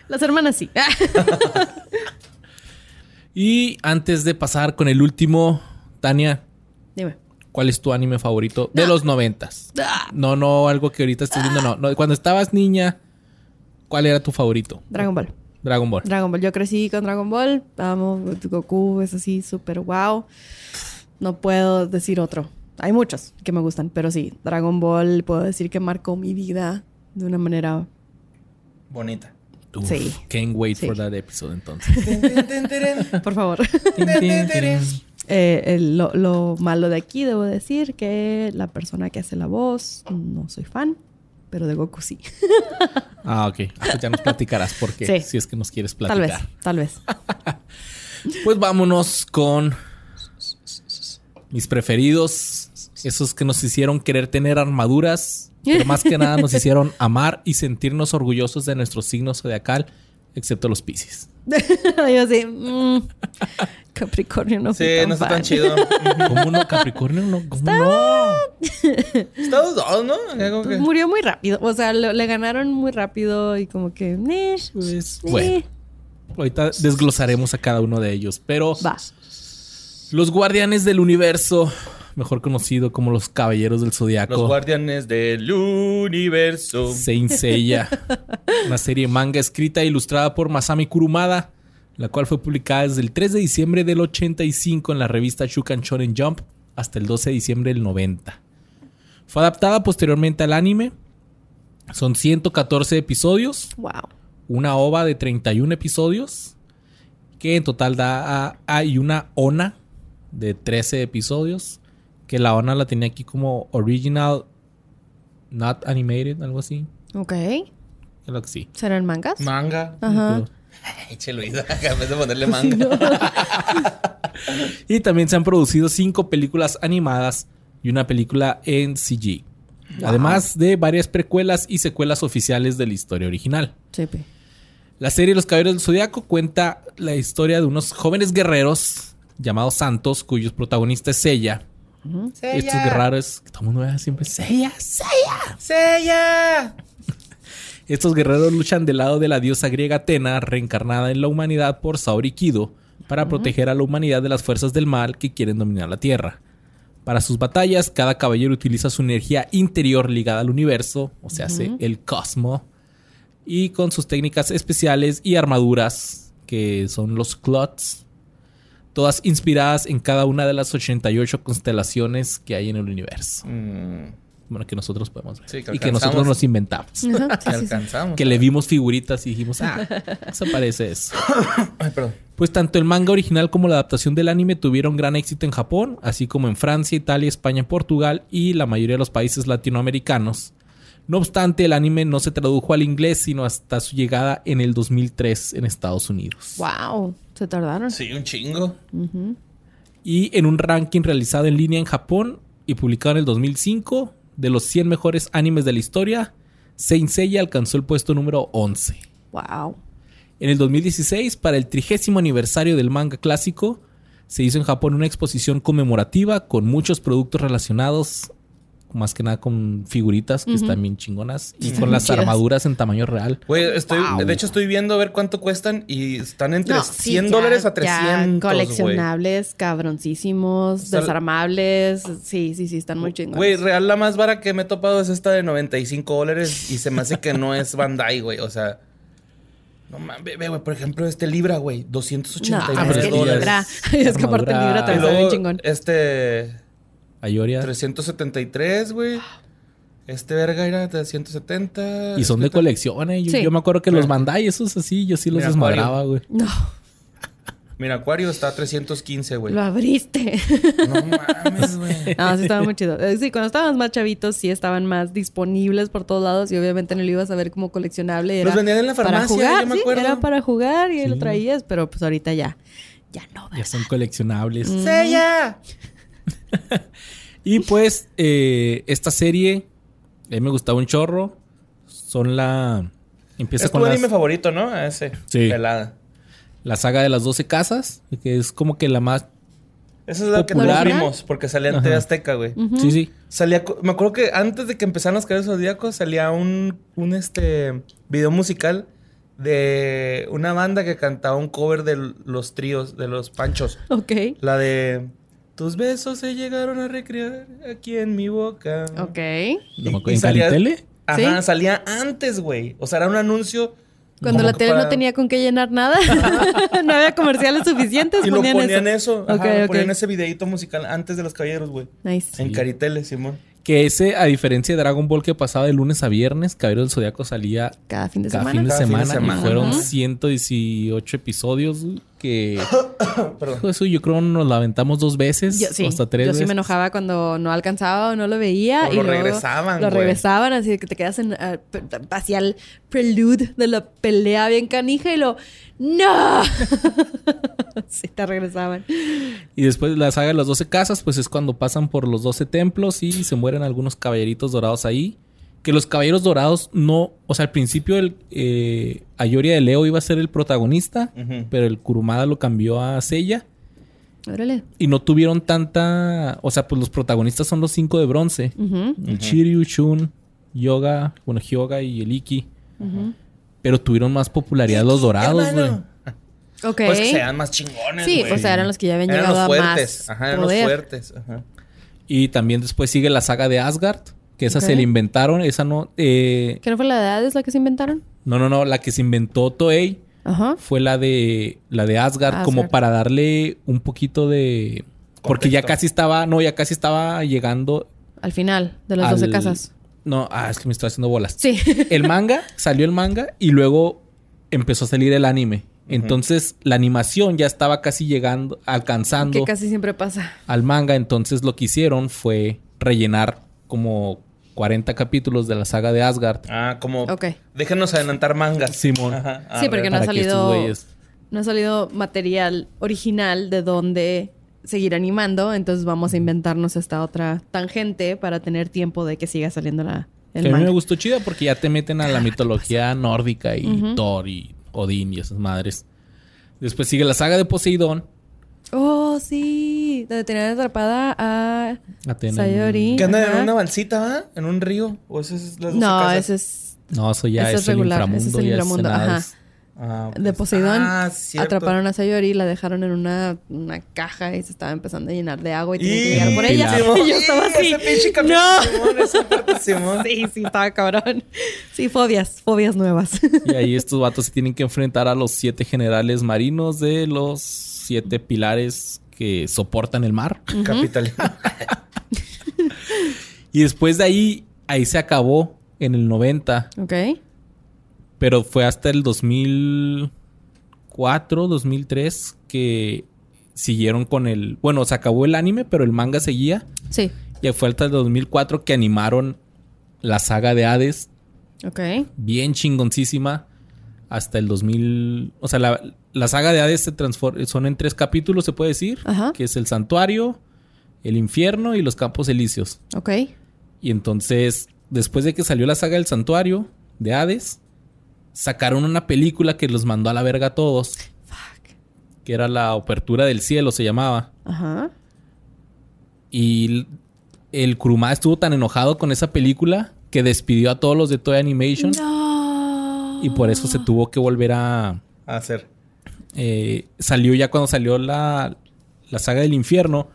Las hermanas sí. Y antes de pasar con el último, Tania, Dime. ¿Cuál es tu anime favorito de los noventas? No, no, algo que ahorita estés viendo, no. no. Cuando estabas niña, ¿cuál era tu favorito? Dragon Ball. Dragon Ball. Dragon Ball. Yo crecí con Dragon Ball. Amo Goku. Es así súper wow. No puedo decir otro. Hay muchos que me gustan, pero sí, Dragon Ball puedo decir que marcó mi vida de una manera. Bonita. Uf, Sí. Can't wait Sí. for that episode entonces. Por favor. Eh, el- lo, lo malo de aquí, debo decir que la persona que hace la voz, no soy fan, pero de Goku sí. ah, ok. Ah, pues ya nos platicarás por qué, Sí. si es que nos quieres tal vez, platicar. tal vez. Pues vámonos con mis preferidos. Esos que nos hicieron querer tener armaduras. Pero más que nada nos hicieron amar y sentirnos orgullosos de nuestro signo zodiacal, excepto los Pisces. Yo sí. mm, Capricornio no Sí, no está tan chido. ¿Cómo no? Capricornio no. ¿Cómo no? Estados dos, ¿no? Como que- Murió muy rápido. O sea, le, le ganaron muy rápido y como que. Pues, eh, bueno, ahorita desglosaremos a cada uno de ellos. Pero Va. los guardianes del universo, mejor conocido como los caballeros del Los zodiaco. guardianes del universo. Saint Seiya, una serie manga escrita e ilustrada por Masami Kurumada, la cual fue publicada desde el 3 de diciembre del 85 en la revista Shukan Shonen Jump hasta el 12 de diciembre del 90. Fue adaptada posteriormente al anime. Son 114 episodios, Wow. una ova de 31 episodios, que en total da a, hay una ONA de 13 episodios, que la ONA la tenía aquí como Original Not Animated, algo así. Ok. Creo que sí. ¿Serán mangas? Manga. Ajá. Eche Luis, acá en vez de ponerle manga. Y también se han producido cinco películas animadas y una película en CG. Además de varias precuelas y secuelas oficiales de la historia original. Sí. La serie Los Caballeros del Zodiaco cuenta la historia de unos jóvenes guerreros llamados Santos, cuyos protagonistas es Guerreros, que todo el mundo vea siempre Seiya, Seiya. ¡Sella! Estos guerreros luchan del lado de la diosa griega Atena, reencarnada en la humanidad por Saori Kido, para proteger a la humanidad de las fuerzas del mal que quieren dominar la Tierra. Para sus batallas, cada caballero utiliza su energía interior ligada al universo, o sea, hace el cosmo, y con sus técnicas especiales y armaduras, que son los clots, todas inspiradas en cada una de las 88 constelaciones que hay en el universo. Mm, Bueno, que nosotros podemos ver. Sí, que y que nosotros nos inventamos. Que sí, sí, sí. alcanzamos. Que le vimos figuritas y dijimos, ah, eso parece eso. Ay, perdón. Pues tanto el manga original como la adaptación del anime tuvieron gran éxito en Japón, así como en Francia, Italia, España, Portugal y la mayoría de los países latinoamericanos. No obstante, el anime no se tradujo al inglés sino hasta su llegada en el 2003 en Estados Unidos. Wow. Se tardaron. Sí, un chingo. Y en un ranking realizado en línea en Japón y publicado en el 2005, de los 100 mejores animes de la historia, Saint Seiya alcanzó el puesto número 11. Wow. En el 2016, para el trigésimo aniversario del manga clásico, se hizo en Japón una exposición conmemorativa con muchos productos relacionados, más que nada con figuritas que están bien chingonas y con las chidas. armaduras en tamaño real. Güey, estoy, Wow. de hecho estoy viendo a ver cuánto cuestan y están entre No, sí, 100 ya- dólares a ya 300, güey. coleccionables, cabroncísimos, sea, desarmables. Sí, sí, sí, están muy chingones. Güey, real la más vara que me he topado es esta de 95 dólares y se me hace que no es Bandai, güey. O sea, no mames, ve, güey, por ejemplo, este Libra, güey, no, 289 Ah, pero es que ya dólares. Libra. Es que aparte Libra Y también está bien chingón. este Ayoria. 373, güey. Este verga era de 170. Y son de Este- colecciones. Yo, Sí. yo me acuerdo que los Bandai, esos así, yo sí los Mira, desmadraba, güey. No. Mira, Acuario está a 315, güey. Lo abriste. No mames, güey. No, sí estaba muy chido. Eh, Sí, cuando estábamos más chavitos sí estaban más disponibles por todos lados y obviamente no lo ibas a ver como coleccionable. Era Los vendían en la para farmacia, jugar, yo me sí, acuerdo. era para jugar y ahí lo Sí. traías, pero pues ahorita ya, ya no, Ya ¿verdad? son coleccionables. ¡Sella! Y pues, eh, esta serie, a mí me gustaba un chorro. Son la. Empieza Es con tu las- anime favorito, ¿no? Ese. Sí. Pelada. la saga de las 12 casas, que es como que la más. Esa es la que vimos, porque salía en. TV Azteca, güey. Sí, sí. Salía, me acuerdo que antes de que empezaran los Caballeros Zodíacos salía un, un este video musical de una banda que cantaba un cover de los tríos, de los panchos. Ok. La de Tus besos se llegaron a recrear aquí en mi boca. Ok. ¿En salía- Caritele? Ajá, ¿Sí? salía antes, güey. O sea, era un anuncio. Cuando la tele para- no tenía con qué llenar nada, no había comerciales suficientes, Y lo ponían, ponían eso. eso. Ajá, Ok, ok. ponían ese videito musical antes de los caballeros, güey. Nice. En Caritele, Simón. Que ese, a diferencia de Dragon Ball que pasaba de lunes a viernes, Caballero del Zodiaco salía Cada fin de cada semana. fin de Cada fin de semana. Y fueron Ujú. 118 episodios que... Eso yo creo nos la aventamos dos veces. Yo, sí, o hasta tres yo sí veces. me enojaba cuando no alcanzaba o no lo veía. O y lo luego regresaban, Lo güey. regresaban, así de que te quedas en, hacia el prelude de la pelea bien canija y lo... ¡No! sí, te regresaban. Y después la saga de las 12 casas, pues es cuando pasan por los 12 templos y se mueren algunos caballeritos dorados ahí. Que los caballeros dorados no... O sea, al principio el eh, Ayoria de Leo iba a ser el protagonista, pero el Kurumada lo cambió a Seiya. Órale. Y no tuvieron tanta... O sea, pues los protagonistas son los cinco de bronce. El Shiryu, Shun, Yoga, bueno, Hyoga y el Iki. Pero tuvieron más popularidad los dorados, güey. Ok. Pues que sean más chingones, sí, o sea, eran los que ya habían Eran llegado los a fuertes. más Ajá, eran poder. los fuertes. Ajá. Y también después sigue la saga de Asgard, que esa se la inventaron, esa no... eh, ¿Qué no fue la de Hades la que se inventaron? no, no, no, la que se inventó Toei Ajá. fue la de la de Asgard, Asgard. como para darle un poquito de... Porque ya casi estaba, no, ya casi estaba llegando... Al final de las al- 12 casas. No, ah, es que me estoy haciendo bolas. Sí. El manga, salió el manga y luego empezó a salir el anime. Entonces la animación ya estaba casi llegando, alcanzando que casi siempre pasa. al manga. Entonces lo que hicieron fue rellenar como 40 capítulos de la saga de Asgard. Ah, como... Ok. Déjenos adelantar mangas. Simón. Ajá. Ah, Sí, porque no ha salido- No ha salido material original de donde seguir animando, entonces vamos a inventarnos esta otra tangente para tener tiempo de que siga saliendo la, el Que a mí me gustó chida porque ya te meten a la mitología nórdica y. Thor y Odín y esas madres. Después sigue la saga de Poseidón. Oh, sí. Donde tenían atrapada a Atena. Sayori. Que andan en una balsita, ¿va? En un río. ¿O ese es las 12 No, casas? ese es No, eso ya es, es el regular, inframundo. ese es el ya inframundo, ajá. Ah, de Poseidón. Ah. Atraparon a Sayori y la dejaron en una, una caja y se estaba empezando a llenar de agua y tenían que Y- llegar por ella. Simón. Y yo estaba Sí, así. Ese No. Simón, esa parte, Simón. Sí, sí, estaba cabrón. Sí, fobias, fobias nuevas. Y ahí estos vatos se tienen que enfrentar a los siete generales marinos de los siete pilares que soportan el mar. Capital. Y después de ahí, ahí se acabó en el 90. ok. Pero fue hasta el 2004, 2003 que siguieron con el... Bueno, se acabó el anime, pero el manga seguía. Sí. Y fue hasta el 2004 que animaron la saga de Hades. Ok. Bien chingoncísima. Hasta el 2000... O sea, la, la saga de Hades se transforma... Son en tres capítulos, se puede decir. Ajá. Que es el santuario, el infierno y los campos elíseos. Ok. Y entonces, después de que salió la saga del santuario de Hades, sacaron una película que los mandó a la verga a todos. Que era la apertura del cielo, se llamaba. Ajá. Y el Kurumada estuvo tan enojado con esa película que despidió a todos los de Toy Animation. No. Y por eso se tuvo que volver a... A hacer. eh, salió ya cuando salió la, la saga del infierno.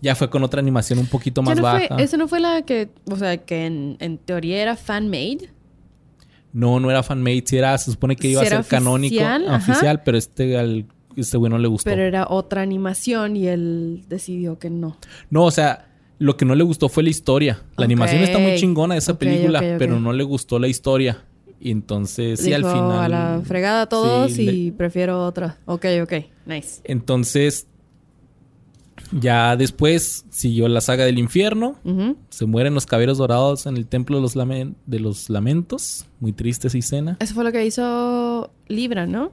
Ya fue con otra animación un poquito ¿Ya más no baja. fue, ¿Eso no fue la que, o sea, que en, en teoría era fan-made? No, no era fanmade. Sí era, se supone que iba a ser canónico. oficial, ajá. Oficial, pero este al este güey no le gustó. Pero era otra animación y él decidió que no. No, o sea, lo que no le gustó fue la historia. La animación está muy chingona de esa película, pero no le gustó la historia. Y entonces, sí, al Dijo, final. A la fregada a todos Sí, y le- prefiero otra. Ok, ok. Nice. Entonces, ya después siguió la saga del infierno. Se mueren los caballeros dorados en el templo de los, lamen- de los lamentos. Muy triste esa escena. Eso fue lo que hizo Libra, ¿no?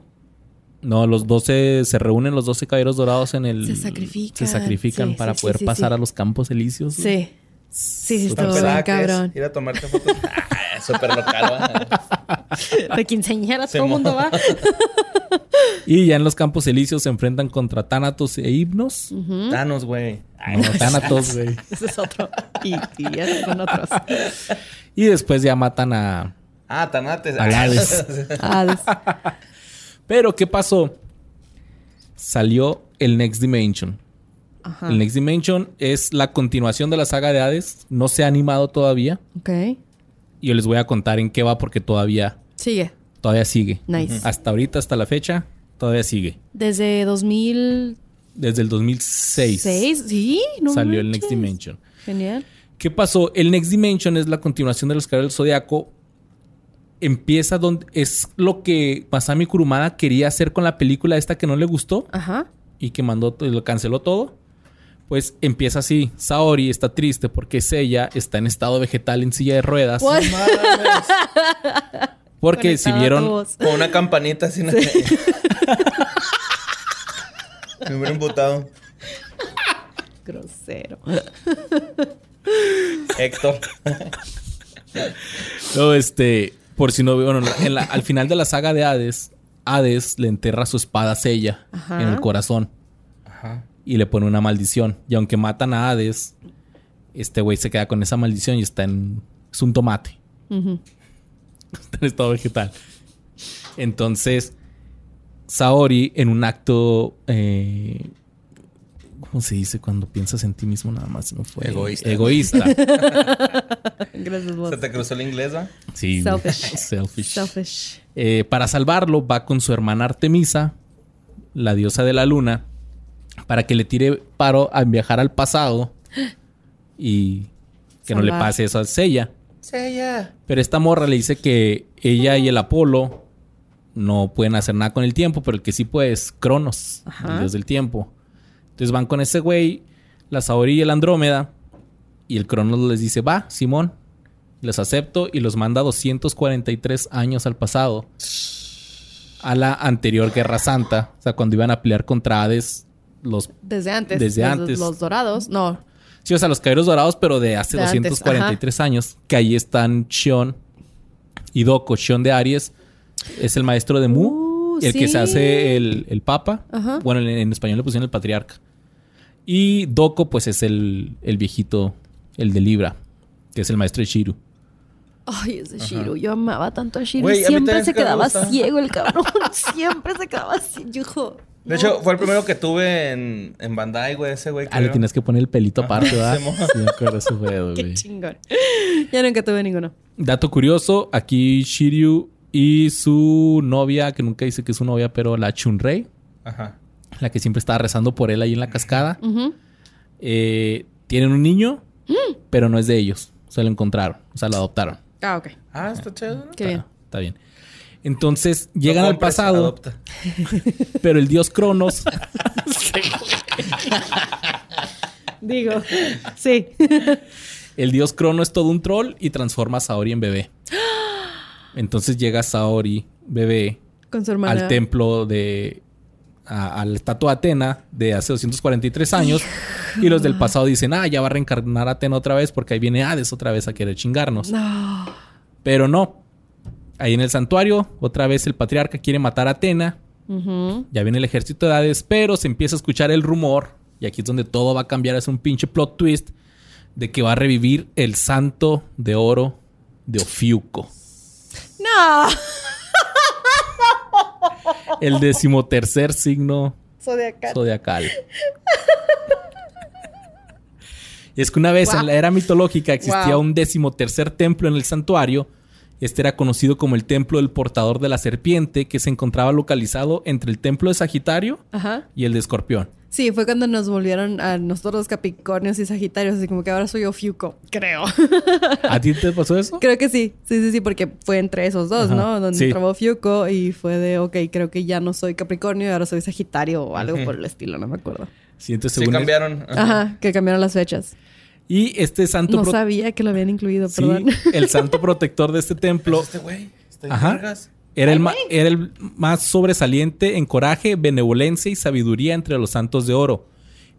No, los 12 se reúnen los 12 caballeros dorados en el. Se sacrifican. Se sacrifican Sí, para sí, poder sí, pasar a los campos elíseos. Sí. Sí, sí, bien cabrón. Ir a tomarte fotos. Ah, Súper local. De quinceañeras, todo el mundo va. Y ya en los campos elíseos se enfrentan contra Tánatos e Himnos. Danos, güey. No, Tánatos, güey. Ese es otro. Y, y esos son otros. Y después ya matan a. Ah, tanates. Al Hades. Des- Pero, ¿qué pasó? Salió el Next Dimension. Ajá. El Next Dimension es la continuación de la saga de Hades. No se ha animado todavía. Ok. Y yo les voy a contar en qué va porque todavía, Sigue. todavía sigue. Nice. Hasta ahorita, hasta la fecha, todavía sigue. Desde 2006. Desde el 2006 Sí, no salió el. Next Dimension. Genial. ¿Qué pasó? El Next Dimension es la continuación de los Caballeros del Zodiaco. Empieza donde es lo que Masami Kurumada quería hacer con la película esta que no le gustó Ajá. y que mandó lo canceló todo. Pues empieza así. Saori está triste porque Seiya está en estado vegetal en silla de ruedas. What? Porque si vieron. Con una campanita así. ¿no? Me hubiera emputado. Grosero. Héctor. No, este, por si no, bueno, en la- al final de la saga de Hades, Hades le enterra su espada a Seiya en el corazón Ajá. Y le pone una maldición. Y aunque matan a Hades, este güey se queda con esa maldición y está en. Es un tomate. Está en estado vegetal. Entonces, Saori, en un acto. eh, ¿Cómo se dice cuando piensas en ti mismo nada más? Se me fue. Egoísta. Egoísta. Gracias, vos. ¿Se te cruzó el inglés, va? Sí. Selfish. Selfish. Selfish. Eh, para salvarlo, va con su hermana Artemisa, la diosa de la luna, para que le tire paro a viajar al pasado y que no le pase eso a Seiya. Sella. Pero esta morra le dice que ella y el Apolo no pueden hacer nada con el tiempo, pero el que sí puede es Cronos, Ajá. el dios del tiempo. Entonces van con ese güey, la Saori y el Andrómeda, y el Cronos les dice, va, Simón, les acepto y los manda 243 años al pasado. A la anterior Guerra Santa, o sea, cuando iban a pelear contra Hades, los... Desde antes. Desde los, antes. Los dorados. No. Sí, o sea, los Caballeros Dorados, pero de hace De antes, 243 años, que ahí están Shion y Doko. Shion de Aries es el maestro de Mu, Uh, el que se hace el, el papa. Ajá. Bueno, en, en español le pusieron el patriarca. Y Doko, pues es el, el viejito, el de Libra, que es el maestro de Shiru. Ay, ese Shiro. Yo amaba tanto a Shiro. Mí Siempre se quedaba ciego el cabrón. Siempre se quedaba ciego. De hecho, fue el primero que tuve en, en Bandai, güey, ese güey. Ah, le tienes que poner el pelito aparte, ¿verdad? Sí, me acuerdo ese pedo, Qué güey. chingón. Ya nunca tuve ninguno. Dato curioso, aquí Shiryu y su novia, que nunca dice que es su novia, pero la Chunrei, Ajá. la que siempre estaba rezando por él ahí en la cascada, eh, tienen un niño, pero no es de ellos. Se lo encontraron, o sea, lo adoptaron. Ah, ok. Ah, está chido, ¿no? Qué bien. Está bien. Entonces llegan al pasado, adopta. pero el dios Cronos Digo, sí. El dios Crono es todo un troll y transforma a Saori en bebé. Entonces llega Saori, bebé, Con su hermana. al templo de. a, a la estatua de Atena de hace 243 años. Y los del pasado dicen, ah, ya va a reencarnar Atena otra vez porque ahí viene Hades otra vez a querer chingarnos. No. Pero no. Ahí en el santuario, otra vez el patriarca quiere matar a Atena. Ya viene el ejército de Hades, pero se empieza a escuchar el rumor, y aquí es donde todo va a cambiar, es un pinche plot twist, de que va a revivir el santo de oro de Ofiuco. No. El decimotercer signo Zodiacal. zodiacal. Y es que una vez en la era mitológica existía Wow. un decimotercer templo en el santuario. Este era conocido como el templo del portador de la serpiente, que se encontraba localizado entre el templo de Sagitario Ajá. y el de Escorpión. Sí, fue cuando nos volvieron a nosotros Capricornios y Sagitarios, así como que ahora soy Ofiuco, creo. ¿A ti te pasó eso? creo que sí, sí, sí, sí, porque fue entre esos dos, Ajá, ¿no? Donde sí. entraba Ofiuco y fue de, ok, creo que ya no soy Capricornio y ahora soy Sagitario o algo por el estilo, no me acuerdo. Sientes Se según es- cambiaron. Ajá, que cambiaron las fechas. Y este santo No sabía que lo habían incluido, Sí, perdón. el santo protector de este templo Este güey. Ajá. Era el, ma- era el más sobresaliente en coraje, benevolencia y sabiduría entre los santos de oro.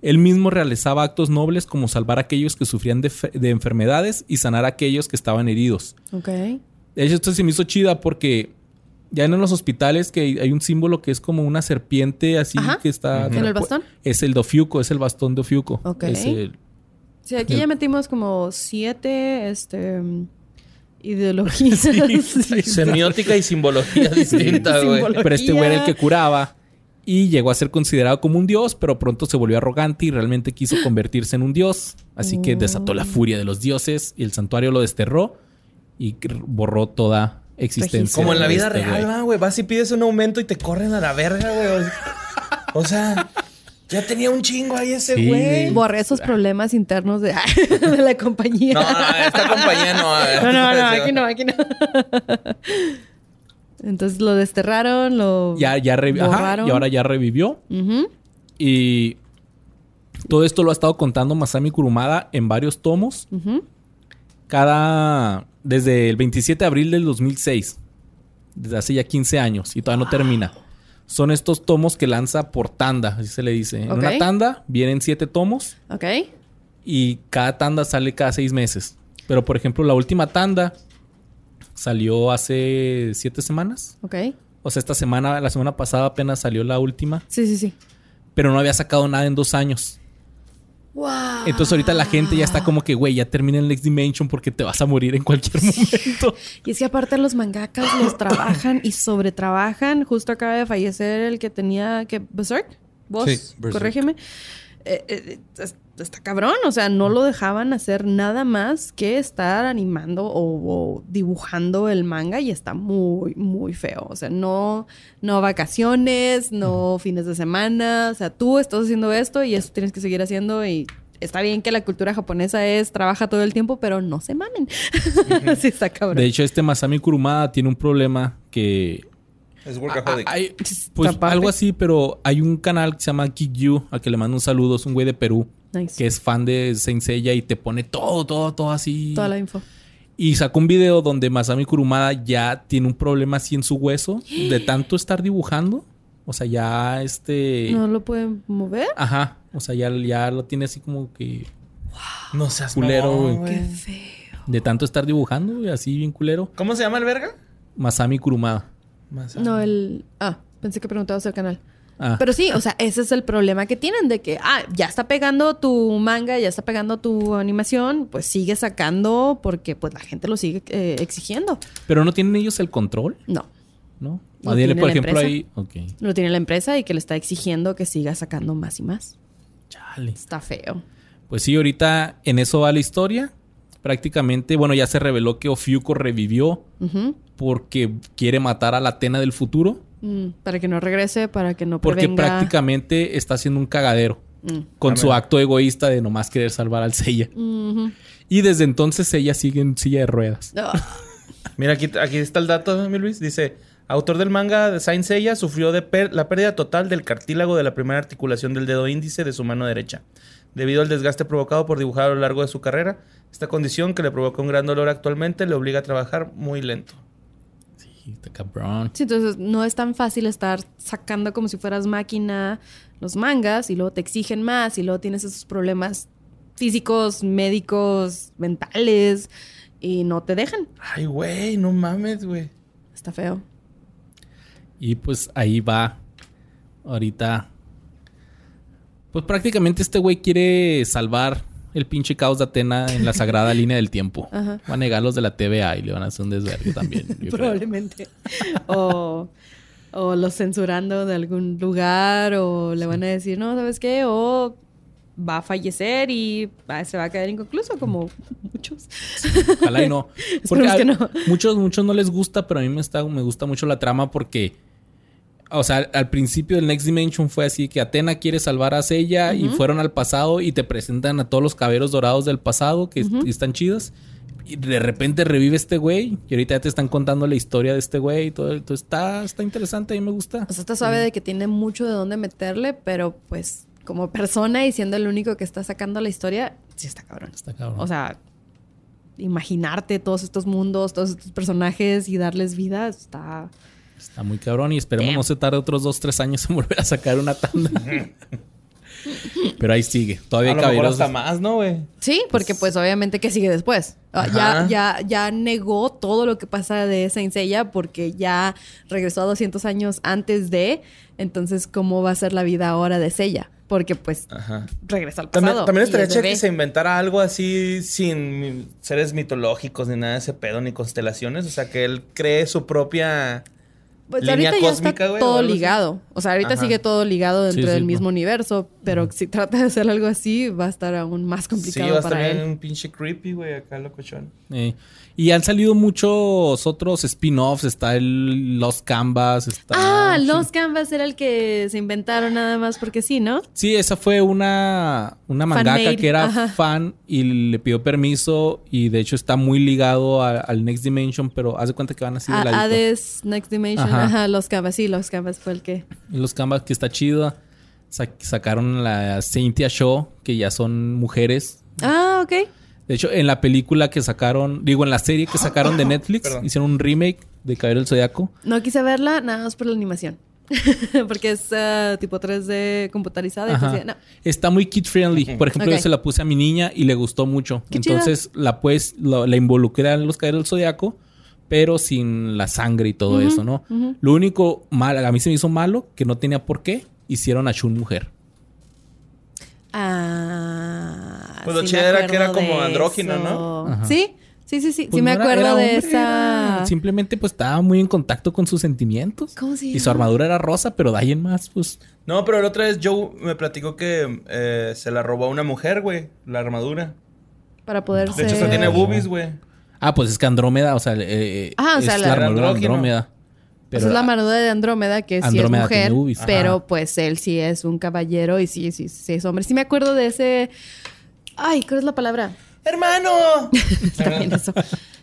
Él mismo realizaba actos nobles como salvar a aquellos que sufrían de, fe- de enfermedades y sanar a aquellos que estaban heridos. ok. De hecho, esto se me hizo chida porque ya en los hospitales que hay- un símbolo que es como una serpiente así Ajá. que está... ¿En el bastón? Es el dofiuco, es el bastón de Ofiuco. Ok. Es el- Sí, aquí ya metimos como siete, este, mm, ideologías. Sí. Semiótica y simbología distinta, güey. Simbología. Pero este güey era el que curaba y llegó a ser considerado como un dios, pero pronto se volvió arrogante y realmente quiso convertirse en un dios. Así que desató la furia de los dioses y el santuario lo desterró y borró toda existencia. Como en la vida este real, güey. Vas y pides un aumento y te corren a la verga, güey. O sea, ya tenía un chingo ahí ese Sí. güey. Borré esos problemas internos de, de la compañía. No, esta compañía no. a ver. No, no, no, aquí no, aquí no. Entonces lo desterraron, lo Ya, ya ajá, y ahora ya revivió. Ujú. Y todo esto lo ha estado contando Masami Kurumada en varios tomos. Ujú. Cada. Desde el 27 de abril del 2006. Desde hace ya 15 años. Y todavía no termina. Son estos tomos que lanza por tanda, así se le dice. En una tanda vienen siete tomos Ok. y cada tanda sale cada seis meses. Pero por ejemplo, la última tanda salió hace siete semanas. Ok. O sea, esta semana, la semana pasada apenas salió la última. Sí, sí, sí. Pero no había sacado nada en dos años. Wow. Entonces ahorita la gente ya está como que, güey, ya termina el Next Dimension porque te vas a morir en cualquier momento. Y es que aparte los mangakas los trabajan y sobretrabajan. Justo acaba de fallecer el que tenía que Berserk. Vos, Sí, Berserk. corrégeme. Eh, eh, está cabrón, o sea, no lo dejaban hacer nada más que estar animando o, o dibujando el manga y está muy, muy feo. O sea, no, no vacaciones, no fines de semana. O sea, tú estás haciendo esto y eso tienes que seguir haciendo y está bien que la cultura japonesa es trabaja todo el tiempo, pero no se mamen. sí está cabrón. De hecho, este Masami Kurumada tiene un problema que... Es Ah, workaholic. hay- pues Tapate. algo así, pero hay un canal que se llama Kikyu, al que le mando un saludo, es un güey de Perú, Nice. que es fan de Saint Seiya y te pone todo, todo, todo así. Toda la info. Y sacó un video donde Masami Kurumada ya tiene un problema así en su hueso de tanto estar dibujando. O sea, ya este... ¿No lo pueden mover? Ajá. O sea, ya, ya lo tiene así como que... No seas Culero, güey. Qué feo. De tanto estar dibujando, güey, así bien culero. ¿Cómo se llama el verga? Masami Kurumada. No, el... Ah, pensé que preguntabas el canal. Ah, Pero sí, o sea, ese es el problema que tienen de que, ah, ya está pegando tu manga, ya está pegando tu animación, pues sigue sacando porque pues la gente lo sigue eh, exigiendo. pero no tienen ellos el control, No, ¿no? Tiene por ejemplo, empresa. ahí... Ok. lo tiene la empresa y que le está exigiendo que siga sacando más y más. Chale. Está feo. Pues sí, ahorita en eso va la historia. Prácticamente, bueno, ya se reveló que Ofiuco revivió porque quiere matar a la Atena del futuro. Mm, para que no regrese, para que no Porque prevenga... prácticamente está haciendo un cagadero Mm. con su acto egoísta de nomás querer salvar al Seiya. Ujú. Y desde entonces ella sigue en silla de ruedas. Ah, Mira, aquí, aquí está el dato, mi Luis. Dice, autor del manga de Saint Seiya sufrió de la pérdida total del cartílago de la primera articulación del dedo índice de su mano derecha. Debido al desgaste provocado por dibujar a lo largo de su carrera, esta condición que le provoca un gran dolor actualmente le obliga a trabajar muy lento. Sí, está cabrón. Sí, entonces no es tan fácil estar sacando como si fueras máquina los mangas y luego te exigen más y luego tienes esos problemas físicos, médicos, mentales y no te dejan. Ay, güey, no mames, güey. Está feo. Y pues ahí va. Ahorita. Pues prácticamente este güey quiere salvar el pinche caos de Atena en la sagrada línea del tiempo. Ajá. Va a negar los de la TVA y le van a hacer un desvergue también. Probablemente. o, o los censurando de algún lugar o le van a decir, no, ¿sabes qué? O va a fallecer y va- se va a quedar inconcluso como muchos. Ojalá y no. Porque a- que no. muchos, muchos no les gusta, pero a mí me, está, me gusta mucho la trama porque o sea, al principio del Next Dimension fue así que Atena quiere salvar a Sella y fueron al pasado y te presentan a todos los caballeros dorados del pasado que est- están chidos. Y de repente revive este güey y ahorita ya te están contando la historia de este güey y todo. Entonces está, está interesante, a mí me gusta. O sea, está suave de que tiene mucho de dónde meterle, pero pues como persona y siendo el único que está sacando la historia, sí está cabrón. Está cabrón. O sea, imaginarte todos estos mundos, todos estos personajes y darles vida, está... Está muy cabrón y esperemos Damn. no se tarde otros dos, tres años en volver a sacar una tanda. Pero ahí sigue. Todavía A lo mejor hasta más, ¿no, güey? Sí, porque pues obviamente que sigue después. Ah, Ya, ya, ya negó todo lo que pasa de Saint Seiya porque ya regresó a 200 años antes de. Entonces, ¿cómo va a ser la vida ahora de Seiya? Porque pues Ajá. regresa al También, pasado. también y estaría bebé. que se inventara algo así sin seres mitológicos ni nada de ese pedo, ni constelaciones. O sea, que él cree su propia. Pues línea ahorita ya cósmica, está güey, o todo ligado. O sea, ahorita Ajá. sigue todo ligado dentro Sí, sí, del no. mismo universo, pero si trata de hacer algo así, va a estar aún más Sí, complicado va a estar él. un pinche creepy, güey, acá locochón. Eh, y han salido muchos otros spin-offs. Está el Los Canvas. Está Ah, sí. Los Canvas era el que se inventaron nada más porque sí, ¿no? Sí, esa fue una, una mangaka que era ajá. fan y le pidió permiso. Y de hecho está muy ligado a- al Next Dimension. Pero haz de cuenta que van así de A- ladito. Hades, Next Dimension, Ajá. ajá. Los Canvas, sí, Los Canvas fue el que... Los Canvas que está chido. Sa- sacaron la Cynthia Show, que ya son mujeres. Ah, ok. De hecho, en la película que sacaron, digo, en la serie que sacaron de Netflix, Perdón. hicieron un remake de Caballero del Zodiaco. No quise verla nada más por la animación. Porque es ah, tipo 3D computarizada. pues, no. Está muy kid friendly. Por ejemplo, yo se la puse a mi niña y le gustó mucho. Qué chido. Entonces la pues lo- la involucré en los Caballeros del Zodiaco, pero sin la sangre y todo eso, ¿no? Lo único mal, a mí se me hizo malo, que no tenía por qué, hicieron a Shun mujer. Ah. Pues lo sí chido era que era como andrógino. ¿no? Ajá. Sí, sí, sí, sí. Pues sí me no era- acuerdo era de hombre, esa. era- simplemente pues estaba muy en contacto con sus sentimientos. ¿Cómo se Y su armadura era rosa, pero de ahí en más, pues... No, pero la otra vez Joe me platicó que eh, se la robó a una mujer, güey, la armadura. Para poder De ser. hecho, hasta tiene boobies, güey. Ah, pues es que Andrómeda, o sea, eh, Ah, o sea, es la- la armadura de. Andrómeda. Esa es la armadura de Andrómeda, que sí Andrómeda es mujer, pero Ajá. pues él sí es un caballero y sí, sí, sí es hombre. Sí me acuerdo de ese... Ay, ¿cuál es la palabra? ¡Hermano! También eso.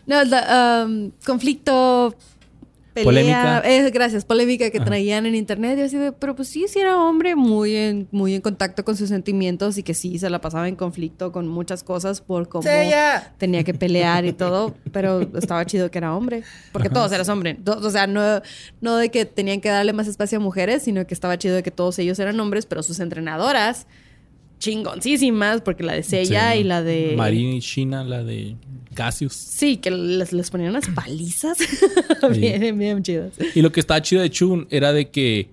No, la, um, conflicto... Pelea, Polémica. eh, gracias, polémica que traían en internet. Y así de, pero pues sí, sí era hombre muy en, muy en contacto con sus sentimientos y que sí se la pasaba en conflicto con muchas cosas por cómo ¡Sella! tenía que pelear y todo, pero estaba chido que era hombre, porque todos eran hombres. To- O sea, no, no de que tenían que darle más espacio a mujeres, sino que estaba chido de que todos ellos eran hombres, pero sus entrenadoras chingoncísimas, porque la de Sí. y la de... Marín y China, la de Cassius. Sí, que les, les ponían unas palizas bien, bien chidas. Y lo que estaba chido de Chun era de que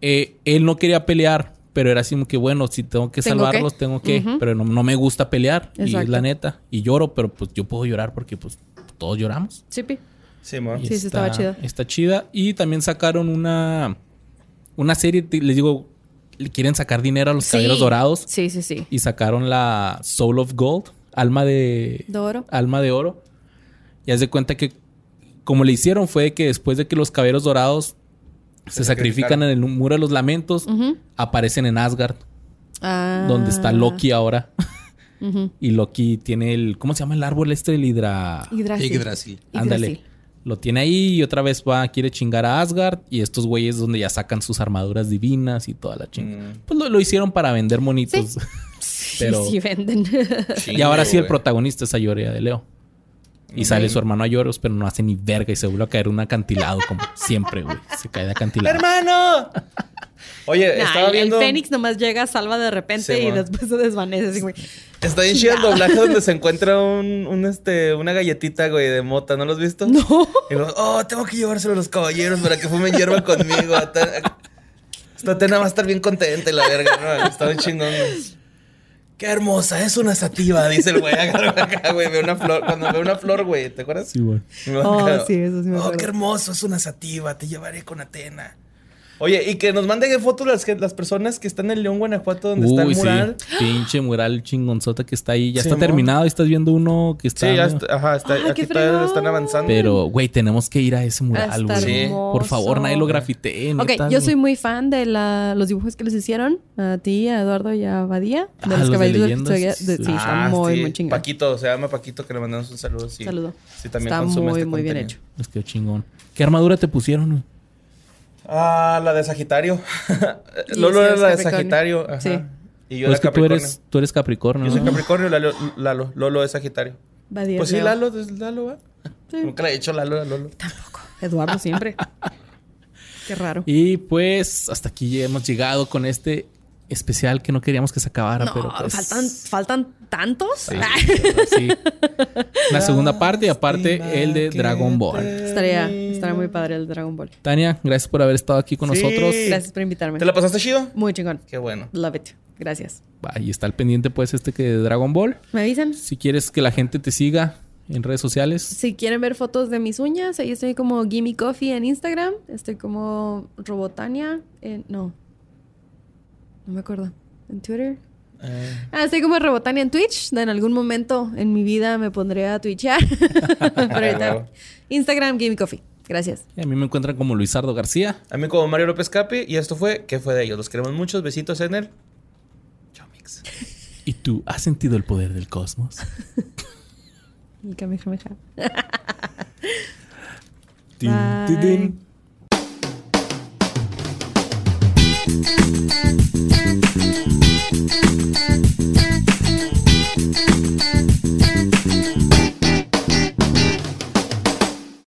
eh, él no quería pelear, pero era así como que, bueno, si tengo que Tengo salvarlos, que. tengo que. Pero no, no me gusta pelear. Y es la neta. Y lloro, pero pues yo puedo llorar porque pues todos lloramos. Sí, pi. Sí, Sí, sí, estaba chida. Está chida. Y también sacaron una, una serie, les digo, quieren sacar dinero a los Sí. caballeros dorados. Sí, sí, sí. Y sacaron la Soul of Gold, alma de, De oro. alma de oro. Y haz de cuenta que como le hicieron fue que después de que los caballeros dorados se, Se sacrifican en el muro de los lamentos, aparecen en Asgard, Ah. donde está Loki ahora. Y Loki tiene el, ¿cómo se llama el árbol este? El hidra... Yggdrasil. Ándale. Lo tiene ahí y otra vez va, quiere chingar a Asgard. Y estos güeyes donde ya sacan sus armaduras divinas y toda la chinga. Mm. Pues lo, lo hicieron para vender monitos. Pero- Sí, sí venden. y ahora sí el protagonista es Ayoria de Leo. Y sale su hermano Ayoros, pero no hace ni verga y se vuelve a caer un acantilado como siempre, güey. Se cae de acantilado. ¡Hermano! Oye, Nah, estaba el, viendo. el Fénix nomás llega, salva de repente Sí, y después se desvanece. Así, güey. Está bien chido el doblaje donde se encuentra un, un, este, una galletita, güey, de mota. ¿No lo has visto? No. Y luego, oh, tengo que llevárselo a los caballeros para que fumen hierba conmigo. Esta Atena va a estar bien contenta y la verga, ¿no? Está bien chingón. güey. Qué hermosa, es una sativa, dice el güey. Agarra acá, güey, ve una flor. Cuando ve una flor, güey, ¿te acuerdas? Sí, güey. Oh, sí, eso sí me Oh, acuerdo. qué hermoso, es una sativa, te llevaré con Atena. Oye, y que nos manden fotos las, que- las personas que están en León, Guanajuato, donde está el mural. sí. Pinche mural chingonzota que está ahí. Ya está terminado. Y estás viendo uno que está. Sí, ya está, ajá, está, Ay, aquí están avanzando. Pero, güey, tenemos que ir a ese mural, güey. Sí. Por favor, nadie lo grafitee. Ok, yo soy muy fan de la, los dibujos que les hicieron a ti, a Eduardo y a Badía. De Ah, los los de leyendas. de- Sí, Sí. está Ah, muy, sí. muy chingón. Paquito, se llama Paquito, que le mandamos un saludo. Sí. Saludo. Sí, también Está consume muy, este muy bien hecho. Es que chingón. ¿Qué armadura te pusieron, güey? Ah, la de Sagitario. Lolo era es la de Capricornio. Sagitario. Ajá. Sí. Y yo Pues era es que tú Capricornio. eres, tú eres Capricornio. Yo soy. Capricornio, Lalo, Lalo, Lolo es Sagitario. Badía Pues es sí, Leo. Lalo es Lalo, ¿va? Sí. Nunca le he dicho Lalo a Lolo. Eduardo siempre. Qué raro. Y pues hasta aquí hemos llegado con este especial que no queríamos que se acabara, No, pero pues... faltan, faltan tantos. Sí, sí. La segunda parte y aparte el de Dragon Ball. estaría, estaría muy padre el Dragon Ball. Tania, gracias por haber estado aquí con Sí. nosotros. Gracias por invitarme. ¿Te la pasaste chido? Muy chingón. Qué bueno. Love it. Gracias. Ahí está el pendiente pues este que de Dragon Ball. ¿Me avisan? Si quieres que la gente te siga en redes sociales, Si quieren ver fotos de mis uñas, ahí estoy como Gimme Coffee en Instagram. Estoy como Robotania. en- no. No me acuerdo. ¿En Twitter? Eh. Ah, estoy como Rebotania en Twitch. En algún momento en mi vida me pondré a twitchar. Pero Instagram, Give Me Coffee. Gracias. Y a mí me encuentran como Luisardo García. A mí como Mario López Capi. Y esto fue ¿Qué fue de ellos? Los queremos muchos. Besitos en el... Chomix. ¿Y tú has sentido el poder del cosmos? el Kamehameha. Bye. Bye. Thank you.